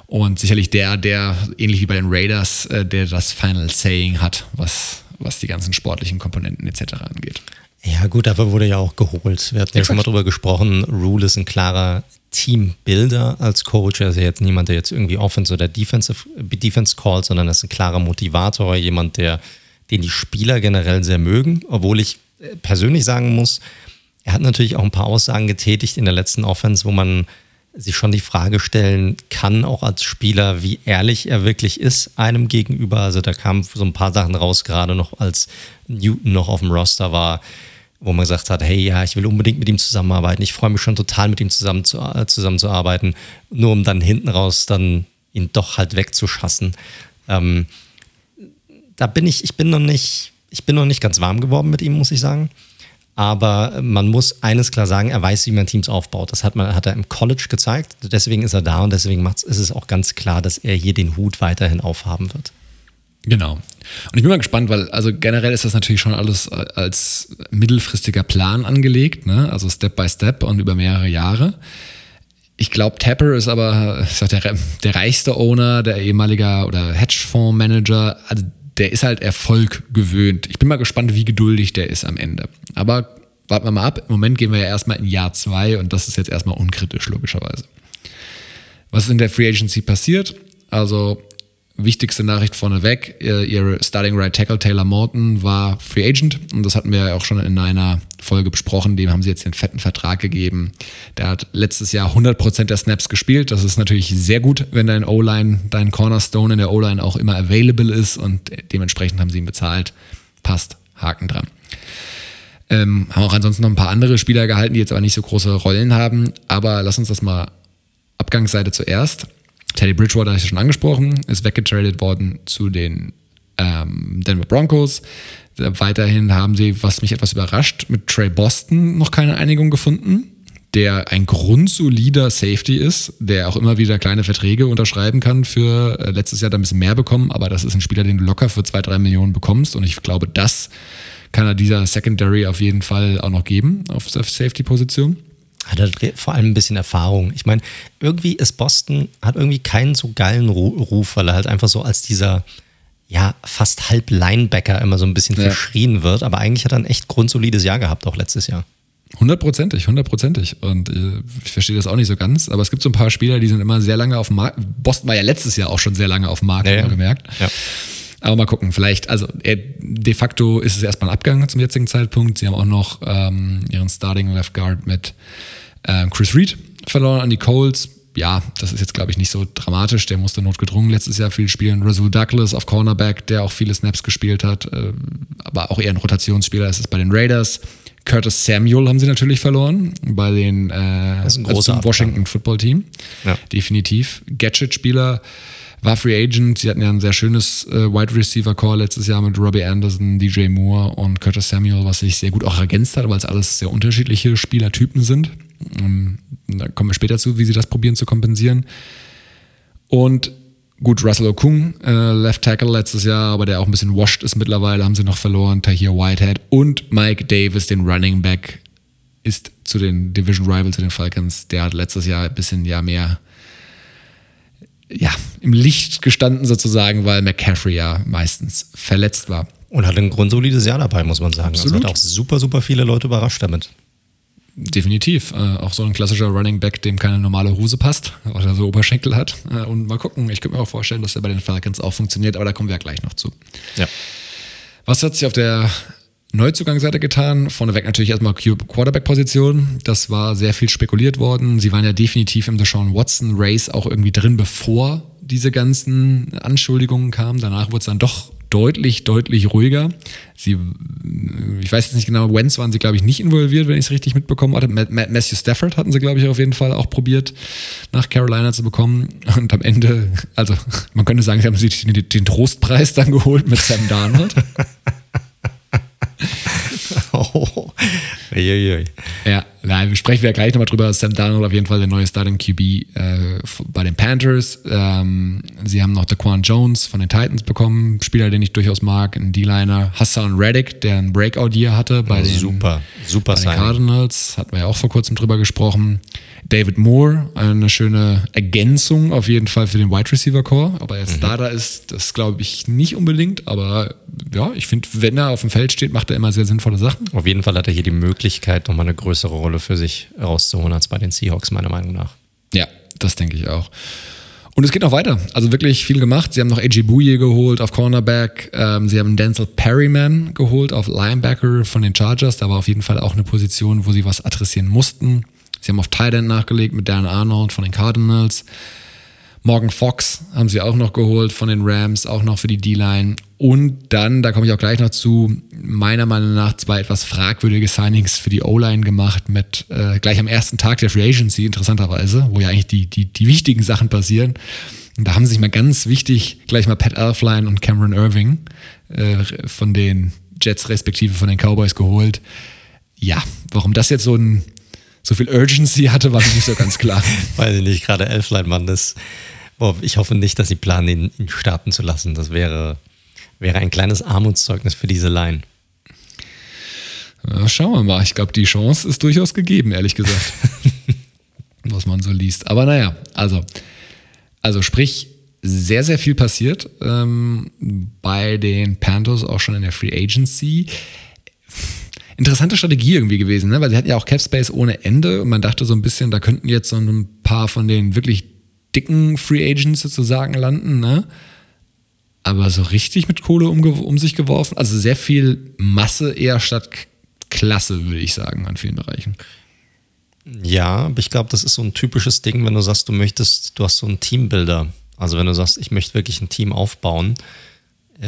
Und sicherlich der, der, ähnlich wie bei den Raiders, äh, der das Final Saying hat, was, was die ganzen sportlichen Komponenten etc. angeht. Ja, gut, dafür wurde ja auch geholt. Wir hatten ja schon mal drüber gesprochen. Rule ist ein klarer Teambuilder als Coach. Ja jetzt niemand, der jetzt irgendwie Offense oder Defensive, Defense calls, sondern er ist ein klarer Motivator, jemand, der, den die Spieler generell sehr mögen. Obwohl ich äh, persönlich sagen muss, er hat natürlich auch ein paar Aussagen getätigt in der letzten Offense, wo man sich schon die Frage stellen kann, auch als Spieler, wie ehrlich er wirklich ist einem gegenüber. Also da kamen so ein paar Sachen raus, gerade noch als Newton noch auf dem Roster war, wo man gesagt hat, hey, ja, ich will unbedingt mit ihm zusammenarbeiten. Ich freue mich schon total, mit ihm zusammen zu, äh, zusammenzuarbeiten, nur um dann hinten raus dann ihn doch halt wegzuschassen. Ähm, da bin ich, ich bin noch nicht, ich bin noch nicht ganz warm geworden mit ihm, muss ich sagen. Aber man muss eines klar sagen, er weiß, wie man Teams aufbaut. Das hat, man, hat er im College gezeigt. Deswegen ist er da und deswegen ist es auch ganz klar, dass er hier den Hut weiterhin aufhaben wird. Genau. Und ich bin mal gespannt, weil also generell ist das natürlich schon alles als mittelfristiger Plan angelegt, ne? also Step by Step und über mehrere Jahre. Ich glaube, Tapper ist aber sag, der, der reichste Owner, der ehemalige oder Hedgefondsmanager. Also der ist halt Erfolg gewöhnt. Ich bin mal gespannt, wie geduldig der ist am Ende. Aber warten wir mal ab. Im Moment gehen wir ja erstmal in Jahr zwei und das ist jetzt erstmal unkritisch, logischerweise. Was ist in der Free Agency passiert? Also wichtigste Nachricht vorneweg, ihre Starting Right Tackle Taylor Morton war Free Agent und das hatten wir ja auch schon in einer Folge besprochen, dem haben sie jetzt den fetten Vertrag gegeben. Der hat letztes Jahr 100% der Snaps gespielt, das ist natürlich sehr gut, wenn dein O-Line, dein Cornerstone in der O-Line auch immer available ist und dementsprechend haben sie ihn bezahlt. Passt, Haken dran. Ähm, haben auch ansonsten noch ein paar andere Spieler gehalten, die jetzt aber nicht so große Rollen haben, aber lass uns das mal Abgangsseite zuerst. Teddy Bridgewater, habe ich schon angesprochen, ist weggetradet worden zu den ähm, Denver Broncos. Weiterhin haben sie, was mich etwas überrascht, mit Trey Boston noch keine Einigung gefunden, der ein grundsolider Safety ist, der auch immer wieder kleine Verträge unterschreiben kann für äh, letztes Jahr da ein bisschen mehr bekommen, aber das ist ein Spieler, den du locker für zwei, drei Millionen bekommst. Und ich glaube, das kann er dieser Secondary auf jeden Fall auch noch geben auf der Safety-Position hat er vor allem ein bisschen Erfahrung. Ich meine, irgendwie ist Boston, hat irgendwie keinen so geilen Ruf, weil er halt einfach so als dieser, ja, fast halb Linebacker immer so ein bisschen ja. verschrien wird. Aber eigentlich hat er ein echt grundsolides Jahr gehabt, auch letztes Jahr. Hundertprozentig, hundertprozentig. Und äh, ich verstehe das auch nicht so ganz. Aber es gibt so ein paar Spieler, die sind immer sehr lange auf dem Markt. Boston war ja letztes Jahr auch schon sehr lange auf dem Markt, ja, ja. gemerkt. Ja. Aber mal gucken, vielleicht, also de facto ist es erstmal ein Abgang zum jetzigen Zeitpunkt. Sie haben auch noch ähm, ihren Starting Left Guard mit äh, Chris Reed verloren an die Colts. Ja, das ist jetzt, glaube ich, nicht so dramatisch. Der musste notgedrungen letztes Jahr viel spielen. Rasul Douglas auf Cornerback, der auch viele Snaps gespielt hat, äh, aber auch eher ein Rotationsspieler ist es bei den Raiders. Curtis Samuel haben sie natürlich verloren bei den äh, also Washington Football Team. Ja. Definitiv. Gadget-Spieler war Free Agent. Sie hatten ja ein sehr schönes äh, Wide Receiver Call letztes Jahr mit Robbie Anderson, DJ Moore und Curtis Samuel, was sich sehr gut auch ergänzt hat, weil es alles sehr unterschiedliche Spielertypen sind. Ähm, da kommen wir später zu, wie sie das probieren zu kompensieren. Und gut, Russell Okung, äh, Left Tackle letztes Jahr, aber der auch ein bisschen washed ist mittlerweile, haben sie noch verloren. Tahir Whitehead und Mike Davis, den Running Back, ist zu den Division Rivals, zu den Falcons. Der hat letztes Jahr ein bisschen ja mehr ja, im Licht gestanden sozusagen, weil McCaffrey ja meistens verletzt war. Und hat ein grundsolides Jahr dabei, muss man sagen. Absolut. Also hat auch super, super viele Leute überrascht damit. Definitiv. Äh, auch so ein klassischer Running Back, dem keine normale Hose passt, weil er so Oberschenkel hat. Äh, und mal gucken, ich könnte mir auch vorstellen, dass er bei den Falcons auch funktioniert, aber da kommen wir ja gleich noch zu. Ja. Was hat sich auf der Neuzugangsseite getan? Vorneweg natürlich erstmal Quarterback-Position. Das war sehr viel spekuliert worden. Sie waren ja definitiv im Deshaun Watson Race auch irgendwie drin, bevor diese ganzen Anschuldigungen kamen. Danach wurde es dann doch deutlich, deutlich ruhiger. Sie, ich weiß jetzt nicht genau, Wentz waren sie, glaube ich, nicht involviert, wenn ich es richtig mitbekommen hatte. Matthew Stafford hatten sie, glaube ich, auf jeden Fall auch probiert, nach Carolina zu bekommen. Und am Ende, also man könnte sagen, sie haben sich den, den Trostpreis dann geholt mit Sam Darnold. oh. Uiuiui. Ja, Nein, sprechen wir ja gleich nochmal drüber. Sam Darnold auf jeden Fall der neue Starting QB äh, bei den Panthers. Ähm, sie haben noch Daquan Jones von den Titans bekommen, Spieler, den ich durchaus mag, ein D-Liner. Hassan Reddick, der ein Breakout-Year hatte bei, den, super, super bei den Cardinals. Hatten wir ja auch vor kurzem drüber gesprochen. David Moore, eine schöne Ergänzung auf jeden Fall für den Wide Receiver Core. Aber er mhm. Starter ist, das glaube ich nicht unbedingt. Aber ja, ich finde, wenn er auf dem Feld steht, macht er immer sehr sinnvolle Sachen. Auf jeden Fall hat er hier die Möglichkeit, nochmal eine größere Rolle für sich rauszuholen als bei den Seahawks, meiner Meinung nach. Ja, das denke ich auch. Und es geht noch weiter. Also wirklich viel gemacht. Sie haben noch AJ Bouye geholt auf Cornerback. Ähm, sie haben Denzel Perryman geholt auf Linebacker von den Chargers. Da war auf jeden Fall auch eine Position, wo sie was adressieren mussten. Sie haben auf Tight nachgelegt mit Dan Arnold von den Cardinals. Morgan Fox haben sie auch noch geholt von den Rams, auch noch für die D-Line. Und dann, da komme ich auch gleich noch zu, meiner Meinung nach zwei etwas fragwürdige Signings für die O-Line gemacht mit äh, gleich am ersten Tag der Free Agency, interessanterweise, wo ja eigentlich die, die, die wichtigen Sachen passieren. Und da haben sie sich mal ganz wichtig gleich mal Pat Elfline und Cameron Irving äh, von den Jets respektive von den Cowboys geholt. Ja, warum das jetzt so ein so viel Urgency hatte, war mir nicht so ganz klar. Weiß ich nicht, gerade Elfline-Mann ist. Boah, ich hoffe nicht, dass sie planen, ihn, ihn starten zu lassen. Das wäre, wäre ein kleines Armutszeugnis für diese Line. Ja, schauen wir mal. Ich glaube, die Chance ist durchaus gegeben, ehrlich gesagt. was man so liest. Aber naja, also, also sprich, sehr, sehr viel passiert ähm, bei den Panthers auch schon in der Free Agency interessante Strategie irgendwie gewesen, ne? weil sie hatten ja auch Cap Space ohne Ende und man dachte so ein bisschen, da könnten jetzt so ein paar von den wirklich dicken Free Agents sozusagen landen, ne? Aber so richtig mit Kohle um, um sich geworfen, also sehr viel Masse eher statt Klasse, würde ich sagen, an vielen Bereichen. Ja, aber ich glaube, das ist so ein typisches Ding, wenn du sagst, du möchtest, du hast so einen Teambuilder. Also wenn du sagst, ich möchte wirklich ein Team aufbauen,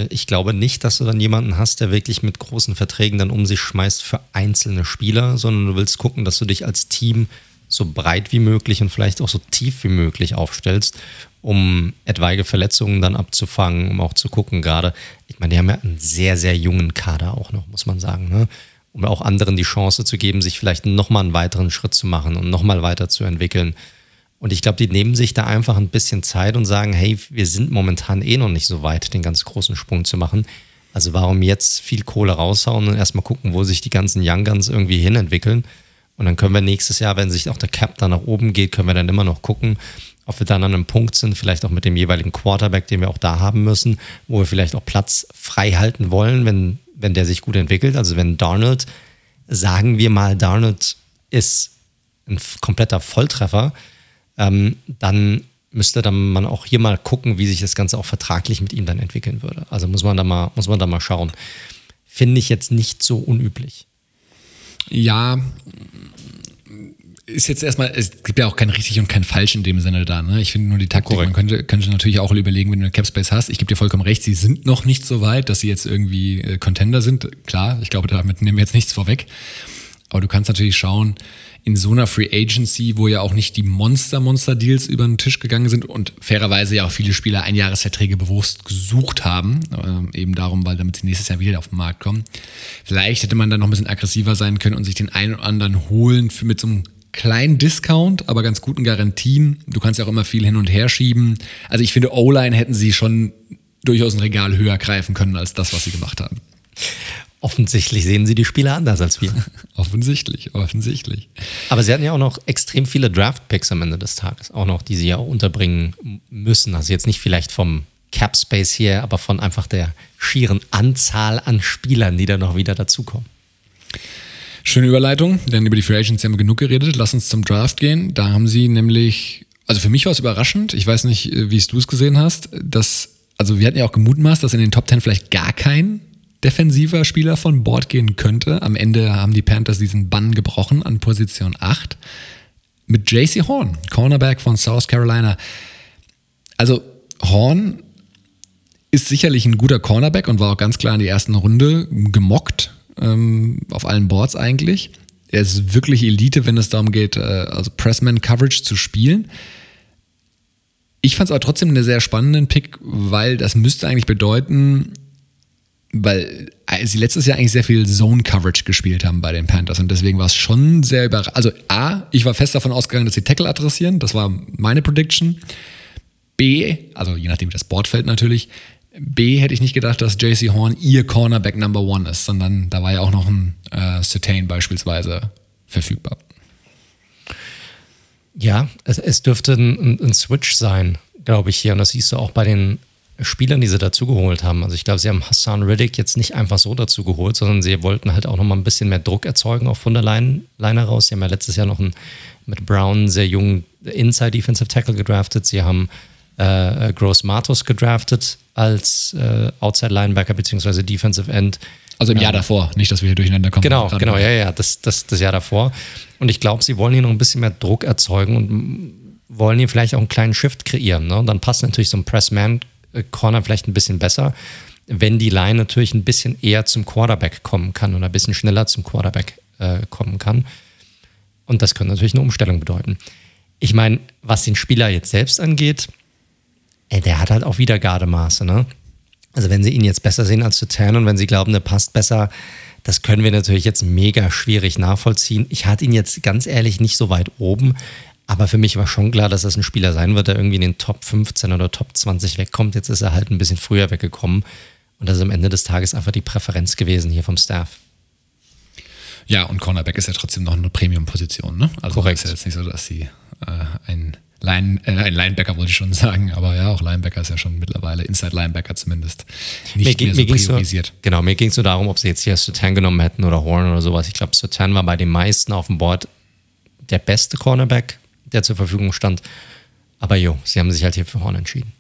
ich glaube nicht, dass du dann jemanden hast, der wirklich mit großen Verträgen dann um sich schmeißt für einzelne Spieler, sondern du willst gucken, dass du dich als Team so breit wie möglich und vielleicht auch so tief wie möglich aufstellst, um etwaige Verletzungen dann abzufangen, um auch zu gucken, gerade, ich meine, die haben ja einen sehr, sehr jungen Kader auch noch, muss man sagen, ne? um auch anderen die Chance zu geben, sich vielleicht nochmal einen weiteren Schritt zu machen und nochmal weiterzuentwickeln. Und ich glaube, die nehmen sich da einfach ein bisschen Zeit und sagen, hey, wir sind momentan eh noch nicht so weit, den ganz großen Sprung zu machen. Also warum jetzt viel Kohle raushauen und erstmal gucken, wo sich die ganzen Young Guns irgendwie hinentwickeln. Und dann können wir nächstes Jahr, wenn sich auch der Cap dann nach oben geht, können wir dann immer noch gucken, ob wir dann an einem Punkt sind, vielleicht auch mit dem jeweiligen Quarterback, den wir auch da haben müssen, wo wir vielleicht auch Platz frei halten wollen, wenn, wenn der sich gut entwickelt. Also wenn Darnold, sagen wir mal, Darnold ist ein kompletter Volltreffer, ähm, dann müsste dann man auch hier mal gucken, wie sich das Ganze auch vertraglich mit ihm dann entwickeln würde. Also muss man da mal, muss man da mal schauen. Finde ich jetzt nicht so unüblich. Ja, ist jetzt erstmal, es gibt ja auch kein richtig und kein falsch in dem Sinne da. Ne? Ich finde nur die Taktik, Korrekt. man könnte, könnte natürlich auch überlegen, wenn du eine Capspace hast. Ich gebe dir vollkommen recht, sie sind noch nicht so weit, dass sie jetzt irgendwie äh, Contender sind. Klar, ich glaube, damit nehmen wir jetzt nichts vorweg. Aber du kannst natürlich schauen, in so einer Free Agency, wo ja auch nicht die Monster-Monster-Deals über den Tisch gegangen sind und fairerweise ja auch viele Spieler Einjahresverträge bewusst gesucht haben, äh, eben darum, weil damit sie nächstes Jahr wieder auf den Markt kommen. Vielleicht hätte man dann noch ein bisschen aggressiver sein können und sich den einen oder anderen holen für, mit so einem kleinen Discount, aber ganz guten Garantien. Du kannst ja auch immer viel hin und her schieben. Also ich finde, O-Line hätten sie schon durchaus ein Regal höher greifen können als das, was sie gemacht haben. Offensichtlich sehen sie die Spieler anders als wir. offensichtlich, offensichtlich. Aber sie hatten ja auch noch extrem viele Draft-Picks am Ende des Tages, auch noch, die sie ja auch unterbringen müssen. Also jetzt nicht vielleicht vom Cap Space hier, aber von einfach der schieren Anzahl an Spielern, die da noch wieder dazukommen. Schöne Überleitung, denn über die Free Agents haben wir genug geredet. Lass uns zum Draft gehen. Da haben sie nämlich, also für mich war es überraschend, ich weiß nicht, wie es du es gesehen hast, dass, also wir hatten ja auch gemutmaßt, dass in den Top 10 vielleicht gar kein defensiver Spieler von Bord gehen könnte. Am Ende haben die Panthers diesen Bann gebrochen an Position 8 mit JC Horn, Cornerback von South Carolina. Also Horn ist sicherlich ein guter Cornerback und war auch ganz klar in der ersten Runde gemockt, ähm, auf allen Boards eigentlich. Er ist wirklich Elite, wenn es darum geht, äh, also Pressman-Coverage zu spielen. Ich fand es aber trotzdem einen sehr spannenden Pick, weil das müsste eigentlich bedeuten, weil äh, sie letztes Jahr eigentlich sehr viel Zone-Coverage gespielt haben bei den Panthers und deswegen war es schon sehr überraschend. Also A, ich war fest davon ausgegangen, dass sie Tackle adressieren, das war meine Prediction. B, also je nachdem wie das Board fällt natürlich, B hätte ich nicht gedacht, dass JC Horn ihr Cornerback Number One ist, sondern da war ja auch noch ein äh, Certain beispielsweise verfügbar. Ja, es, es dürfte ein, ein, Switch sein, glaube ich hier. Und das siehst du auch bei den Spielern, die sie dazugeholt haben. Also ich glaube, sie haben Hassan Riddick jetzt nicht einfach so dazu geholt, sondern sie wollten halt auch nochmal ein bisschen mehr Druck erzeugen, auch von der Line, Line heraus. Sie haben ja letztes Jahr noch einen, mit Brown sehr jungen Inside Defensive Tackle gedraftet. Sie haben äh, Gross Matos gedraftet als äh, Outside Linebacker bzw. Defensive End. Also im Jahr ähm, davor, nicht, dass wir hier durcheinander kommen. Genau, genau, ja, ja, das, das, das Jahr davor. Und ich glaube, sie wollen hier noch ein bisschen mehr Druck erzeugen und wollen hier vielleicht auch einen kleinen Shift kreieren. Ne? Und dann passt natürlich so ein Press-Man-Corner vielleicht ein bisschen besser, wenn die Line natürlich ein bisschen eher zum Quarterback kommen kann oder ein bisschen schneller zum Quarterback äh, kommen kann. Und das könnte natürlich eine Umstellung bedeuten. Ich meine, was den Spieler jetzt selbst angeht, ey, der hat halt auch wieder Gardemaße, ne? Also wenn sie ihn jetzt besser sehen als Sutan und wenn sie glauben, der passt besser, das können wir natürlich jetzt mega schwierig nachvollziehen. Ich hatte ihn jetzt ganz ehrlich nicht so weit oben, aber für mich war schon klar, dass das ein Spieler sein wird, der irgendwie in den Top 15 oder Top 20 wegkommt. Jetzt ist er halt ein bisschen früher weggekommen und das ist am Ende des Tages einfach die Präferenz gewesen hier vom Staff. Ja, und Cornerback ist ja trotzdem noch eine Premium-Position, ne? Also Korrekt. ist ja jetzt nicht so, dass sie äh, ein Line, äh, ein Linebacker wollte ich schon sagen, aber ja, auch Linebacker ist ja schon mittlerweile, Inside Linebacker zumindest, nicht mir, mehr so priorisiert. Nur, genau, mir ging es nur darum, ob sie jetzt hier Sutan genommen hätten oder Horn oder sowas. Ich glaube, Sutan war bei den meisten auf dem Board der beste Cornerback, der zur Verfügung stand. Aber jo, sie haben sich halt hier für Horn entschieden.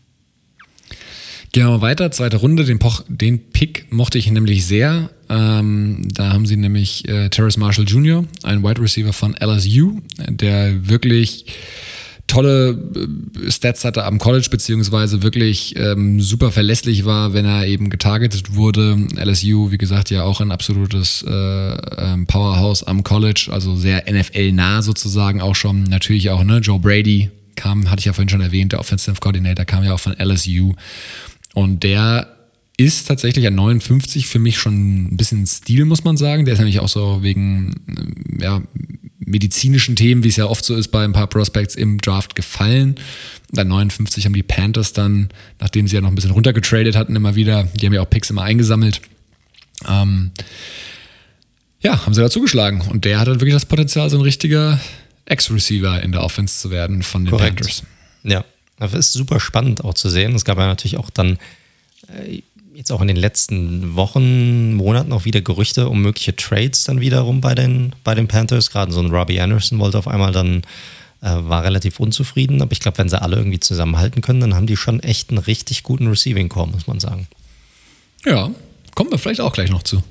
Gehen wir mal weiter, zweite Runde. Den, Poch, den Pick mochte ich nämlich sehr. Ähm, da haben sie nämlich äh, Terrace Marshall Jr., ein Wide Receiver von LSU, der wirklich tolle äh, Stats hatte am College, beziehungsweise wirklich ähm, super verlässlich war, wenn er eben getargetet wurde. LSU, wie gesagt, ja auch ein absolutes äh, ähm, Powerhouse am College, also sehr NFL-nah sozusagen auch schon. Natürlich auch, ne, Joe Brady kam, hatte ich ja vorhin schon erwähnt, der Offensive Coordinator kam ja auch von LSU. Und der ist tatsächlich an 59 für mich schon ein bisschen Stil, muss man sagen. Der ist nämlich auch so wegen, äh, ja, medizinischen Themen, wie es ja oft so ist bei ein paar Prospects im Draft gefallen. Dann 59 haben die Panthers dann, nachdem sie ja noch ein bisschen runtergetradet hatten, immer wieder, die haben ja auch Picks immer eingesammelt. Ähm, ja, haben sie da zugeschlagen. Und der hat dann wirklich das Potenzial, so ein richtiger Ex-Receiver in der Offense zu werden von den Korrekt. Panthers. Ja, das ist super spannend auch zu sehen. Es gab ja natürlich auch dann äh, jetzt auch in den letzten Wochen, Monaten auch wieder Gerüchte um mögliche Trades dann wiederum bei den, bei den Panthers. Gerade so ein Robbie Anderson wollte auf einmal dann, äh, war relativ unzufrieden. Aber ich glaube, wenn sie alle irgendwie zusammenhalten können, dann haben die schon echt einen richtig guten Receiving Core, muss man sagen. Ja, kommen wir vielleicht auch gleich noch zu.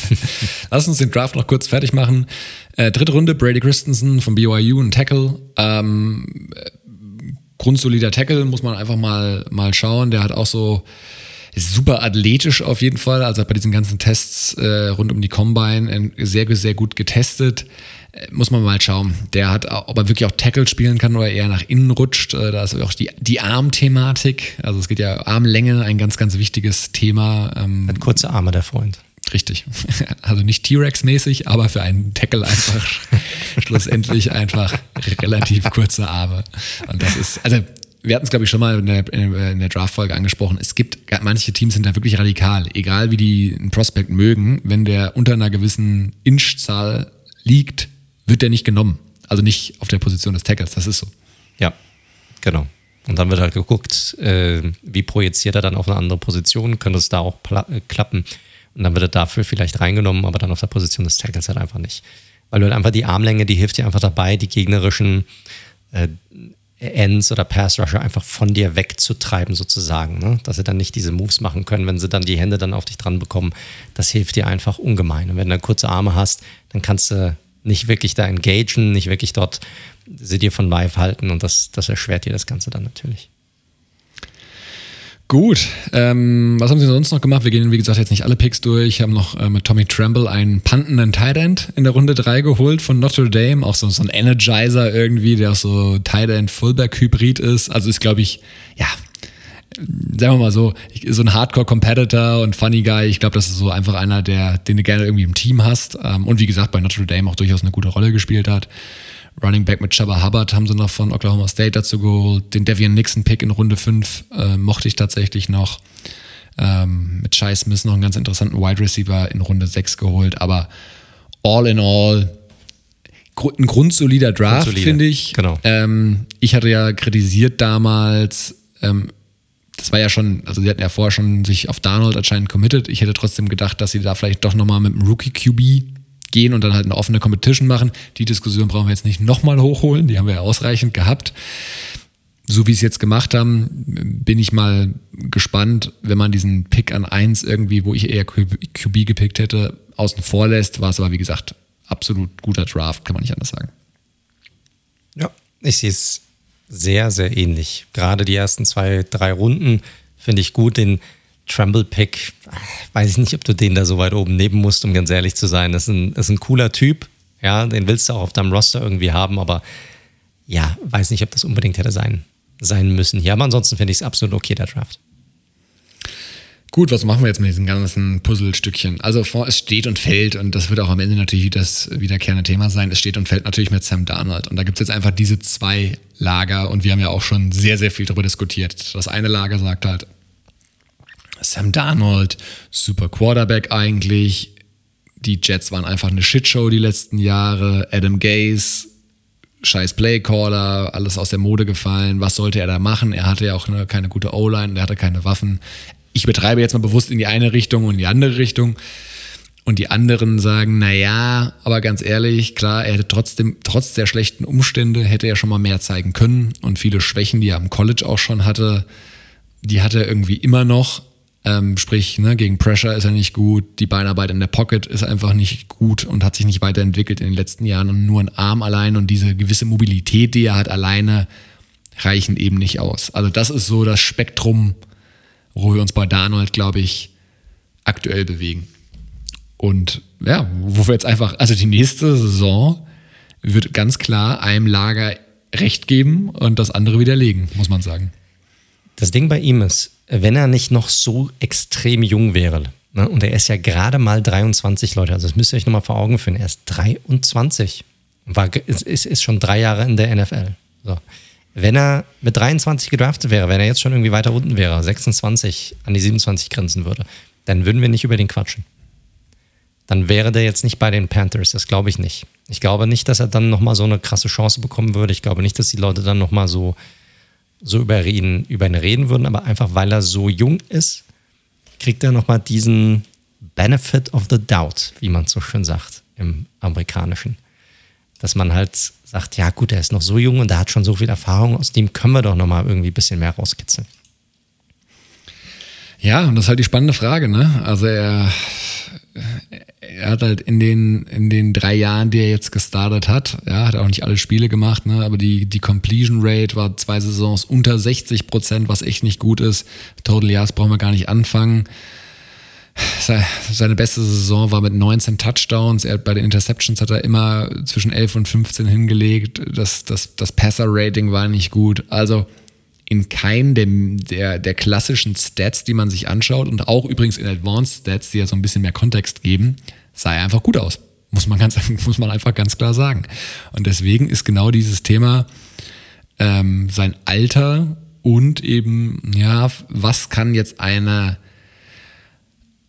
Lass uns den Draft noch kurz fertig machen. Äh, dritte Runde, Brady Christensen von BYU, ein Tackle. Ähm, grundsolider Tackle, muss man einfach mal, mal schauen. Der hat auch so ist super athletisch auf jeden Fall. Also bei diesen ganzen Tests äh, rund um die Combine sehr, sehr gut getestet. Äh, muss man mal schauen. Der hat, ob er wirklich auch Tackle spielen kann oder eher nach innen rutscht. Äh, da ist auch die, die Armthematik. Also es geht ja Armlänge, ein ganz, ganz wichtiges Thema. Ähm, hat kurze Arme, der Freund. Richtig. Also nicht T-Rex-mäßig, aber für einen Tackle einfach schlussendlich einfach relativ kurze Arme. Und das ist, also wir hatten es, glaube ich, schon mal in der, in der Draft-Folge angesprochen. Es gibt, manche Teams sind da wirklich radikal. Egal wie die einen Prospect mögen, wenn der unter einer gewissen Inchzahl liegt, wird der nicht genommen. Also nicht auf der Position des Tackles, das ist so. Ja, genau. Und dann wird halt geguckt, äh, wie projiziert er dann auf eine andere Position, könnte es da auch äh, klappen. Und dann wird er dafür vielleicht reingenommen, aber dann auf der Position des Tackles halt einfach nicht. Weil du halt einfach die Armlänge, die hilft dir einfach dabei, die gegnerischen äh, Ends oder Pass Rusher einfach von dir wegzutreiben, sozusagen. Ne? Dass sie dann nicht diese Moves machen können, wenn sie dann die Hände dann auf dich dran bekommen. Das hilft dir einfach ungemein. Und wenn du kurze Arme hast, dann kannst du nicht wirklich da engagen, nicht wirklich dort sie dir von live halten und das, das erschwert dir das Ganze dann natürlich. Gut, ähm, was haben Sie sonst noch gemacht? Wir gehen, wie gesagt, jetzt nicht alle Picks durch. Haben noch äh, mit Tommy Tremble einen pantenden Tight in der Runde 3 geholt von Notre Dame. Auch so, so ein Energizer irgendwie, der auch so Tight End Fullback Hybrid ist. Also ist, glaube ich, ja, sagen wir mal so, so ein Hardcore-Competitor und Funny Guy. Ich glaube, das ist so einfach einer, der, den du gerne irgendwie im Team hast. Ähm, und wie gesagt, bei Notre Dame auch durchaus eine gute Rolle gespielt hat. Running Back mit Chubba Hubbard haben sie noch von Oklahoma State dazu geholt. Den Devian Nixon Pick in Runde 5 äh, mochte ich tatsächlich noch. Ähm, mit Shai Smith noch einen ganz interessanten Wide Receiver in Runde 6 geholt. Aber all in all ein grundsolider Draft, finde ich. Genau. Ähm, ich hatte ja kritisiert damals, ähm, das war ja schon, also sie hatten ja vorher schon sich auf Darnold anscheinend committed. Ich hätte trotzdem gedacht, dass sie da vielleicht doch nochmal mit einem Rookie-QB gehen und dann halt eine offene Competition machen. Die Diskussion brauchen wir jetzt nicht nochmal hochholen, die haben wir ja ausreichend gehabt. So wie sie es jetzt gemacht haben, bin ich mal gespannt, wenn man diesen Pick an 1 irgendwie, wo ich eher QB gepickt hätte, außen vor lässt, war es aber wie gesagt absolut guter Draft, kann man nicht anders sagen. Ja, ich sehe es sehr, sehr ähnlich. Gerade die ersten zwei, drei Runden finde ich gut. Den Tremble-Pick, weiß ich nicht, ob du den da so weit oben nehmen musst, um ganz ehrlich zu sein. Das ist ein, das ist ein cooler Typ. Ja, den willst du auch auf deinem Roster irgendwie haben, aber ja, weiß nicht, ob das unbedingt hätte sein, sein müssen hier. Aber ansonsten finde ich es absolut okay, der Draft. Gut, was machen wir jetzt mit diesen ganzen Puzzlestückchen? Also es steht und fällt, und das wird auch am Ende natürlich das wiederkehrende Thema sein, es steht und fällt natürlich mit Sam Darnold. Und da gibt es jetzt einfach diese zwei Lager und wir haben ja auch schon sehr, sehr viel darüber diskutiert. Das eine Lager sagt halt, Sam Darnold, super Quarterback eigentlich. Die Jets waren einfach eine Shitshow die letzten Jahre. Adam Gaze, scheiß Playcaller, alles aus der Mode gefallen. Was sollte er da machen? Er hatte ja auch eine, keine gute O-Line, er hatte keine Waffen ich betreibe jetzt mal bewusst in die eine Richtung und in die andere Richtung. Und die anderen sagen, na ja, aber ganz ehrlich, klar, er hätte trotzdem, trotz der schlechten Umstände, hätte er schon mal mehr zeigen können. Und viele Schwächen, die er am College auch schon hatte, die hat er irgendwie immer noch. Ähm, sprich, ne, gegen Pressure ist er nicht gut, die Beinarbeit in der Pocket ist einfach nicht gut und hat sich nicht weiterentwickelt in den letzten Jahren. Und nur ein Arm allein und diese gewisse Mobilität, die er hat, alleine reichen eben nicht aus. Also das ist so das Spektrum, wo wir uns bei Darnold, glaube ich, aktuell bewegen. Und ja, wo wir jetzt einfach, also die nächste Saison wird ganz klar einem Lager recht geben und das andere widerlegen, muss man sagen. Das Ding bei ihm ist, wenn er nicht noch so extrem jung wäre, ne, und er ist ja gerade mal 23, Leute, also das müsst ihr euch nochmal vor Augen führen, er ist 23, war, ist, ist schon drei Jahre in der NFL. So wenn er mit 23 gedraftet wäre, wenn er jetzt schon irgendwie weiter unten wäre, 26 an die 27 grenzen würde, dann würden wir nicht über den quatschen. Dann wäre der jetzt nicht bei den Panthers, das glaube ich nicht. Ich glaube nicht, dass er dann nochmal so eine krasse Chance bekommen würde. Ich glaube nicht, dass die Leute dann nochmal so, so über, ihn, über ihn reden würden, aber einfach weil er so jung ist, kriegt er nochmal diesen Benefit of the Doubt, wie man so schön sagt im Amerikanischen dass man halt sagt, ja gut, er ist noch so jung und er hat schon so viel Erfahrung, aus dem können wir doch nochmal irgendwie ein bisschen mehr rauskitzeln. Ja, und das ist halt die spannende Frage, ne? Also er, er hat halt in den, in den drei Jahren, die er jetzt gestartet hat, ja, hat auch nicht alle Spiele gemacht, ne? aber die, die Completion Rate war zwei Saisons unter 60 Prozent, was echt nicht gut ist. Total Yards brauchen wir gar nicht anfangen. Seine beste Saison war mit 19 Touchdowns. Er, bei den Interceptions hat er immer zwischen 11 und 15 hingelegt. Das, das, das Passer-Rating war nicht gut. Also in keinem der, der, der klassischen Stats, die man sich anschaut und auch übrigens in Advanced Stats, die ja so ein bisschen mehr Kontext geben, sah er einfach gut aus. Muss man, ganz, muss man einfach ganz klar sagen. Und deswegen ist genau dieses Thema ähm, sein Alter und eben, ja, was kann jetzt eine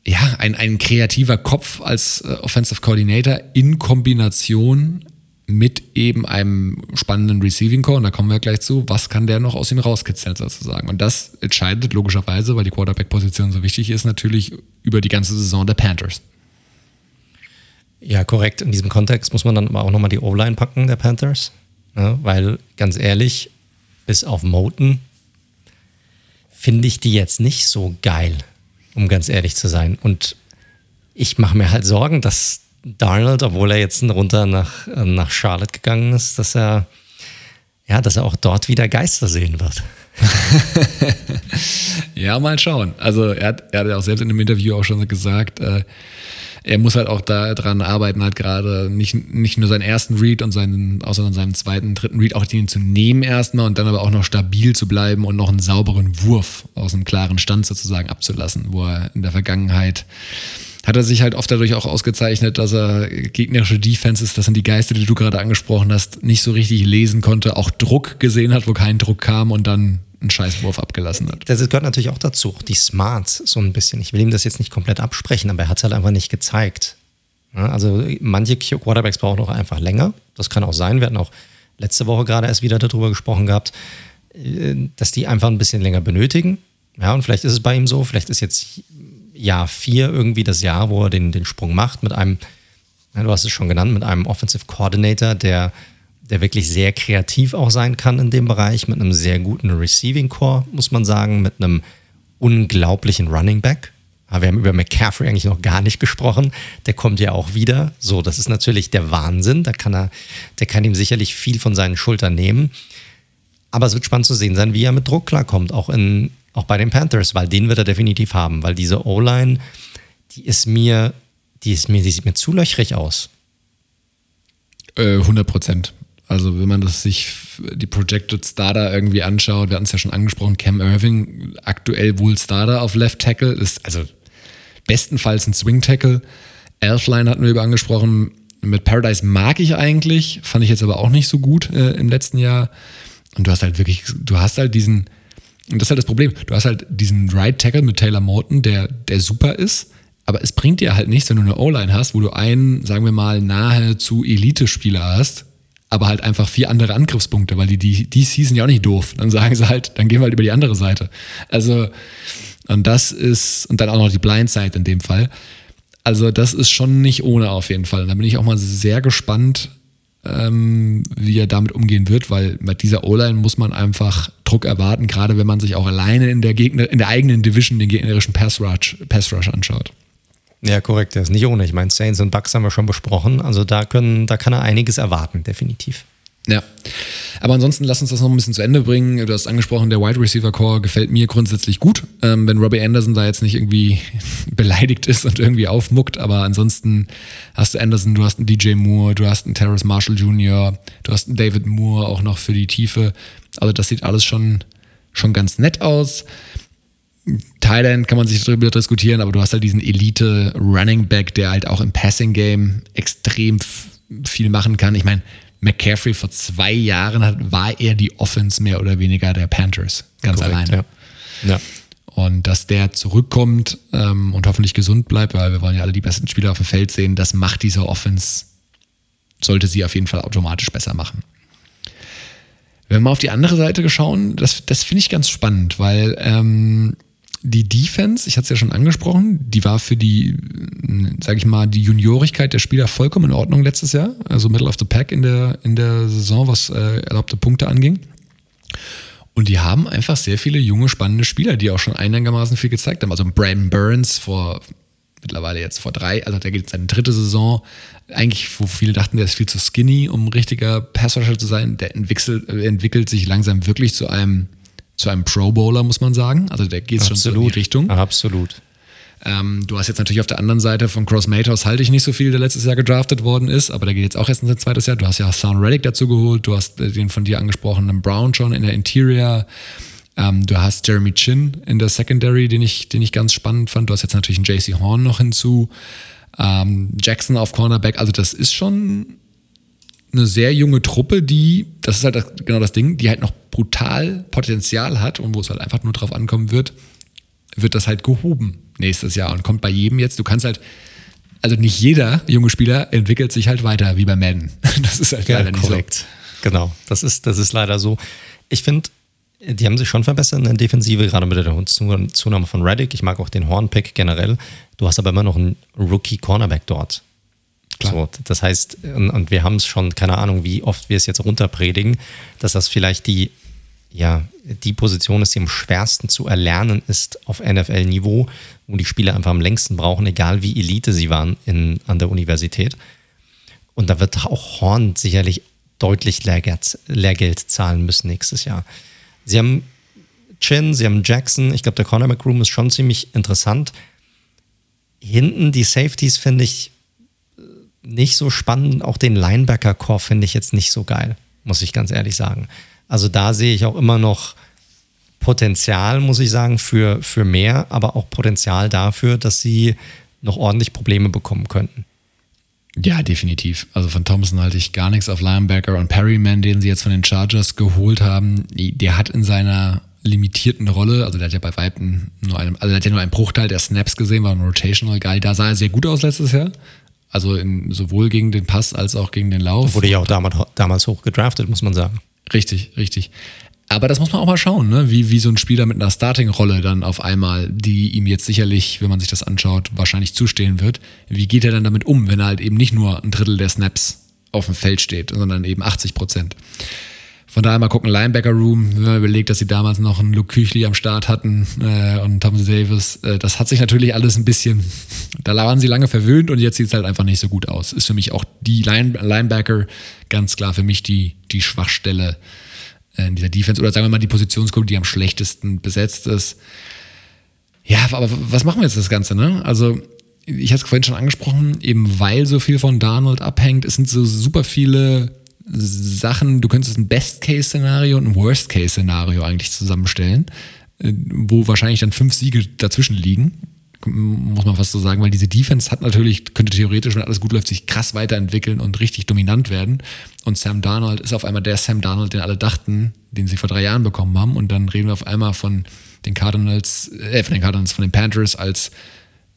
ja, ein, ein kreativer Kopf als äh, Offensive Coordinator in Kombination mit eben einem spannenden Receiving Core, und da kommen wir gleich zu, was kann der noch aus ihm rauskitzeln sozusagen. Und das entscheidet logischerweise, weil die Quarterback-Position so wichtig ist, natürlich über die ganze Saison der Panthers. Ja, korrekt. In diesem Kontext muss man dann aber auch nochmal die O-Line packen der Panthers, ja, weil ganz ehrlich, bis auf Moten finde ich die jetzt nicht so geil um ganz ehrlich zu sein. Und ich mache mir halt Sorgen, dass Darnold, obwohl er jetzt runter nach, nach Charlotte gegangen ist, dass er, ja, dass er auch dort wieder Geister sehen wird. ja, mal schauen. Also er hat, er hat ja auch selbst in einem Interview auch schon gesagt, äh, er muss halt auch daran arbeiten, halt gerade nicht, nicht nur seinen ersten Read und seinen, außer seinem zweiten, dritten Read auch den zu nehmen erstmal und dann aber auch noch stabil zu bleiben und noch einen sauberen Wurf aus einem klaren Stand sozusagen abzulassen, wo er in der Vergangenheit hat er sich halt oft dadurch auch ausgezeichnet, dass er gegnerische Defenses, das sind die Geister, die du gerade angesprochen hast, nicht so richtig lesen konnte, auch Druck gesehen hat, wo kein Druck kam und dann einen Scheißwurf abgelassen hat. Das gehört natürlich auch dazu, die Smarts so ein bisschen. Ich will ihm das jetzt nicht komplett absprechen, aber er hat es halt einfach nicht gezeigt. also manche Quarterbacks brauchen auch einfach länger. Das kann auch sein. Wir hatten auch letzte Woche gerade erst wieder darüber gesprochen gehabt, äh, dass die einfach ein bisschen länger benötigen. Ja, und vielleicht ist es bei ihm so, vielleicht ist jetzt Jahr vier irgendwie das Jahr, wo er den, den Sprung macht mit einem, du hast es schon genannt, mit einem Offensive Coordinator, der, der wirklich sehr kreativ auch sein kann in dem Bereich, mit einem sehr guten Receiving Core, muss man sagen, mit einem unglaublichen Running Back. wir haben über McCaffrey eigentlich noch gar nicht gesprochen. Der kommt ja auch wieder. So, das ist natürlich der Wahnsinn. Da kann er, der kann ihm sicherlich viel von seinen Schultern nehmen. Aber es wird spannend zu sehen sein, wie er mit Druck klarkommt, auch in, auch bei den Panthers, weil den wird er definitiv haben, weil diese O-Line, die ist mir, die ist mir, die sieht mir zu löchrig aus. Äh, 100 Prozent. Also wenn man das sich die Projected Starter irgendwie anschaut, wir hatten es ja schon angesprochen, Cam Irving aktuell wohl Starter auf Left Tackle, ist also bestenfalls ein Swing Tackle. Elfline hatten wir über angesprochen. Mit Paradise mag ich eigentlich, fand ich jetzt aber auch nicht so gut äh, im letzten Jahr. Und du hast halt wirklich, du hast halt diesen, und das ist halt das Problem. Du hast halt diesen Right Tackle mit Taylor Morton, der, der super ist, aber es bringt dir halt nichts, wenn du eine O-Line hast, wo du einen, sagen wir mal, nahezu Elite-Spieler hast, aber halt einfach vier andere Angriffspunkte, weil die, die, die Season ja auch nicht doof. Dann sagen sie halt, dann gehen wir halt über die andere Seite. Also, und das ist, und dann auch noch die Blindside in dem Fall. Also, das ist schon nicht ohne auf jeden Fall. Und da bin ich auch mal sehr gespannt, ähm, wie er damit umgehen wird, weil mit dieser O-Line muss man einfach Druck erwarten, gerade wenn man sich auch alleine in der Gegner, in der eigenen Division den gegnerischen Pass Rush, Pass Rush anschaut. Ja, korrekt, der ist nicht ohne. Ich meine, Saints und Bucks haben wir schon besprochen. Also da können, da kann er einiges erwarten, definitiv. Ja. Aber ansonsten lass uns das noch ein bisschen zu Ende bringen. Du hast angesprochen, der Wide Receiver Core gefällt mir grundsätzlich gut. Ähm, wenn Robbie Anderson da jetzt nicht irgendwie beleidigt ist und irgendwie aufmuckt, aber ansonsten hast du Anderson, du hast einen DJ Moore, du hast einen Terrace Marshall Jr., du hast einen David Moore auch noch für die Tiefe. Also das sieht alles schon, schon ganz nett aus. Thailand kann man sich darüber diskutieren, aber du hast halt diesen Elite Running Back, der halt auch im Passing Game extrem viel machen kann. Ich meine, McCaffrey vor zwei Jahren hat, war er die Offense mehr oder weniger der Panthers. Ganz Korrekt, alleine. Ja. ja. Und dass der zurückkommt ähm, und hoffentlich gesund bleibt, weil wir wollen ja alle die besten Spieler auf dem Feld sehen, das macht diese Offense, sollte sie auf jeden Fall automatisch besser machen. Wenn wir mal auf die andere Seite schauen, das, das finde ich ganz spannend, weil ähm, die Defense, ich hatte es ja schon angesprochen, die war für die, sage ich mal, die Juniorigkeit der Spieler vollkommen in Ordnung letztes Jahr. Also Middle of the Pack in der, in der Saison, was äh, erlaubte Punkte anging. Und die haben einfach sehr viele junge, spannende Spieler, die auch schon einigermaßen viel gezeigt haben. Also Brandon Burns vor mittlerweile jetzt vor drei, also der geht seine dritte Saison. Eigentlich, wo viele dachten, der ist viel zu skinny, um ein richtiger Passrusher zu sein. Der entwickelt, entwickelt sich langsam wirklich zu einem zu einem Pro Bowler, muss man sagen. Also der geht schon so in die Richtung. Absolut. Ähm, du hast jetzt natürlich auf der anderen Seite von Cross Matos halte ich nicht so viel, der letztes Jahr gedraftet worden ist, aber der geht jetzt auch erst in sein zweites Jahr. Du hast ja Sound Reddick dazu geholt, du hast den von dir angesprochenen Brown schon in der Interior. Ähm, du hast Jeremy Chin in der Secondary, den ich, den ich ganz spannend fand. Du hast jetzt natürlich einen JC Horn noch hinzu. Ähm, Jackson auf Cornerback. Also das ist schon eine sehr junge Truppe, die, das ist halt das, genau das Ding, die halt noch brutal Potenzial hat und wo es halt einfach nur drauf ankommen wird, wird das halt gehoben nächstes Jahr und kommt bei jedem jetzt. Du kannst halt, also nicht jeder junge Spieler entwickelt sich halt weiter wie bei Madden. Das ist halt ja, leider nicht korrekt. so. Genau, das ist, das ist leider so. Ich finde, die haben sich schon verbessert in der Defensive, gerade mit der Zunahme von Reddick. Ich mag auch den Hornpick generell. Du hast aber immer noch einen Rookie-Cornerback dort. So, das heißt, und, und wir haben es schon, keine Ahnung, wie oft wir es jetzt runterpredigen, dass das vielleicht die, ja, die Position ist, die am schwersten zu erlernen ist auf NFL-Niveau, wo die Spieler einfach am längsten brauchen, egal wie Elite sie waren in, an der Universität. Und da wird auch Horn sicherlich deutlich Lehrgeld, Lehrgeld zahlen müssen nächstes Jahr. Sie haben Chin, sie haben Jackson. Ich glaube, der Cornerback Room ist schon ziemlich interessant hinten die Safeties finde ich nicht so spannend. Auch den Linebacker-Core finde ich jetzt nicht so geil, muss ich ganz ehrlich sagen. Also da sehe ich auch immer noch Potenzial, muss ich sagen, für, für mehr, aber auch Potenzial dafür, dass sie noch ordentlich Probleme bekommen könnten. Ja, definitiv. Also von Thompson halte ich gar nichts auf Linebacker und Perryman, den sie jetzt von den Chargers geholt haben. Der hat in seiner limitierten Rolle, also der hat ja bei Weitem nur einen, also der hat ja nur einen Bruchteil der Snaps gesehen, war ein Rotational Guy. Da sah er sehr gut aus letztes Jahr. Also in, sowohl gegen den Pass als auch gegen den Lauf. Wurde ja auch damals, damals hoch gedraftet, muss man sagen. Richtig, richtig. Aber das muss man auch mal schauen, ne? wie, wie so ein Spieler mit einer Starting-Rolle dann auf einmal, die ihm jetzt sicherlich, wenn man sich das anschaut, wahrscheinlich zustehen wird, wie geht er dann damit um, wenn er halt eben nicht nur ein Drittel der Snaps auf dem Feld steht, sondern eben 80 Prozent. Von daher mal gucken, Linebacker Room, wenn man überlegt, dass sie damals noch einen Luke Küchli am Start hatten äh, und Thomas Davis, äh, das hat sich natürlich alles ein bisschen, da waren sie lange verwöhnt und jetzt sieht es halt einfach nicht so gut aus. Ist für mich auch die Line, Linebacker ganz klar für mich die, die Schwachstelle äh, in dieser Defense oder sagen wir mal die Positionsgruppe, die am schlechtesten besetzt ist. Ja, aber was machen wir jetzt das Ganze, ne? Also, ich hatte es vorhin schon angesprochen, eben weil so viel von Donald abhängt, es sind so super viele Sachen, du könntest ein Best-Case-Szenario und ein Worst-Case-Szenario eigentlich zusammenstellen, äh, wo wahrscheinlich dann fünf Siege dazwischen liegen, muss man fast so sagen, weil diese Defense hat natürlich, könnte theoretisch, wenn alles gut läuft, sich krass weiterentwickeln und richtig dominant werden. Und Sam Darnold ist auf einmal der Sam Darnold, den alle dachten, den sie vor drei Jahren bekommen haben. Und dann reden wir auf einmal von den Cardinals, äh, von den Cardinals, von den Panthers als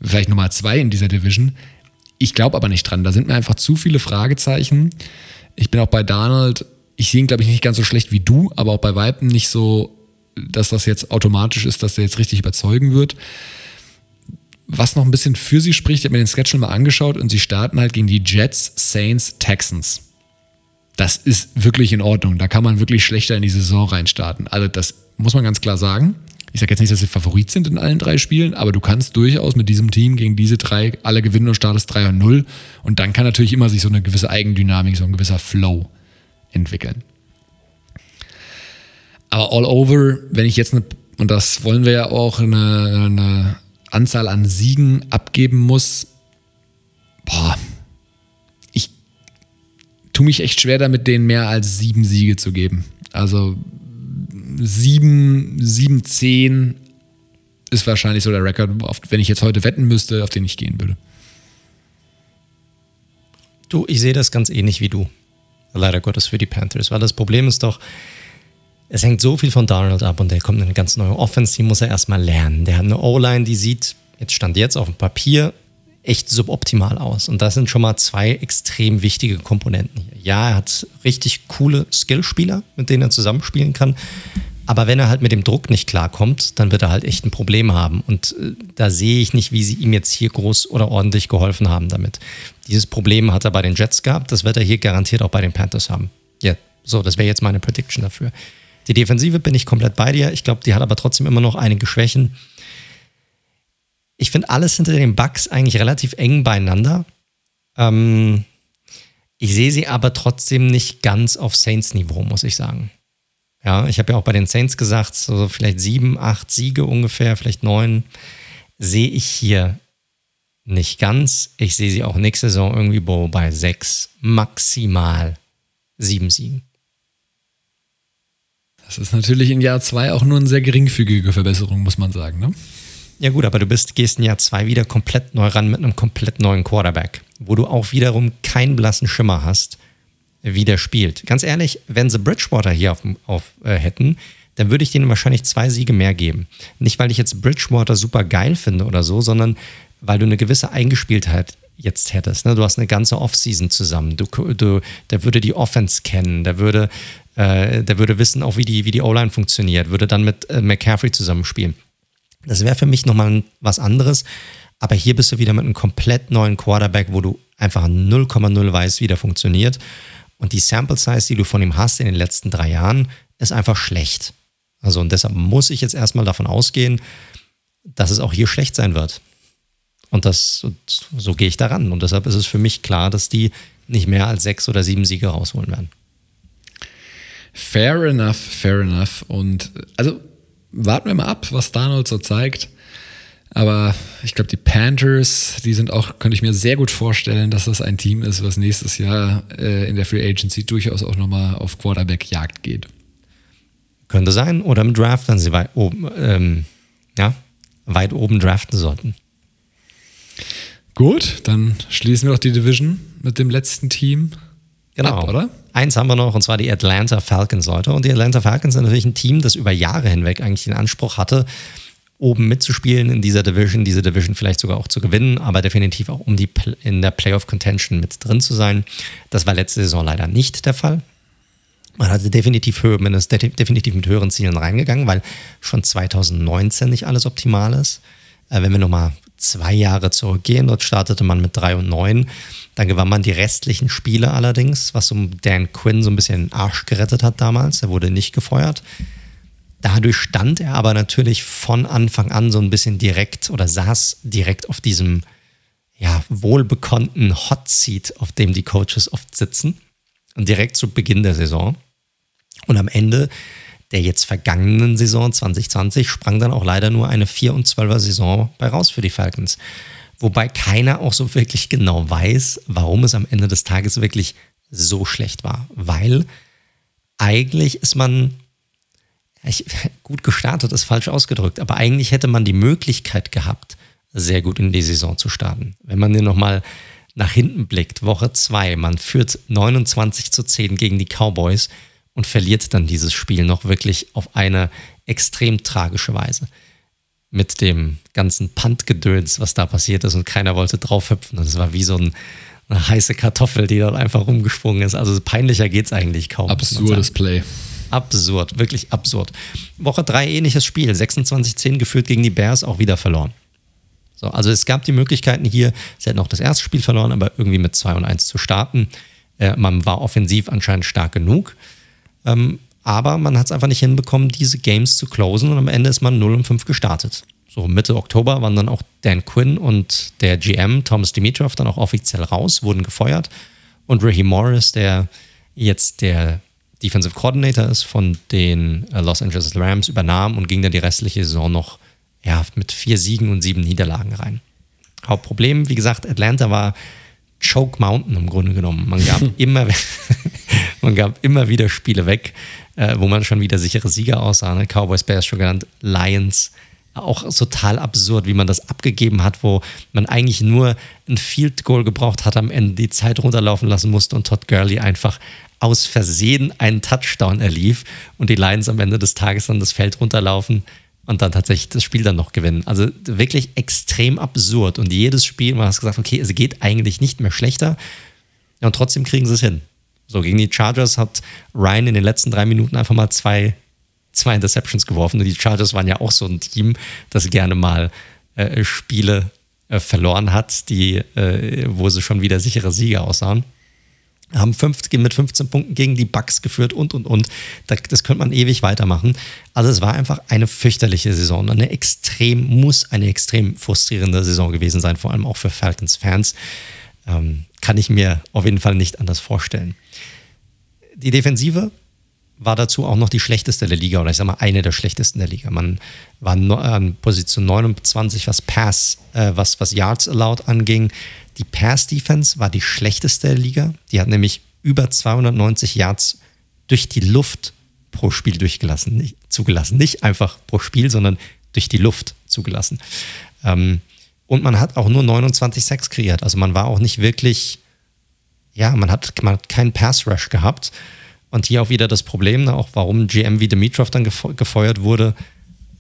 vielleicht Nummer zwei in dieser Division. Ich glaube aber nicht dran. Da sind mir einfach zu viele Fragezeichen. Ich bin auch bei Donald, ich sehe ihn, glaube ich, nicht ganz so schlecht wie du, aber auch bei Weitem nicht so, dass das jetzt automatisch ist, dass er jetzt richtig überzeugen wird. Was noch ein bisschen für sie spricht, ich habe mir den Sketch schon mal angeschaut und sie starten halt gegen die Jets, Saints, Texans. Das ist wirklich in Ordnung. Da kann man wirklich schlechter in die Saison reinstarten. Also das muss man ganz klar sagen. Ich sage jetzt nicht, dass sie Favorit sind in allen drei Spielen, aber du kannst durchaus mit diesem Team gegen diese drei alle gewinnen und startest 3 und 0. Und dann kann natürlich immer sich so eine gewisse Eigendynamik, so ein gewisser Flow entwickeln. Aber all over, wenn ich jetzt eine, und das wollen wir ja auch, eine, eine Anzahl an Siegen abgeben muss, boah, ich tue mich echt schwer damit, denen mehr als sieben Siege zu geben. Also 7, 7, 10 ist wahrscheinlich so der Rekord, wenn ich jetzt heute wetten müsste, auf den ich gehen würde. Du, ich sehe das ganz ähnlich wie du. Leider Gottes für die Panthers, weil das Problem ist doch, es hängt so viel von Donald ab und der kommt in eine ganz neue Offense, die muss er erstmal lernen. Der hat eine O-Line, die sieht, jetzt stand jetzt auf dem Papier, echt suboptimal aus. Und das sind schon mal zwei extrem wichtige Komponenten hier. Ja, er hat richtig coole Skillspieler, mit denen er zusammenspielen kann. Aber wenn er halt mit dem Druck nicht klarkommt, dann wird er halt echt ein Problem haben. Und äh, da sehe ich nicht, wie sie ihm jetzt hier groß oder ordentlich geholfen haben damit. Dieses Problem hat er bei den Jets gehabt, das wird er hier garantiert auch bei den Panthers haben. Ja, so, das wäre jetzt meine Prediction dafür. Die Defensive bin ich komplett bei dir. Ich glaube, die hat aber trotzdem immer noch einige Schwächen. Ich finde alles hinter den Bugs eigentlich relativ eng beieinander. Ähm, ich sehe sie aber trotzdem nicht ganz auf Saints-Niveau, muss ich sagen. Ja, ich habe ja auch bei den Saints gesagt, so vielleicht sieben, acht Siege ungefähr, vielleicht neun, sehe ich hier nicht ganz. Ich sehe sie auch nächste Saison irgendwie bei sechs, maximal sieben Siegen. Das ist natürlich in Jahr zwei auch nur eine sehr geringfügige Verbesserung, muss man sagen, ne? Ja gut, aber du bist, gehst in Jahr zwei wieder komplett neu ran mit einem komplett neuen Quarterback, wo du auch wiederum keinen blassen Schimmer hast, wie der spielt. Ganz ehrlich, wenn sie Bridgewater hier auf, auf äh, hätten, dann würde ich denen wahrscheinlich zwei Siege mehr geben. Nicht, weil ich jetzt Bridgewater super geil finde oder so, sondern weil du eine gewisse Eingespieltheit jetzt hättest. Ne? Du hast eine ganze Offseason zusammen. Du, du, der würde die Offense kennen, der würde, äh, der würde wissen auch, wie die, wie die O-Line funktioniert, würde dann mit äh, McCaffrey zusammenspielen. Das wäre für mich nochmal was anderes. Aber hier bist du wieder mit einem komplett neuen Quarterback, wo du einfach 0,0 weißt, wie der funktioniert. Und die Sample Size, die du von ihm hast in den letzten drei Jahren, ist einfach schlecht. Also und deshalb muss ich jetzt erstmal davon ausgehen, dass es auch hier schlecht sein wird. Und das, so gehe ich daran. Und deshalb ist es für mich klar, dass die nicht mehr als sechs oder sieben Siege rausholen werden. Fair enough, fair enough. Und also warten wir mal ab, was Donald so zeigt. Aber ich glaube, die Panthers, die sind auch, könnte ich mir sehr gut vorstellen, dass das ein Team ist, was nächstes Jahr äh, in der Free Agency durchaus auch nochmal auf Quarterback-Jagd geht. Könnte sein. Oder im Draft, wenn sie weit oben, ähm, ja, weit oben draften sollten. Gut, dann schließen wir doch die Division mit dem letzten Team. Genau. Ab, oder? Eins haben wir noch, und zwar die Atlanta Falcons heute. Und die Atlanta Falcons sind natürlich ein Team, das über Jahre hinweg eigentlich den Anspruch hatte, oben mitzuspielen in dieser Division, diese Division vielleicht sogar auch zu gewinnen, aber definitiv auch um die in der Playoff Contention mit drin zu sein. Das war letzte Saison leider nicht der Fall. Man hatte definitiv, höher, man ist definitiv mit höheren Zielen reingegangen, weil schon 2019 nicht alles optimal ist. Äh, wenn wir nochmal zwei Jahre zurückgehen, dort startete man mit 3 und 9. Dann gewann man die restlichen Spiele allerdings, was um Dan Quinn so ein bisschen den Arsch gerettet hat damals. Er wurde nicht gefeuert. Dadurch stand er aber natürlich von Anfang an so ein bisschen direkt oder saß direkt auf diesem ja, wohlbekannten Hot Seat, auf dem die Coaches oft sitzen. Und direkt zu Beginn der Saison. Und am Ende der jetzt vergangenen Saison 2020 sprang dann auch leider nur eine 4 und 12er Saison bei raus für die Falcons. Wobei keiner auch so wirklich genau weiß, warum es am Ende des Tages wirklich so schlecht war. Weil eigentlich ist man ich, gut gestartet ist falsch ausgedrückt, aber eigentlich hätte man die Möglichkeit gehabt, sehr gut in die Saison zu starten. Wenn man hier nochmal nach hinten blickt, Woche 2, man führt 29 zu 10 gegen die Cowboys und verliert dann dieses Spiel noch wirklich auf eine extrem tragische Weise. Mit dem ganzen Puntgedöns, was da passiert ist und keiner wollte draufhüpfen. Und es war wie so ein, eine heiße Kartoffel, die dort einfach rumgesprungen ist. Also peinlicher geht es eigentlich kaum. Absurdes Play. Absurd, wirklich absurd. Woche 3 ähnliches Spiel, 26-10 geführt gegen die Bears, auch wieder verloren. So, also es gab die Möglichkeiten hier, sie hätten auch das erste Spiel verloren, aber irgendwie mit 2 und 1 zu starten. Äh, man war offensiv anscheinend stark genug. Ähm, aber man hat es einfach nicht hinbekommen, diese Games zu closen und am Ende ist man 0 und 5 gestartet. So Mitte Oktober waren dann auch Dan Quinn und der GM Thomas Dimitrov dann auch offiziell raus, wurden gefeuert. Und Raheem Morris, der jetzt der Defensive Coordinator ist von den äh, Los Angeles Rams, übernahm und ging dann die restliche Saison noch ja, mit vier Siegen und sieben Niederlagen rein. Hauptproblem, wie gesagt, Atlanta war Choke Mountain im Grunde genommen. Man gab immer, man gab immer wieder Spiele weg, äh, wo man schon wieder sichere Sieger aussah. Ne? Cowboys, Bears schon genannt, Lions. Auch total absurd, wie man das abgegeben hat, wo man eigentlich nur ein Field Goal gebraucht hat, am Ende die Zeit runterlaufen lassen musste und Todd Gurley einfach aus Versehen einen Touchdown erlief und die Lions am Ende des Tages dann das Feld runterlaufen und dann tatsächlich das Spiel dann noch gewinnen. Also wirklich extrem absurd. Und jedes Spiel, man hat gesagt, okay, es geht eigentlich nicht mehr schlechter. Und trotzdem kriegen sie es hin. So, gegen die Chargers hat Ryan in den letzten drei Minuten einfach mal zwei, zwei Interceptions geworfen. Und die Chargers waren ja auch so ein Team, das gerne mal äh, Spiele äh, verloren hat, die, äh, wo sie schon wieder sichere Sieger aussahen haben 50, mit 15 Punkten gegen die Bucks geführt und, und, und. Das, das könnte man ewig weitermachen. Also es war einfach eine fürchterliche Saison. Eine extrem, muss eine extrem frustrierende Saison gewesen sein, vor allem auch für Falcons-Fans. Ähm, kann ich mir auf jeden Fall nicht anders vorstellen. Die Defensive war dazu auch noch die schlechteste der Liga oder ich sag mal eine der schlechtesten der Liga. Man war an Position 29, was Pass, äh, was, was Yards allowed anging. Die Pass-Defense war die schlechteste der Liga. Die hat nämlich über 290 Yards durch die Luft pro Spiel durchgelassen, nicht, zugelassen. Nicht einfach pro Spiel, sondern durch die Luft zugelassen. Ähm, und man hat auch nur 29 Sacks kreiert. Also man war auch nicht wirklich, ja, man hat, man hat keinen Pass-Rush gehabt. Und hier auch wieder das Problem, ne, auch warum GM wie Dimitrov dann gefeuert wurde.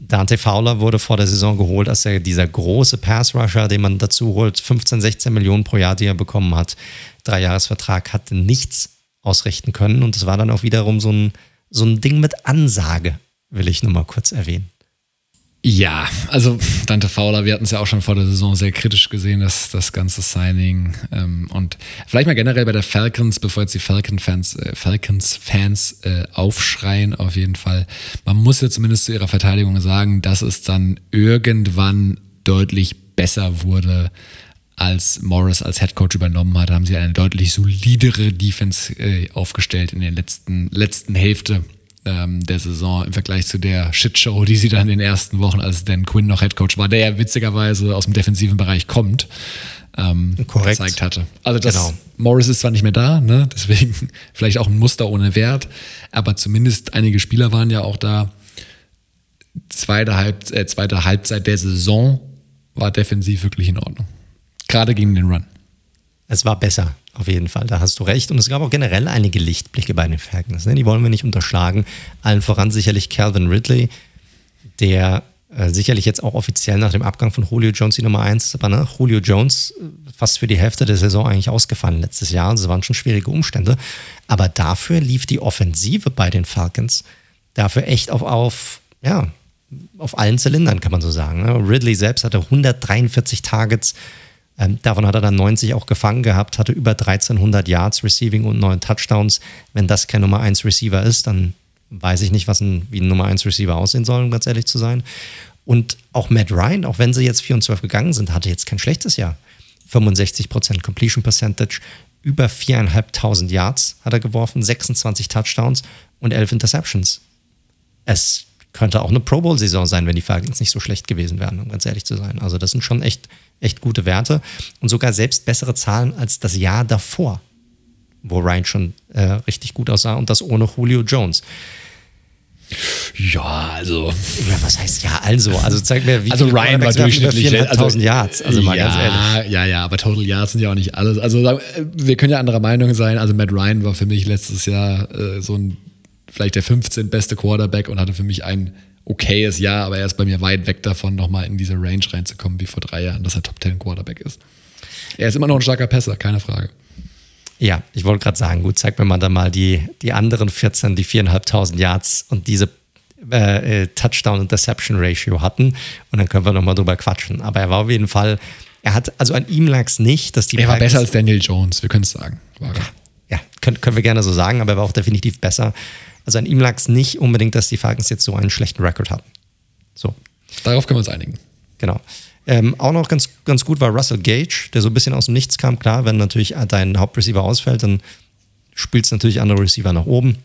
Dante Fowler wurde vor der Saison geholt als er dieser große Pass-Rusher, den man dazu holt. 15, 16 Millionen pro Jahr, die er bekommen hat. Dreijahresvertrag, hatte nichts ausrichten können. Und es war dann auch wiederum so ein, so ein Ding mit Ansage, will ich nur mal kurz erwähnen. Ja, also Dante Fowler, wir hatten es ja auch schon vor der Saison sehr kritisch gesehen, das, das ganze Signing. Ähm, und vielleicht mal generell bei der Falcons, bevor jetzt die Falcon-Fans äh, Falcons Fans, äh, aufschreien, auf jeden Fall. Man muss ja zumindest zu ihrer Verteidigung sagen, dass es dann irgendwann deutlich besser wurde, als Morris als Head Coach übernommen hat, haben sie eine deutlich solidere Defense äh, aufgestellt in der letzten, letzten Hälfte ähm, der Saison im Vergleich zu der Shitshow, die sie dann in den ersten Wochen, als Dan Quinn noch Headcoach war, der ja witzigerweise aus dem defensiven Bereich kommt, ähm, gezeigt hatte. Also das genau. Morris ist zwar nicht mehr da, ne? deswegen vielleicht auch ein Muster ohne Wert, aber zumindest einige Spieler waren ja auch da. Zweite, Halb, äh, zweite Halbzeit der Saison war defensiv wirklich in Ordnung. Gerade gegen den Run. Es war besser, auf jeden Fall. Da hast du recht. Und es gab auch generell einige Lichtblicke bei den Falcons. Ne? Die wollen wir nicht unterschlagen. Allen voran sicherlich Calvin Ridley, der äh, sicherlich jetzt auch offiziell nach dem Abgang von Julio Jones die Nummer 1 ist. Aber ne, Julio Jones äh, fast für die Hälfte der Saison eigentlich ausgefallen letztes Jahr. Das waren schon schwierige Umstände. Aber dafür lief die Offensive bei den Falcons dafür echt auf, auf ja, auf allen Zylindern, kann man so sagen. Ne? Ridley selbst hatte 143 Targets, ähm, davon hat er dann 90 auch gefangen gehabt, hatte über 1300 Yards Receiving und 9 Touchdowns. Wenn das kein Nummer 1 Receiver ist, dann weiß ich nicht, was ein, wie ein Nummer 1 Receiver aussehen soll, um ganz ehrlich zu sein. Und auch Matt Ryan, auch wenn sie jetzt 4 und 12 gegangen sind, hatte jetzt kein schlechtes Jahr. 65% Completion Percentage, über 4.500 Yards hat er geworfen, 26 Touchdowns und 11 Interceptions. Es könnte auch eine Pro Bowl-Saison sein, wenn die Falcons nicht so schlecht gewesen wären, um ganz ehrlich zu sein. Also das sind schon echt, echt gute Werte und sogar selbst bessere Zahlen als das Jahr davor, wo Ryan schon äh, richtig gut aussah und das ohne Julio Jones. Ja, also. Ja, was heißt ja, also? Also zeig mir, wie also Ryan war durchschnittlich 4.500 also, Yards. Also mal ja, ganz ehrlich. Ja, ja, aber Total Yards sind ja auch nicht alles. Also wir können ja anderer Meinung sein. Also Matt Ryan war für mich letztes Jahr äh, so ein vielleicht der 15 beste Quarterback und hatte für mich ein okayes Jahr, aber er ist bei mir weit weg davon, nochmal in diese Range reinzukommen wie vor drei Jahren, dass er Top 10 Quarterback ist. Er ist immer noch ein starker Pässer, keine Frage. Ja, ich wollte gerade sagen, gut, zeig mir mal dann mal die, die anderen 14, die 4.500 Yards und diese äh, äh, Touchdown-Interception-Ratio hatten und dann können wir nochmal drüber quatschen. Aber er war auf jeden Fall, er hat, also an ihm lag es nicht, dass die. Er war besser als Daniel Jones, wir können es sagen. Ja, ja können, können wir gerne so sagen, aber er war auch definitiv besser also an ihm lag es nicht unbedingt, dass die Falcons jetzt so einen schlechten Rekord hatten. So. Darauf können wir uns einigen. Genau. Ähm, auch noch ganz, ganz gut war Russell Gage, der so ein bisschen aus dem Nichts kam. Klar, wenn natürlich dein Hauptreceiver ausfällt, dann spielt es natürlich andere Receiver nach oben.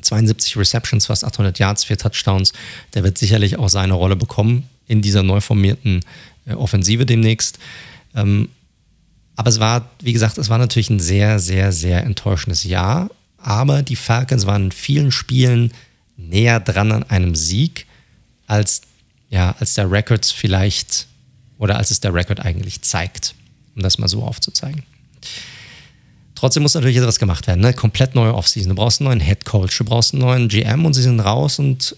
72 Receptions, fast 800 Yards, vier Touchdowns. Der wird sicherlich auch seine Rolle bekommen in dieser neu formierten äh, Offensive demnächst. Ähm, aber es war, wie gesagt, es war natürlich ein sehr, sehr, sehr enttäuschendes Jahr aber die Falcons waren in vielen Spielen näher dran an einem Sieg, als, ja, als der Record vielleicht oder als es der Record eigentlich zeigt, um das mal so aufzuzeigen. Trotzdem muss natürlich etwas gemacht werden, ne? komplett neue Offseason. Du brauchst einen neuen Head Coach, du brauchst einen neuen GM und sie sind raus und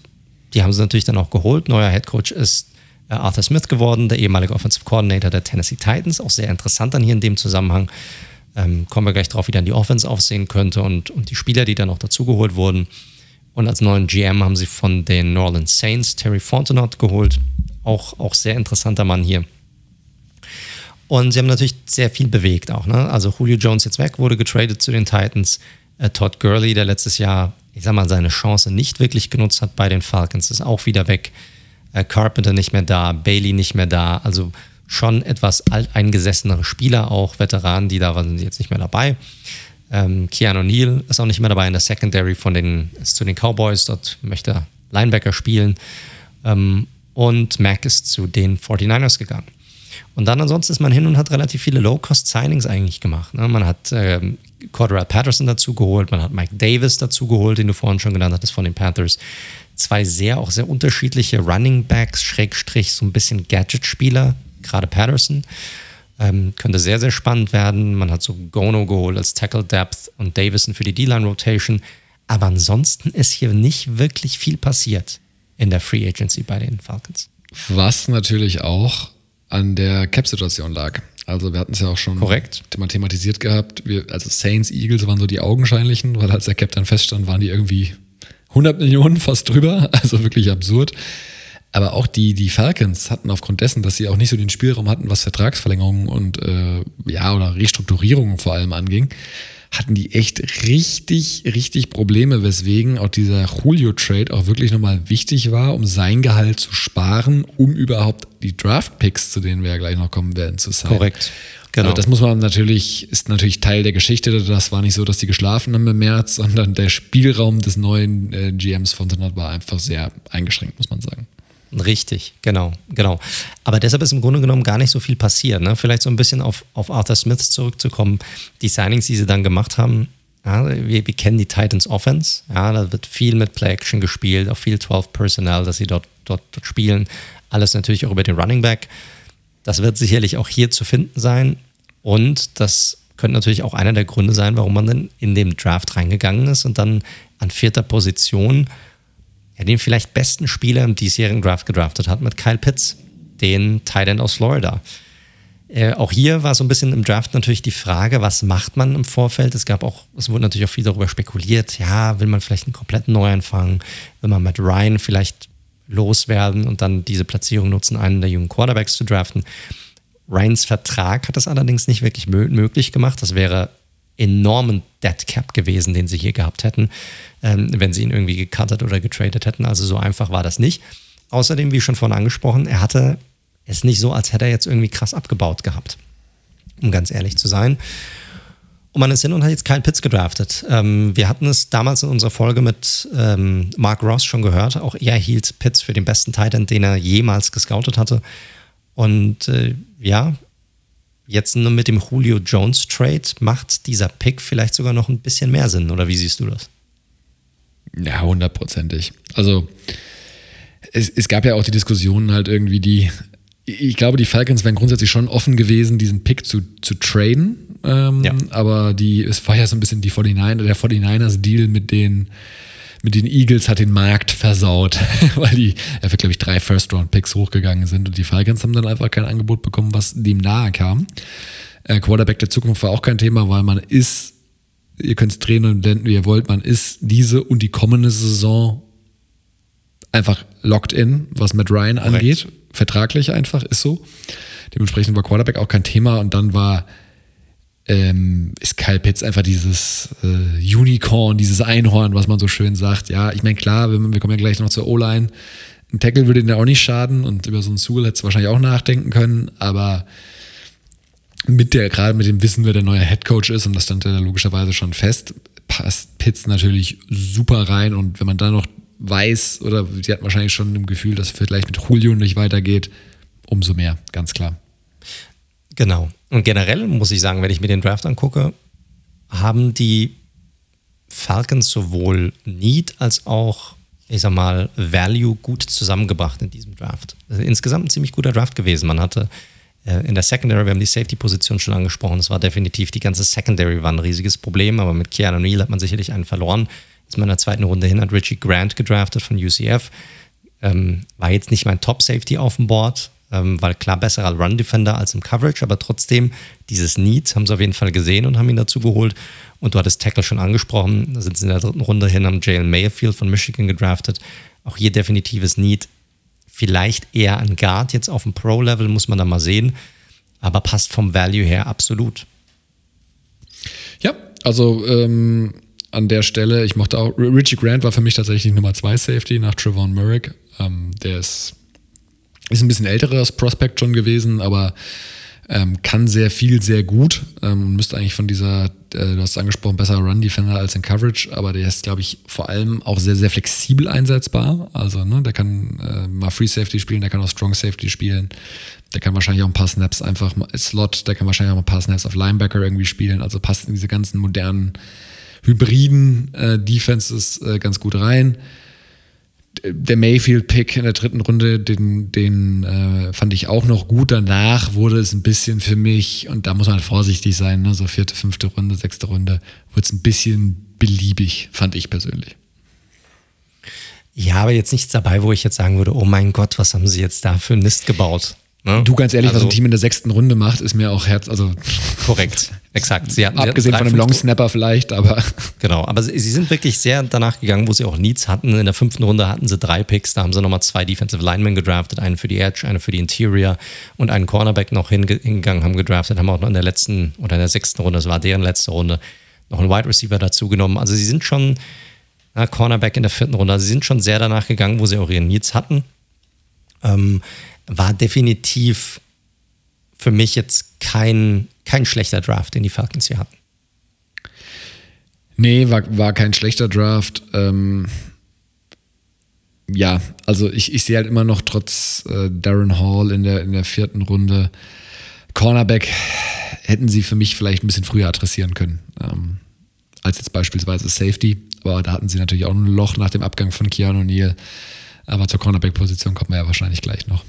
die haben sie natürlich dann auch geholt. Neuer Head Coach ist äh, Arthur Smith geworden, der ehemalige Offensive Coordinator der Tennessee Titans. Auch sehr interessant dann hier in dem Zusammenhang. Ähm, kommen wir gleich drauf, wie dann die Offense aufsehen könnte und, und die Spieler, die dann auch dazugeholt wurden. Und als neuen GM haben sie von den New Saints Terry Fontenot geholt. Auch, auch sehr interessanter Mann hier. Und sie haben natürlich sehr viel bewegt auch. Ne? Also Julio Jones jetzt weg, wurde getradet zu den Titans. Äh, Todd Gurley, der letztes Jahr, ich sag mal, seine Chance nicht wirklich genutzt hat bei den Falcons, ist auch wieder weg. Äh, Carpenter nicht mehr da, Bailey nicht mehr da. Also schon etwas alteingesessenere Spieler, auch Veteranen, die da waren jetzt nicht mehr dabei. Ähm, Keanu Neal ist auch nicht mehr dabei in der Secondary von den, ist zu den Cowboys, dort möchte er Linebacker spielen. Ähm, und Mac ist zu den 49ers gegangen. Und dann ansonsten ist man hin und hat relativ viele Low-Cost-Signings eigentlich gemacht. Ne? Man hat ähm, Cordero Patterson dazu geholt, man hat Mike Davis dazu geholt, den du vorhin schon genannt hattest von den Panthers. Zwei sehr, auch sehr unterschiedliche Running Backs, Schrägstrich, so ein bisschen Gadget-Spieler, gerade Patterson. Ähm, könnte sehr, sehr spannend werden. Man hat so Gono geholt als Tackle Depth und Davison für die D-Line Rotation. Aber ansonsten ist hier nicht wirklich viel passiert in der Free Agency bei den Falcons. Was natürlich auch an der Cap-Situation lag. Also wir hatten es ja auch schon Korrekt. thematisiert gehabt. Wir, also Saints, Eagles waren so die augenscheinlichen, weil als der Cap dann feststand, waren die irgendwie 100 Millionen fast drüber. Also wirklich absurd. Aber auch die, die Falcons hatten aufgrund dessen, dass sie auch nicht so den Spielraum hatten, was Vertragsverlängerungen und äh, ja, oder Restrukturierungen vor allem anging, hatten die echt richtig, richtig Probleme, weswegen auch dieser Julio-Trade auch wirklich nochmal wichtig war, um sein Gehalt zu sparen, um überhaupt die Draft-Picks, zu denen wir ja gleich noch kommen werden, zu sein. Korrekt. Genau. Also das muss man natürlich, ist natürlich Teil der Geschichte. Das war nicht so, dass die geschlafen haben im März, sondern der Spielraum des neuen äh, GMs von Sonat war einfach sehr eingeschränkt, muss man sagen. Richtig, genau, genau. Aber deshalb ist im Grunde genommen gar nicht so viel passiert. Ne? Vielleicht so ein bisschen auf, auf Arthur Smith zurückzukommen. Die Signings, die sie dann gemacht haben, ja, wir, wir, kennen die Titans Offense. Ja, da wird viel mit Play-Action gespielt, auch viel 12 Personnel, dass sie dort, dort, dort spielen. Alles natürlich auch über den Running Back. Das wird sicherlich auch hier zu finden sein. Und das könnte natürlich auch einer der Gründe sein, warum man dann in den Draft reingegangen ist und dann an vierter Position ja, den vielleicht besten Spieler im diesjährigen Draft gedraftet hat mit Kyle Pitts, den End aus Florida. Äh, auch hier war so ein bisschen im Draft natürlich die Frage, was macht man im Vorfeld? Es gab auch, es wurde natürlich auch viel darüber spekuliert, ja, will man vielleicht einen kompletten Neuanfang, will man mit Ryan vielleicht loswerden und dann diese Platzierung nutzen, einen der jungen Quarterbacks zu draften. Ryans Vertrag hat das allerdings nicht wirklich möglich gemacht. Das wäre enormen Dead Cap gewesen, den sie hier gehabt hätten, ähm, wenn sie ihn irgendwie gecuttet oder getradet hätten. Also so einfach war das nicht. Außerdem, wie schon vorhin angesprochen, er hatte es nicht so, als hätte er jetzt irgendwie krass abgebaut gehabt, um ganz ehrlich zu sein. Und man ist hin und hat jetzt keinen Pitts gedraftet. Ähm, wir hatten es damals in unserer Folge mit ähm, Mark Ross schon gehört. Auch er hielt Pitts für den besten Titan, den er jemals gescoutet hatte. Und äh, ja, Jetzt nur mit dem Julio Jones Trade macht dieser Pick vielleicht sogar noch ein bisschen mehr Sinn, oder wie siehst du das? Ja, hundertprozentig. Also es, es gab ja auch die Diskussionen halt irgendwie, die, ich glaube, die Falcons wären grundsätzlich schon offen gewesen, diesen Pick zu, zu traden. Ähm, ja. Aber die, es war ja so ein bisschen die 49, der 49ers-Deal mit den mit den Eagles hat den Markt versaut, weil die einfach, glaube ich, drei First-Round-Picks hochgegangen sind und die Falcons haben dann einfach kein Angebot bekommen, was dem nahe kam. Äh, Quarterback der Zukunft war auch kein Thema, weil man ist, ihr könnt es drehen und blenden, wie ihr wollt, man ist diese und die kommende Saison einfach locked in, was Matt Ryan angeht. Vertraglich einfach, ist so. Dementsprechend war Quarterback auch kein Thema und dann war ähm, ist Kyle Pitts einfach dieses äh, Unicorn, dieses Einhorn, was man so schön sagt. Ja, ich meine, klar, wir, wir, kommen ja gleich noch zur O-Line. Ein Tackle würde ja auch nicht schaden und über so einen Sewell hätte es wahrscheinlich auch nachdenken können, aber mit der, gerade mit dem Wissen, wer der neue Head Coach ist, und das stand ja logischerweise schon fest, passt Pitts natürlich super rein und wenn man dann noch weiß, oder sie hat wahrscheinlich schon im Gefühl, dass es vielleicht mit Julio nicht weitergeht, umso mehr, ganz klar. Genau. Und generell muss ich sagen, wenn ich mir den Draft angucke, haben die Falcons sowohl Need als auch, ich sag mal, Value gut zusammengebracht in diesem Draft. Insgesamt ein ziemlich guter Draft gewesen. Man hatte äh, in der Secondary, wir haben die Safety-Position schon angesprochen, das war definitiv, die ganze Secondary war ein riesiges Problem, aber mit Keanu Neal hat man sicherlich einen verloren. Ist man in der zweiten Runde hin, hat Richie Grant gedraftet von UCF. Ähm, war jetzt nicht mein Top-Safety auf dem Board, ähm, weil klar besserer Run-Defender als im Coverage, aber trotzdem dieses Need haben sie auf jeden Fall gesehen und haben ihn dazu geholt. Und du hattest Tackle schon angesprochen, da sind sie in der dritten Runde hin, haben Jalen Mayfield von Michigan gedraftet. Auch hier definitives Need. Vielleicht eher ein Guard jetzt auf dem Pro-Level, muss man da mal sehen. Aber passt vom Value her absolut. Ja, also ähm, an der Stelle, ich mochte auch, Richie Grant war für mich tatsächlich Nummer 2 Safety nach Trevon Merrick. Ähm, der ist ist ein bisschen älteres Prospect schon gewesen, aber ähm, kann sehr viel, sehr gut. Ähm, müsste eigentlich von dieser, äh, du hast angesprochen, besser Run-Defender als in Coverage, aber der ist, glaube ich, vor allem auch sehr, sehr flexibel einsetzbar. Also, ne, der kann äh, mal Free Safety spielen, der kann auch Strong Safety spielen. Der kann wahrscheinlich auch ein paar Snaps einfach mal Slot, der kann wahrscheinlich auch ein paar Snaps auf Linebacker irgendwie spielen. Also passt in diese ganzen modernen, hybriden äh, Defenses äh, ganz gut rein der Mayfield-Pick in der dritten Runde, den, den äh, fand ich auch noch gut. Danach wurde es ein bisschen für mich, und da muss man halt vorsichtig sein, ne? so vierte, fünfte Runde, sechste Runde, wurde es ein bisschen beliebig, fand ich persönlich. Ja, aber jetzt nichts dabei, wo ich jetzt sagen würde, oh mein Gott, was haben sie jetzt da für einen Mist gebaut? Ne? Du ganz ehrlich, also, was ein Team in der sechsten Runde macht, ist mir auch Herz, also korrekt, exakt. Sie hatten, abgesehen von einem Long Snapper vielleicht, aber genau. Aber sie, sie, sind wirklich sehr danach gegangen, wo sie auch Needs hatten. In der fünften Runde hatten sie drei Picks, da haben sie nochmal zwei Defensive Linemen gedraftet, einen für die Edge, einen für die Interior und einen Cornerback noch hingegangen, haben gedraftet, haben auch noch in der letzten oder in der sechsten Runde, das war deren letzte Runde, noch einen Wide Receiver dazu genommen. Also sie sind schon na, Cornerback in der vierten Runde. Also sie sind schon sehr danach gegangen, wo sie auch ihren Needs hatten. Ähm, war definitiv für mich jetzt kein, kein schlechter Draft, den die Falcons hier hatten. Nee, war, war kein schlechter Draft. Ähm, ja, also ich, ich sehe halt immer noch trotz äh, Darren Hall in der, in der vierten Runde Cornerback hätten sie für mich vielleicht ein bisschen früher adressieren können. Ähm, als jetzt beispielsweise Safety. Aber da hatten sie natürlich auch ein Loch nach dem Abgang von Keanu Neal. Aber zur Cornerback-Position kommen wir ja wahrscheinlich gleich noch.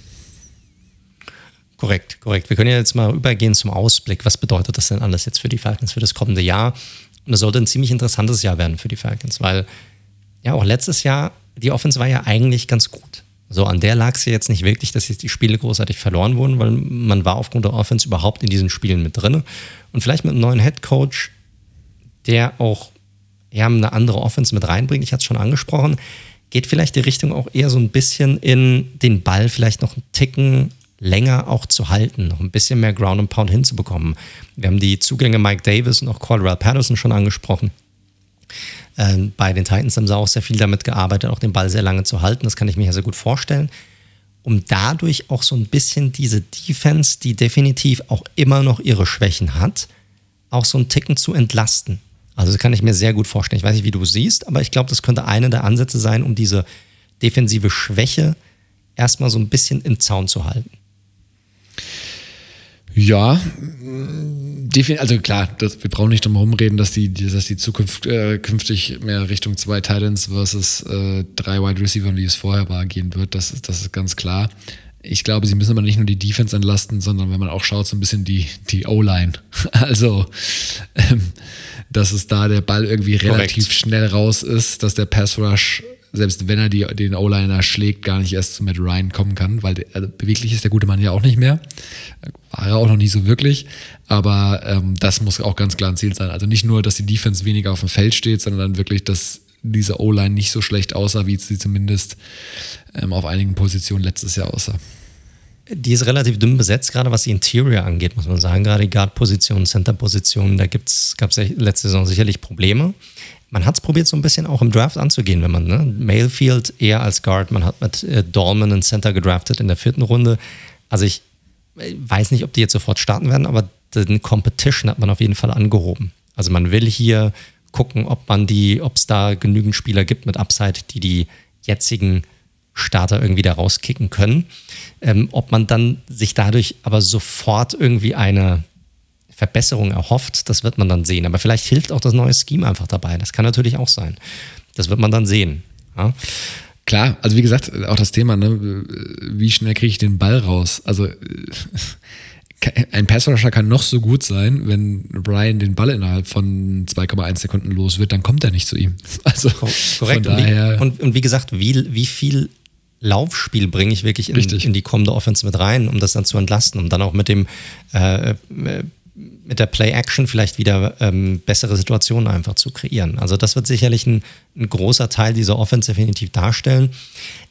Korrekt, korrekt. Wir können ja jetzt mal übergehen zum Ausblick. Was bedeutet das denn alles jetzt für die Falcons für das kommende Jahr? Und es sollte ein ziemlich interessantes Jahr werden für die Falcons, weil ja auch letztes Jahr die Offense war ja eigentlich ganz gut. So, an der lag es ja jetzt nicht wirklich, dass jetzt die Spiele großartig verloren wurden, weil man war aufgrund der Offense überhaupt in diesen Spielen mit drin. Und vielleicht mit einem neuen Head Coach, der auch ja, eine andere Offense mit reinbringt, ich hatte es schon angesprochen, geht vielleicht die Richtung auch eher so ein bisschen in den Ball vielleicht noch einen Ticken länger auch zu halten, noch ein bisschen mehr Ground and Pound hinzubekommen. Wir haben die Zugänge Mike Davis und auch Cordell Patterson schon angesprochen. Ähm, bei den Titans haben sie auch sehr viel damit gearbeitet, auch den Ball sehr lange zu halten. Das kann ich mir ja sehr gut vorstellen. Um dadurch auch so ein bisschen diese Defense, die definitiv auch immer noch ihre Schwächen hat, auch so einen Ticken zu entlasten. Also das kann ich mir sehr gut vorstellen. Ich weiß nicht, wie du siehst, aber ich glaube, das könnte einer der Ansätze sein, um diese defensive Schwäche erstmal so ein bisschen im Zaun zu halten. Ja, also klar, das, wir brauchen nicht drum herum reden, dass die, dass die Zukunft äh, künftig mehr Richtung zwei Titans versus äh, drei Wide Receiver, wie es vorher war, gehen wird. Das, das ist ganz klar. Ich glaube, sie müssen aber nicht nur die Defense entlasten, sondern wenn man auch schaut, so ein bisschen die, die O-Line. Also, ähm, dass es da der Ball irgendwie relativ Korrekt. schnell raus ist, dass der Pass Rush selbst wenn er die, den O-Liner schlägt, gar nicht erst zu Matt Ryan kommen kann, weil der, also beweglich ist der gute Mann ja auch nicht mehr. War er auch noch nie so wirklich. Aber ähm, das muss auch ganz klar ein Ziel sein. Also nicht nur, dass die Defense weniger auf dem Feld steht, sondern wirklich, dass diese O-Line nicht so schlecht aussah, wie sie zumindest ähm, auf einigen Positionen letztes Jahr aussah. Die ist relativ dünn besetzt, gerade was die Interior angeht, muss man sagen. Gerade die Guard-Positionen, Center-Positionen, da gab es letzte Saison sicherlich Probleme man hat es probiert, so ein bisschen auch im Draft anzugehen, wenn man, ne? Mayfield eher als Guard, man hat mit äh, Dolman einen Center gedraftet in der vierten Runde. Also ich äh, weiß nicht, ob die jetzt sofort starten werden, aber den Competition hat man auf jeden Fall angehoben. Also man will hier gucken, ob man die, ob es da genügend Spieler gibt mit Upside, die die jetzigen Starter irgendwie da rauskicken können. Ähm, ob man dann sich dadurch aber sofort irgendwie eine Verbesserung erhofft, das wird man dann sehen. Aber vielleicht hilft auch das neue Scheme einfach dabei. Das kann natürlich auch sein. Das wird man dann sehen. Ja? Klar, also wie gesagt, auch das Thema, ne? wie schnell kriege ich den Ball raus? Also ein Passrusher kann noch so gut sein, wenn Brian den Ball innerhalb von 2,1 Sekunden los wird, dann kommt er nicht zu ihm. Also korrekt. Und wie, und, und wie, gesagt, wie, wie viel Laufspiel bringe ich wirklich in, in, die kommende Offense mit rein, um das dann zu entlasten, um dann auch mit dem äh, äh mit der Play-Action vielleicht wieder ähm, bessere Situationen einfach zu kreieren. Also das wird sicherlich ein, ein großer Teil dieser Offense definitiv darstellen.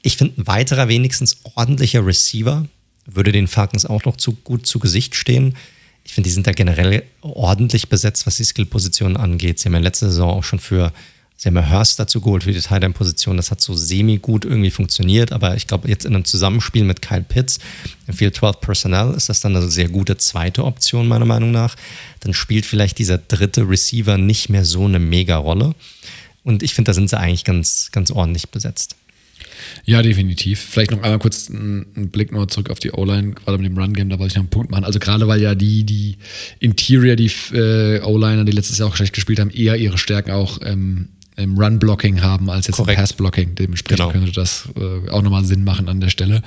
Ich finde, ein weiterer wenigstens ordentlicher Receiver würde den Falcons auch noch zu gut zu Gesicht stehen. Ich finde, die sind da generell ordentlich besetzt, was die Skill-Positionen angeht. Sie haben ja letzte Saison auch schon für Sie haben ja Hurst dazu geholt für die Tight-End-Position. Das hat so semi-gut irgendwie funktioniert, aber ich glaube, jetzt in einem Zusammenspiel mit Kyle Pitts, im Field 12 Personnel, ist das dann eine sehr gute zweite Option, meiner Meinung nach. Dann spielt vielleicht dieser dritte Receiver nicht mehr so eine Mega-Rolle. Und ich finde, da sind sie eigentlich ganz, ganz ordentlich besetzt. Ja, definitiv. Vielleicht noch einmal kurz einen Blick noch zurück auf die O-Line, gerade mit dem Run-Game, da wollte ich noch einen Punkt machen. Also gerade weil ja die, die Interior, die äh, O-Liner, die letztes Jahr auch schlecht gespielt haben, eher ihre Stärken auch ähm, im Run-Blocking haben als jetzt Korrekt. im Pass-Blocking. Dementsprechend genau. könnte das äh, auch nochmal Sinn machen an der Stelle.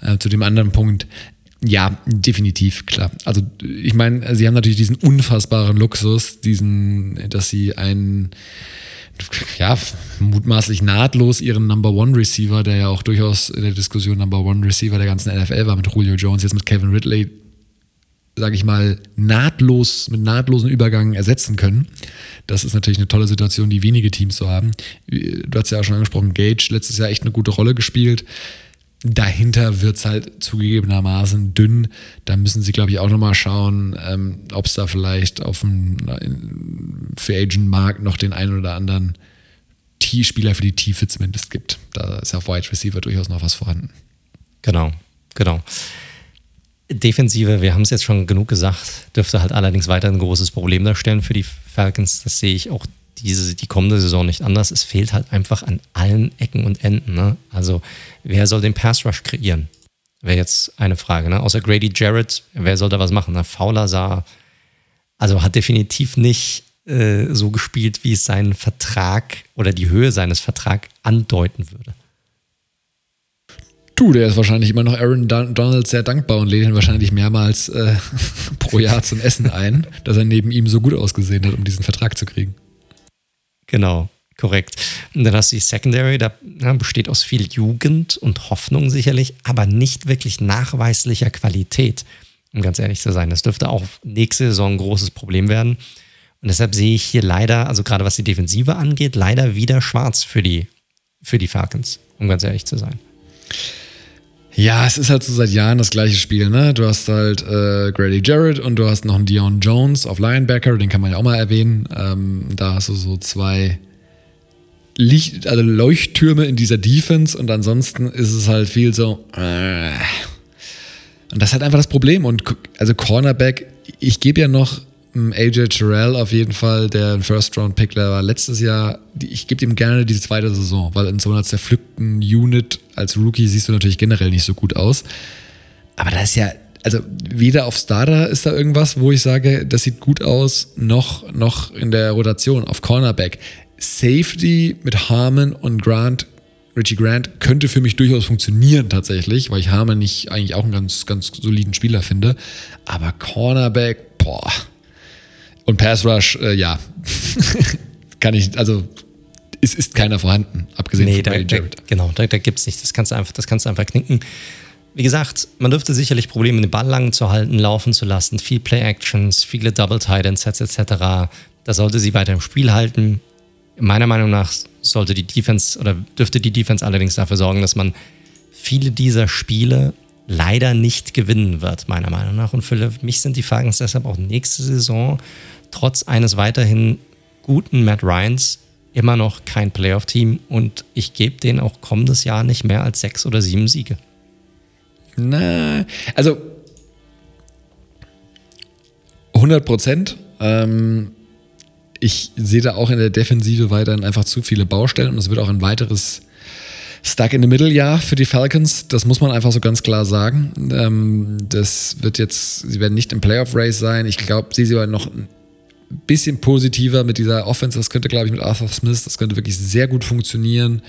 Äh, zu dem anderen Punkt, ja, definitiv, klar. Also ich meine, sie haben natürlich diesen unfassbaren Luxus, diesen, dass sie einen ja, mutmaßlich nahtlos ihren Number One Receiver, der ja auch durchaus in der Diskussion Number One Receiver der ganzen NFL war mit Julio Jones, jetzt mit Kevin Ridley, sage ich mal, nahtlos, mit nahtlosen Übergang ersetzen können. Das ist natürlich eine tolle Situation, die wenige Teams so haben. Du hast ja auch schon angesprochen, Gage letztes Jahr echt eine gute Rolle gespielt. dahinter wird es halt zugegebenermaßen dünn. Da müssen sie, glaube ich, auch nochmal schauen, ähm, ob es da vielleicht auf dem Free Agent Markt noch den einen oder anderen T-Spieler für die Tiefe zumindest gibt. Da ist auf Wide Receiver durchaus noch was vorhanden. Genau, genau. Defensive, wir haben es jetzt schon genug gesagt, dürfte halt allerdings weiter ein großes Problem darstellen für die Falcons. Das sehe ich auch diese, die kommende Saison nicht anders. Es fehlt halt einfach an allen Ecken und Enden. Ne? Also, wer soll den Pass Rush kreieren? Wäre jetzt eine Frage. Ne? Außer Grady Jarrett, wer soll da was machen? Na, Fowler sah, also hat definitiv nicht äh, so gespielt, wie es seinen Vertrag oder die Höhe seines Vertrags andeuten würde. Du, der ist wahrscheinlich immer noch Aaron Donald sehr dankbar und lädt ihn wahrscheinlich mehrmals äh, pro Jahr zum Essen ein, dass er neben ihm so gut ausgesehen hat, um diesen Vertrag zu kriegen. Genau, korrekt. Und dann hast du die Secondary, da ja, besteht aus viel Jugend und Hoffnung sicherlich, aber nicht wirklich nachweislicher Qualität, um ganz ehrlich zu sein. Das dürfte auch nächste Saison ein großes Problem werden. Und deshalb sehe ich hier leider, also gerade was die Defensive angeht, leider wieder schwarz für die, für die Falcons, um ganz ehrlich zu sein. Ja, es ist halt so seit Jahren das gleiche Spiel, ne? Du hast halt äh, Grady Jarrett und du hast noch einen Dion Jones auf Linebacker, den kann man ja auch mal erwähnen. Ähm, da hast du so zwei Licht, also Leuchttürme in dieser Defense und ansonsten ist es halt viel so. Äh. Und das ist halt einfach das Problem. Und also Cornerback, ich gebe ja noch AJ Terrell auf jeden Fall, der ein First-Round-Pick war letztes Jahr. Ich gebe ihm gerne diese zweite Saison, weil in so einer zerpflückten Unit als Rookie siehst du natürlich generell nicht so gut aus. Aber da ist ja, also weder auf Starter ist da irgendwas, wo ich sage, das sieht gut aus, noch, noch in der Rotation auf Cornerback. Safety mit Harmon und Grant, Richie Grant, könnte für mich durchaus funktionieren tatsächlich, weil ich Harmon nicht eigentlich auch einen ganz, ganz soliden Spieler finde. Aber Cornerback, boah, und Pass Rush, äh, ja, kann ich, also es ist keiner vorhanden, abgesehen nee, von da, Jarrett. Da, genau, da, da gibt es nicht. Das kannst, du einfach, das kannst du einfach knicken. Wie gesagt, man dürfte sicherlich Probleme, den Ball lang zu halten, laufen zu lassen, viel Play-Actions, viele Double-Tight-End-Sets etc. Da sollte sie weiter im Spiel halten. Meiner Meinung nach sollte die Defense oder dürfte die Defense allerdings dafür sorgen, dass man viele dieser Spiele leider nicht gewinnen wird, meiner Meinung nach. Und für mich sind die Falcons deshalb auch nächste Saison trotz eines weiterhin guten Matt Ryans immer noch kein Playoff-Team und ich gebe denen auch kommendes Jahr nicht mehr als sechs oder sieben Siege. Na, also 100 Prozent. Ähm, ich sehe da auch in der Defensive weiterhin einfach zu viele Baustellen und es wird auch ein weiteres Stuck in the Middle Jahr für die Falcons. Das muss man einfach so ganz klar sagen. Ähm, das wird jetzt, sie werden nicht im Playoff Race sein. Ich glaube, sie sind noch bisschen positiver mit dieser Offense. Das könnte, glaube ich, mit Arthur Smith, das könnte wirklich sehr gut funktionieren.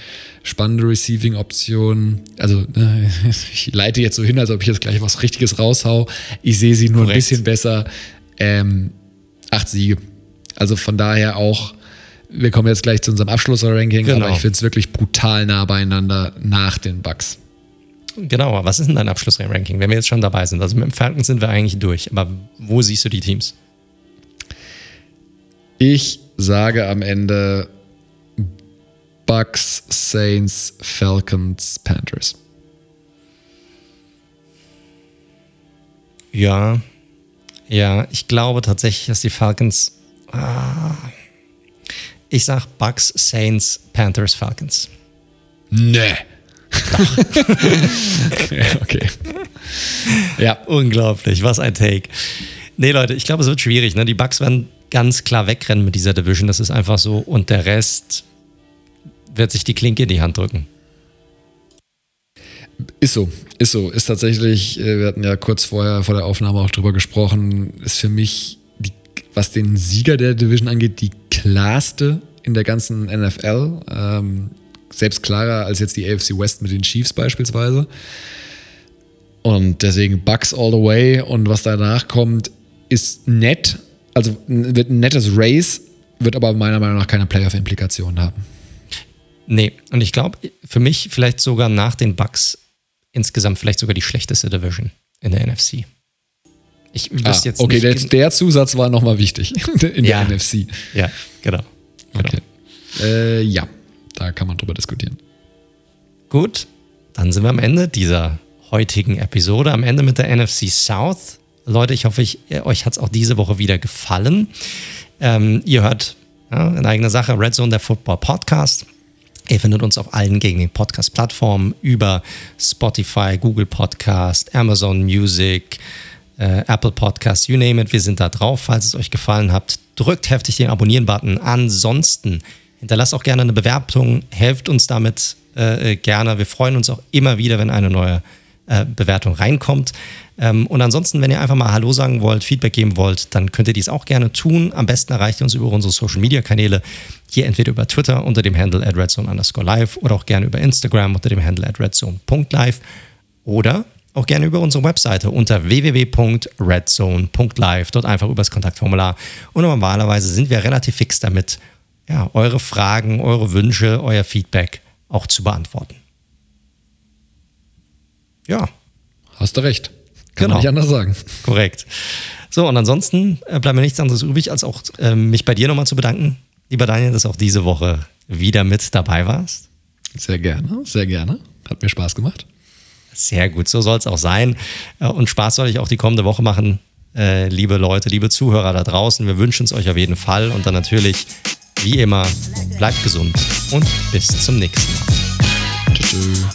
Spannende Receiving-Optionen. Also, ne, ich leite jetzt so hin, als ob ich jetzt gleich was Richtiges raushau. Ich sehe sie nur Korrekt. ein bisschen besser. Ähm, acht Siege. Also von daher auch wir kommen jetzt gleich zu unserem Abschlussranking, genau. aber ich finde es wirklich brutal nah beieinander nach den Bugs. Genau, was ist denn dein Abschlussranking, wenn wir jetzt schon dabei sind? Also mit dem Falcons sind wir eigentlich durch, aber wo siehst du die Teams? Ich sage am Ende Bucks, Saints, Falcons, Panthers. Ja, ja, ich glaube tatsächlich, dass die Falcons. Ah, ich sag Bucks, Saints, Panthers, Falcons. Nee. okay. Ja. Unglaublich, was ein Take. Nee, Leute, ich glaube, es wird schwierig. Ne? Die Bucks werden ganz klar wegrennen mit dieser Division. Das ist einfach so. Und der Rest wird sich die Klinke in die Hand drücken. Ist so, ist so. Ist tatsächlich, äh, wir hatten ja kurz vorher vor der Aufnahme auch drüber gesprochen, ist für mich, die, was den Sieger der Division angeht, die klarste in der ganzen NFL. Ähm, selbst klarer als jetzt die AFC West mit den Chiefs beispielsweise. Und deswegen Bucks all the way. Und was danach kommt, ist nett. Also wird ein nettes Race, wird aber meiner Meinung nach keine Playoff-Implikationen haben. Nee, und ich glaube, für mich vielleicht sogar nach den Bucks insgesamt vielleicht sogar die schlechteste Division in der NFC. Ich ah, jetzt okay, der, der, Zusatz war nochmal wichtig in ja, der NFC. Ja, genau. genau. Okay. Äh, ja, da kann man drüber diskutieren. Gut, dann sind wir am Ende dieser heutigen Episode, am Ende mit der NFC South. Leute, ich hoffe, ich, euch hat es auch diese Woche wieder gefallen. Ähm, ihr hört ja, in eigener Sache Red Zone, der Football Podcast. Ihr findet uns auf allen gängigen Podcast-Plattformen über Spotify, Google Podcast, Amazon Music, äh, Apple Podcast, you name it. Wir sind da drauf. Falls es euch gefallen hat, drückt heftig den Abonnieren-Button. Ansonsten hinterlasst auch gerne eine Bewertung, helft uns damit äh, gerne. Wir freuen uns auch immer wieder, wenn eine neue äh, Bewertung reinkommt. Ähm, und ansonsten, wenn ihr einfach mal Hallo sagen wollt, Feedback geben wollt, dann könnt ihr dies auch gerne tun. Am besten erreicht ihr uns über unsere Social Media Kanäle. Hier entweder über Twitter unter dem Handle at redzone underscore live oder auch gerne über Instagram unter dem Handle at redzone.live oder auch gerne über unsere Webseite unter www.redzone.live. Dort einfach über das Kontaktformular. Und normalerweise sind wir relativ fix damit, ja, eure Fragen, eure Wünsche, euer Feedback auch zu beantworten. Ja. Hast du recht. Kann genau. man nicht anders sagen. Korrekt. So, und ansonsten äh, bleibt mir nichts anderes übrig, als auch äh, mich bei dir nochmal zu bedanken, lieber Daniel, dass auch diese Woche wieder mit dabei warst. Sehr gerne, sehr gerne. Hat mir Spaß gemacht. Sehr gut, so soll es auch sein. Äh, und Spaß soll ich auch die kommende Woche machen, äh, liebe Leute, liebe Zuhörer da draußen. Wir wünschen es euch auf jeden Fall. Und dann natürlich, wie immer, bleibt gesund und bis zum nächsten Mal. Tschüss.